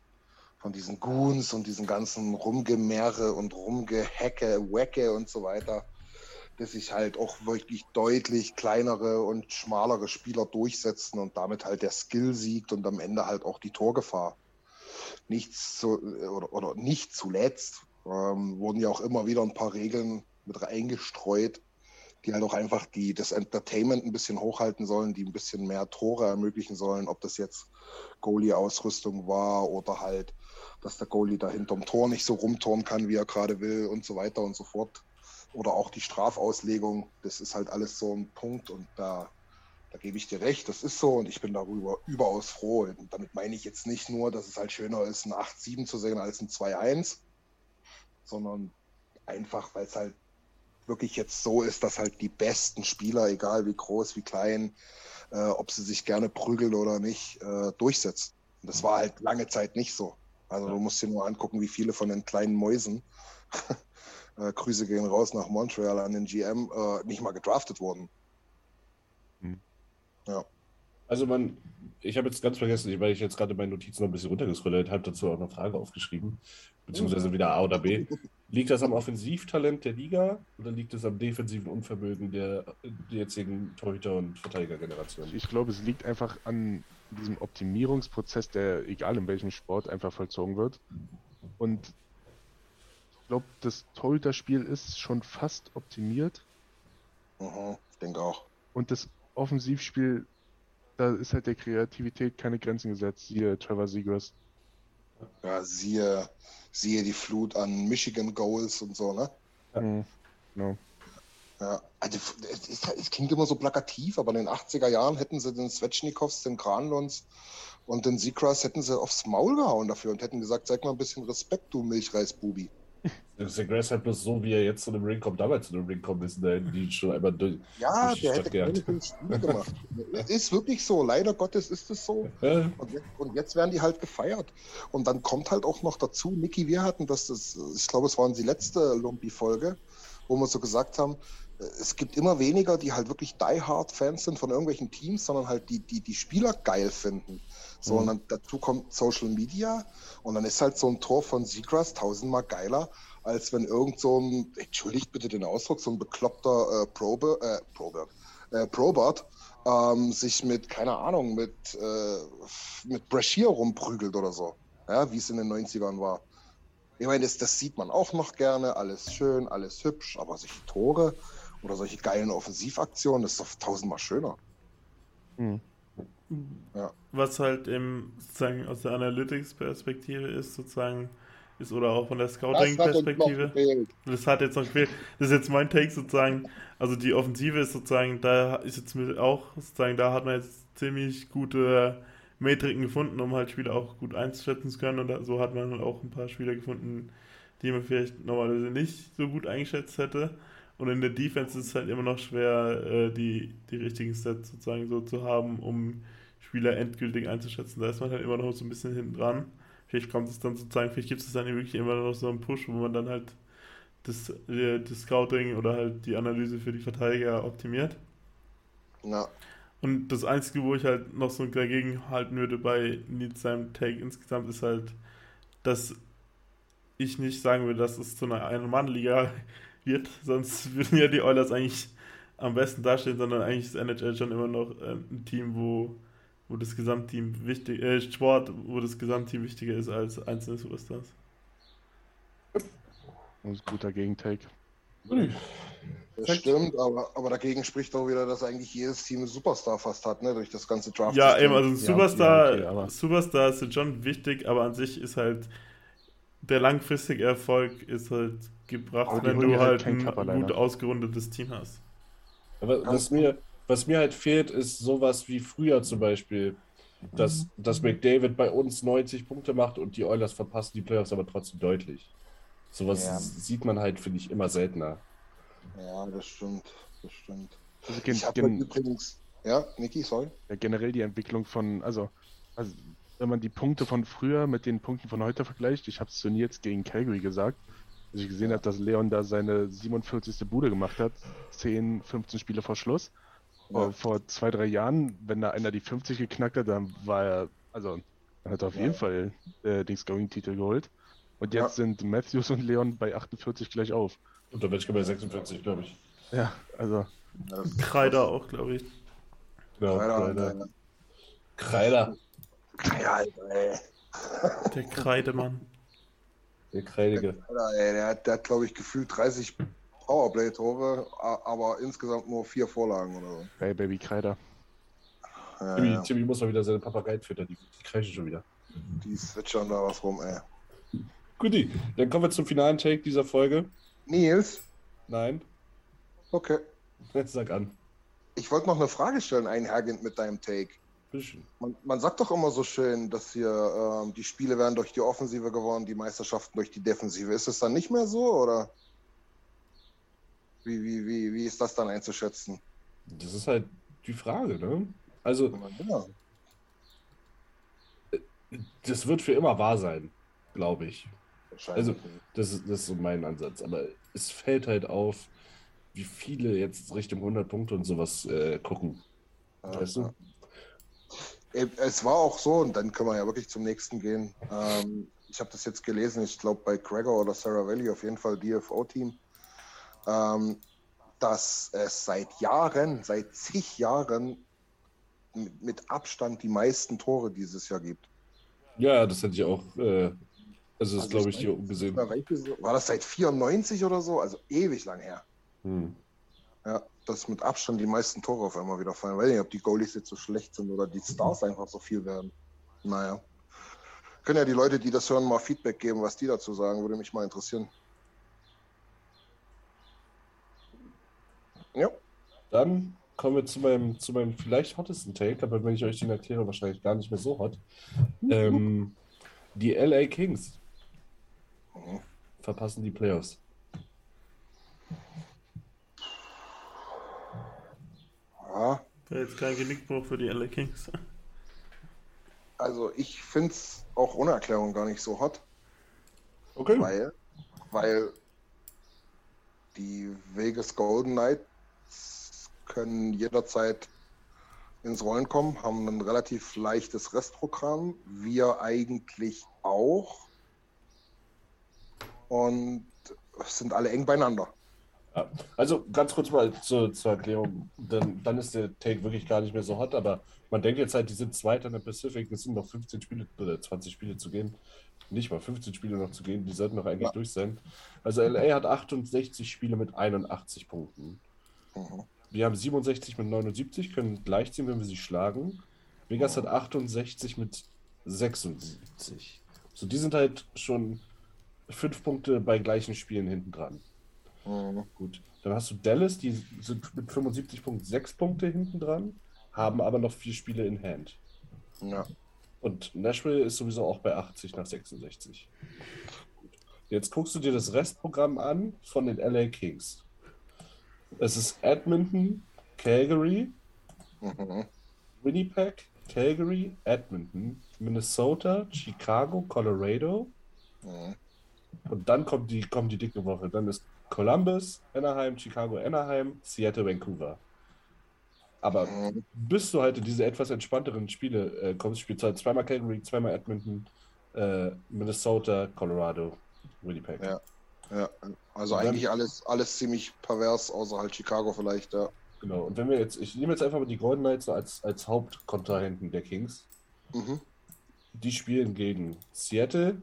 von diesen Goons und diesen ganzen Rumgemehre und Rumgehacke, Wecke und so weiter, dass sich halt auch wirklich deutlich kleinere und schmalere Spieler durchsetzen und damit halt der Skill siegt und am Ende halt auch die Torgefahr. Nichts zu, oder, oder nicht zuletzt ähm, wurden ja auch immer wieder ein paar Regeln mit reingestreut, die halt auch einfach die, das Entertainment ein bisschen hochhalten sollen, die ein bisschen mehr Tore ermöglichen sollen, ob das jetzt Goalie-Ausrüstung war oder halt, dass der Goalie da hinterm Tor nicht so rumturnen kann, wie er gerade will und so weiter und so fort. Oder auch die Strafauslegung, das ist halt alles so ein Punkt und da, da gebe ich dir recht, das ist so und ich bin darüber überaus froh. Und damit meine ich jetzt nicht nur, dass es halt schöner ist, ein 8-7 zu sehen als ein 2-1, sondern einfach, weil es halt wirklich jetzt so ist, dass halt die besten Spieler, egal wie groß, wie klein, äh, ob sie sich gerne prügeln oder nicht, äh, durchsetzen. Und das war halt lange Zeit nicht so. Also du musst dir nur angucken, wie viele von den kleinen Mäusen, (laughs) äh, Grüße gehen raus nach Montreal an den GM, äh, nicht mal gedraftet wurden. Hm. Ja. Also man, ich habe jetzt ganz vergessen, weil ich jetzt gerade meine Notizen noch ein bisschen runtergescrollt habe, dazu auch eine Frage aufgeschrieben, beziehungsweise wieder A oder B. (laughs) Liegt das am Offensivtalent der Liga oder liegt es am defensiven Unvermögen der, der jetzigen Torhüter- und Verteidigergeneration? Ich glaube, es liegt einfach an diesem Optimierungsprozess, der egal in welchem Sport einfach vollzogen wird. Und ich glaube, das Torhüterspiel ist schon fast optimiert. Mhm, ich denke auch. Und das Offensivspiel, da ist halt der Kreativität keine Grenzen gesetzt. Siehe Trevor Seagrass. Ja, siehe, siehe die Flut an Michigan Goals und so, ne? Mhm. Genau. Ja, also es, ist, es klingt immer so plakativ, aber in den 80er Jahren hätten sie den Svechnikovs, den Granlunds und den Seacrest hätten sie aufs Maul gehauen dafür und hätten gesagt, zeig mal ein bisschen Respekt, du Milchreisbubi. Der Grass hat bloß so, wie er jetzt zu einem Ring kommt, damals zu einem Ring kommt, ist der die schon einmal durch. Ja, Durch die der Stadt hätte gejagt. gemacht. Es ist wirklich so, leider Gottes ist es so. Und jetzt, und jetzt werden die halt gefeiert. Und dann kommt halt auch noch dazu, Niki, wir hatten das, das ich glaube, es war die letzte Lumpi-Folge, wo wir so gesagt haben, es gibt immer weniger, die halt wirklich die-hard-Fans sind von irgendwelchen Teams, sondern halt die, die die Spieler geil finden. So, Mhm. und dann dazu kommt Social Media und dann ist halt so ein Tor von Seagrass tausendmal geiler, als wenn irgend so ein, entschuldigt bitte den Ausdruck, so ein bekloppter äh, Probe, äh, Probe, äh, Probert ähm, sich mit, keine Ahnung, mit, äh, mit Brashear rumprügelt oder so. Ja, wie es in den 90ern war. Ich meine, das, das sieht man auch noch gerne, alles schön, alles hübsch, aber solche Tore oder solche geilen Offensivaktionen, das ist doch tausendmal schöner. Hm. Was halt im, sozusagen aus der Analytics-Perspektive ist, sozusagen, ist oder auch von der Scouting-Perspektive. Das hat jetzt noch gefehlt. Das ist jetzt mein Take sozusagen. Also die Offensive ist sozusagen, da ist jetzt mit auch sozusagen, da hat man jetzt ziemlich gute Metriken gefunden, um halt Spieler auch gut einzuschätzen zu können. Und da, so hat man halt auch ein paar Spieler gefunden, die man vielleicht normalerweise nicht so gut eingeschätzt hätte. Und in der Defense ist es halt immer noch schwer, äh, die, die richtigen Stats sozusagen so zu haben, um Spieler endgültig einzuschätzen. Da ist man halt immer noch so ein bisschen hinten dran. Vielleicht kommt es dann sozusagen, vielleicht gibt es dann wirklich immer noch so einen Push, wo man dann halt das, äh, das Scouting oder halt die Analyse für die Verteidiger optimiert. Ja, Und das Einzige, wo ich halt noch so dagegen halten würde bei Need seinem Take insgesamt, ist halt, dass ich nicht sagen würde, dass es zu einer Ein-Mann-Liga wird. Sonst würden ja die Oilers eigentlich am besten dastehen, sondern eigentlich ist NHL schon immer noch äh, ein Team, wo, wo das Gesamtteam wichtig, äh, Sport, wo das Gesamtteam wichtiger ist als einzelne Superstars. Das ist ein guter Gegentake. das stimmt, aber, aber dagegen spricht auch wieder, dass eigentlich jedes Team einen Superstar fast hat, ne, durch das ganze Draft. Ja, eben, also ein Superstar, ja, okay, aber- Superstars sind schon wichtig, aber an sich ist halt der langfristige Erfolg ist halt gebracht, Aber wenn du halt halt ein gut ausgerundetes Team hast. Aber was mir, was mir halt fehlt, ist sowas wie früher zum Beispiel, dass, dass McDavid bei uns 90 Punkte macht und die Oilers verpassen die Playoffs aber trotzdem deutlich. Sowas Ja. sieht man halt, finde ich, immer seltener. Ja, das stimmt, das stimmt. Also Ich habe gen übrigens, ja, Niki, sorry. ja, generell die Entwicklung von, also, also, wenn man die Punkte von früher mit den Punkten von heute vergleicht, ich habe es zu Nils gegen Calgary gesagt, als ich gesehen habe, dass Leon da seine 47. Bude gemacht hat, 10, 15 Spiele vor Schluss. Ja. Vor- zwei, drei Jahren, wenn da einer die 50 geknackt hat, dann war er, also, dann hat er auf Ja. jeden Fall äh, den Scoring-Titel geholt. Und jetzt Ja. sind Matthews und Leon bei 48 gleich auf. Und da bin ich bei 46, glaube ich. Ja, also, Kreider auch, glaube ich. Ja, Kreider, Kreider. Kreider. Ja, Alter, ey. Der Kreidemann. Der Kreidige. Der hat, der hat glaube ich, gefühlt 30 Powerplay-Tore, aber insgesamt nur vier Vorlagen oder so. hey Baby Kreider. Ja, Timmy, ja. Timmy muss mal wieder seine Papageien füttern, die, die kreischen schon wieder. Die switchern da was rum, ey. Guti, dann kommen wir zum finalen Take dieser Folge. Nils, Nein, okay. jetzt (laughs) sag an. Ich wollte noch eine Frage stellen, einhergehend mit deinem Take. Bitteschön. Man, man sagt doch immer so schön, dass hier ähm, die Spiele werden durch die Offensive gewonnen, die Meisterschaften durch die Defensive. Ist es dann nicht mehr so oder wie, wie, wie, wie ist das dann einzuschätzen? Das ist halt die Frage, ne? Also, Ja, das wird für immer wahr sein, glaube ich. Also, das ist, das ist so mein Ansatz. Aber es fällt halt auf, wie viele jetzt Richtung 100 Punkte und sowas äh, gucken. Ja, weißt du? ja. Äh, Es war auch so, und dann können wir ja wirklich zum nächsten gehen. Ähm, ich habe das jetzt gelesen, ich glaube bei Gregor oder Sarah Valley, auf jeden Fall DFO-Team, ähm, dass es seit Jahren, seit zig Jahren mit, mit Abstand die meisten Tore dieses Jahr gibt. Ja, das hätte ich auch. Äh, also, das Also glaube ich hier so- War das seit 94 oder so? Also ewig lang her. Hm. Ja, dass mit Abstand die meisten Tore auf einmal wieder fallen. Weiß nicht, ob die Goalies jetzt so schlecht sind oder die Stars einfach so viel werden. Naja. Können ja die Leute, die das hören, mal Feedback geben, was die dazu sagen, würde mich mal interessieren. Ja, Dann kommen wir zu meinem, zu meinem vielleicht hottesten Take, aber wenn ich euch den erkläre, wahrscheinlich gar nicht mehr so hot. Ähm, die LA Kings Mhm. verpassen die Playoffs. Ja. Wäre jetzt kein Genickbruch für die LA Kings. Also ich finde es auch ohne Erklärung gar nicht so hot, Okay. weil, weil die Vegas Golden Knight können jederzeit ins Rollen kommen, haben ein relativ leichtes Restprogramm. Wir eigentlich auch. Und sind alle eng beieinander. Ja. Also ganz kurz mal zur, zur Erklärung, dann, dann ist der Take wirklich gar nicht mehr so hot, aber man denkt jetzt halt, die sind Zweiter in der Pacific, es sind noch 15 Spiele oder 20 Spiele zu gehen. Nicht mal 15 Spiele noch zu gehen, die sollten doch eigentlich Ja. durch sein. Also LA hat 68 Spiele mit 81 Punkten. Mhm. Wir haben 67 mit 79, können gleichziehen, wenn wir sie schlagen. Vegas hat 68 mit 76. So, die sind halt schon fünf Punkte bei gleichen Spielen hinten dran. Gut. Dann hast du Dallas, die sind mit 75.6 Punkte hinten dran, haben aber noch vier Spiele in Hand. Ja. Und Nashville ist sowieso auch bei 80 nach 66. Gut. Jetzt guckst du dir das Restprogramm an von den LA Kings. Es ist Edmonton, Calgary, Mhm. Winnipeg, Calgary, Edmonton, Minnesota, Chicago, Colorado. Mhm. Und dann kommt die, kommt die dicke Woche. Dann ist Columbus, Anaheim, Chicago, Anaheim, Seattle, Vancouver. Aber bis du halt in diese etwas entspannteren Spiele äh, kommst, spielst du halt zweimal Calgary, zweimal Edmonton, äh, Minnesota, Colorado, Winnipeg. Ja. Ja. Also dann- eigentlich alles, alles ziemlich pervers, außer halt Chicago vielleicht, ja. Genau. Und wenn wir jetzt, ich nehme jetzt einfach mal die Golden Knights als, als Hauptkontrahenten der Kings. Mhm. Die spielen gegen Seattle,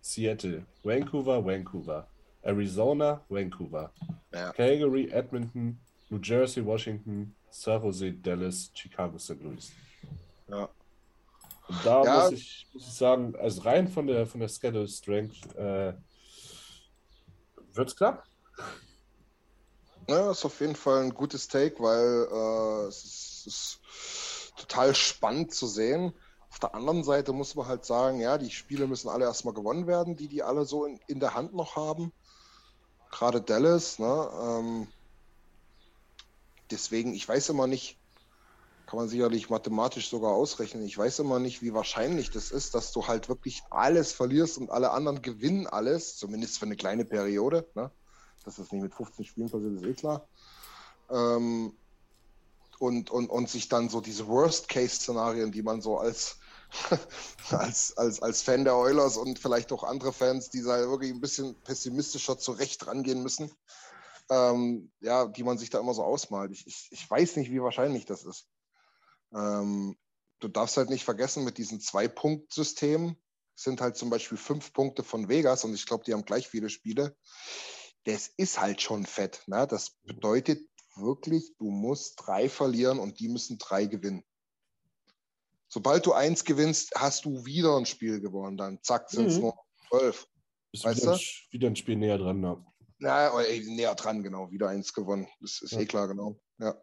Seattle, Vancouver, Vancouver, Arizona, Vancouver, Ja. Calgary, Edmonton, New Jersey, Washington, San Jose, Dallas, Chicago, St. Louis. Ja. Und da Ja. muss, ich, muss ich sagen, also rein von der, von der Schedule Strength äh, wird's knapp. Ja, ist auf jeden Fall ein gutes Take, weil äh, es, ist, es ist total spannend zu sehen. Auf der anderen Seite muss man halt sagen, ja, die Spiele müssen alle erstmal gewonnen werden, die die alle so in, in der Hand noch haben. Gerade Dallas, ne? Ähm, deswegen, ich weiß immer nicht, kann man sicherlich mathematisch sogar ausrechnen. Ich weiß immer nicht, wie wahrscheinlich das ist, dass du halt wirklich alles verlierst und alle anderen gewinnen alles, zumindest für eine kleine Periode. Ne? Dass das nicht mit 15 Spielen passiert, ist eh klar. Ähm, und, und, und sich dann so diese Worst-Case-Szenarien, die man so als, (laughs) als, als, als Fan der Oilers und vielleicht auch andere Fans, die da wirklich ein bisschen pessimistischer zurecht rangehen müssen, ähm, ja, die man sich da immer so ausmalt. Ich, ich, ich weiß nicht, wie wahrscheinlich das ist. Ähm, du darfst halt nicht vergessen, mit diesem Zwei-Punkt-System sind halt zum Beispiel fünf Punkte von Vegas und ich glaube, die haben gleich viele Spiele. Das ist halt schon fett. Ne? Das bedeutet wirklich, du musst drei verlieren und die müssen drei gewinnen. Sobald du eins gewinnst, hast du wieder ein Spiel gewonnen. Dann zack, sind es Mhm. nur zwölf. Ist Weißt wieder, du? ein, wieder ein Spiel näher dran. Ja. Na, näher dran, genau, wieder eins gewonnen. Das ist Ja. eh klar, genau. Ja.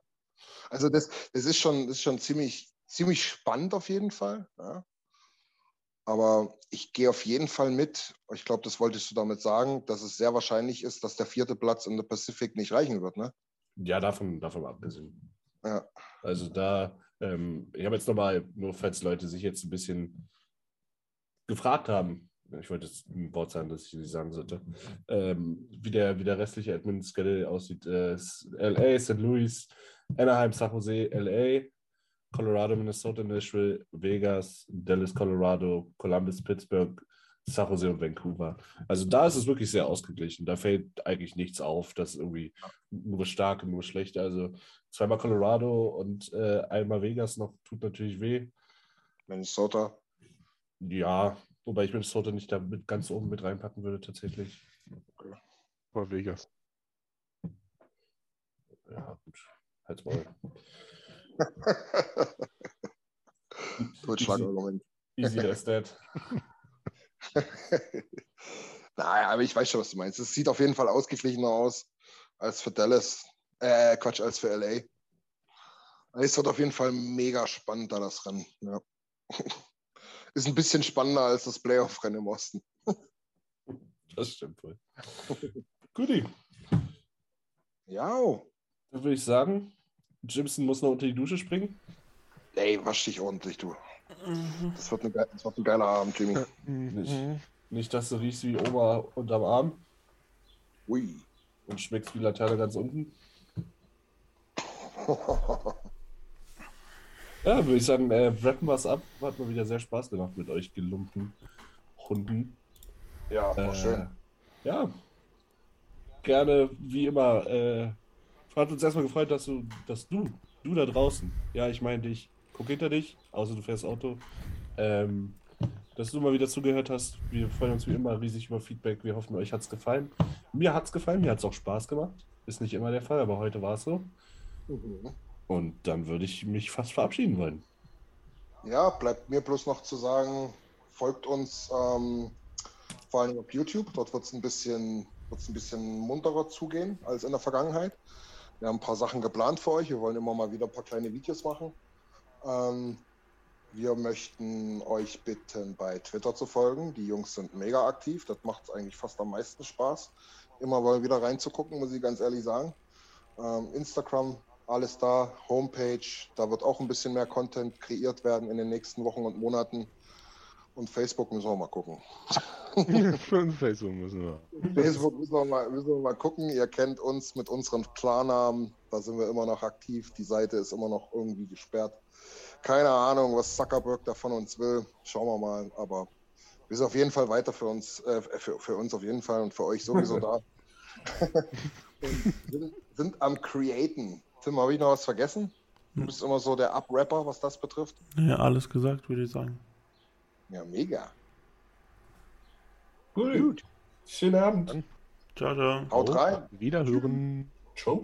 Also das, das ist schon, das ist schon ziemlich, ziemlich spannend auf jeden Fall. Ja. Aber ich gehe auf jeden Fall mit. Ich glaube, das wolltest du damit sagen, dass es sehr wahrscheinlich ist, dass der vierte Platz in der Pacific nicht reichen wird, ne? Ja, davon, davon abgesehen. Ja. Also da, ähm, ich habe jetzt nochmal, nur falls Leute sich jetzt ein bisschen gefragt haben, ich wollte jetzt ein Wort sagen, das ich nicht sagen sollte, ähm, wie, der, wie der restliche Admin Schedule aussieht. Äh, LA, St. Louis, Anaheim, San Jose, LA, Colorado, Minnesota, Nashville, Vegas, Dallas, Colorado, Columbus, Pittsburgh, San Jose und Vancouver. Also da ist es wirklich sehr ausgeglichen. Da fällt eigentlich nichts auf, dass irgendwie nur stark und nur schlecht. Also zweimal Colorado und äh, einmal Vegas noch tut natürlich weh. Minnesota. Ja, wobei ich Minnesota nicht da mit ganz oben mit reinpacken würde tatsächlich. Vor Vegas. Ja, gut. Halt's mal. (laughs) Totschlagargument. Easy as that. (laughs) (laughs) naja, aber ich weiß schon, was du meinst. Es sieht auf jeden Fall ausgeglichener aus als für Dallas. Äh, Quatsch, als für LA. Es wird auf jeden Fall mega spannend, da das Rennen. Ja. (laughs) Ist ein bisschen spannender als das Playoff-Rennen im Osten. (laughs) Das stimmt wohl. Guti, Ja, dann würde ich sagen, Jimson muss noch unter die Dusche springen. ey, wasch dich ordentlich, du. Das wird, eine, ge- das wird ein geiler Abend, Jimmy. Nicht. Mhm. Nicht, dass du riechst wie Oma unterm Arm Ui. und schmeckst wie Laterne ganz unten. (laughs) Ja, würde ich sagen, äh, wrappen wir es ab. Hat mir wieder sehr Spaß gemacht mit euch gelumpen Hunden. ja, war Äh, schön. Ja. Gerne, wie immer. Äh, hat uns erstmal gefreut, dass du, dass du, du da draußen, ja, ich meine dich, guck hinter dich, außer du fährst Auto, ähm, dass du mal wieder zugehört hast. Wir freuen uns wie immer riesig über Feedback. Wir hoffen, euch hat es gefallen. Mir hat es gefallen, mir hat es auch Spaß gemacht. Ist nicht immer der Fall, aber heute war es so. Und dann würde ich mich fast verabschieden wollen. Ja, bleibt mir bloß noch zu sagen, folgt uns ähm, vor allem auf YouTube. Dort wird es ein, bisschen- wird's ein bisschen munterer zugehen als in der Vergangenheit. Wir haben ein paar Sachen geplant für euch. Wir wollen immer mal wieder ein paar kleine Videos machen. Ähm, wir möchten euch bitten, bei Twitter zu folgen. Die Jungs sind mega aktiv. Das macht eigentlich fast am meisten Spaß. Immer mal wieder reinzugucken, muss ich ganz ehrlich sagen. Ähm, Instagram, alles da. Homepage, da wird auch ein bisschen mehr Content kreiert werden in den nächsten Wochen und Monaten. Und Facebook müssen wir mal gucken. (laughs) Uns Facebook müssen wir. Facebook müssen wir, mal, müssen wir mal gucken. Ihr kennt uns mit unseren Klarnamen. Da sind wir immer noch aktiv. Die Seite ist immer noch irgendwie gesperrt. Keine Ahnung, was Zuckerberg da von uns will. Schauen wir mal. Aber wir sind auf jeden Fall weiter für uns, äh, für, für uns auf jeden Fall und für euch sowieso (laughs) da. (laughs) und sind, sind am Createn. Tim, habe ich noch was vergessen? Du bist immer so der Up-Rapper, was das betrifft. Ja, alles gesagt, würde ich sagen. Ja, mega. Cool. Schönen Abend. Ciao, ciao. Haut rein. Wiederhören. Ciao.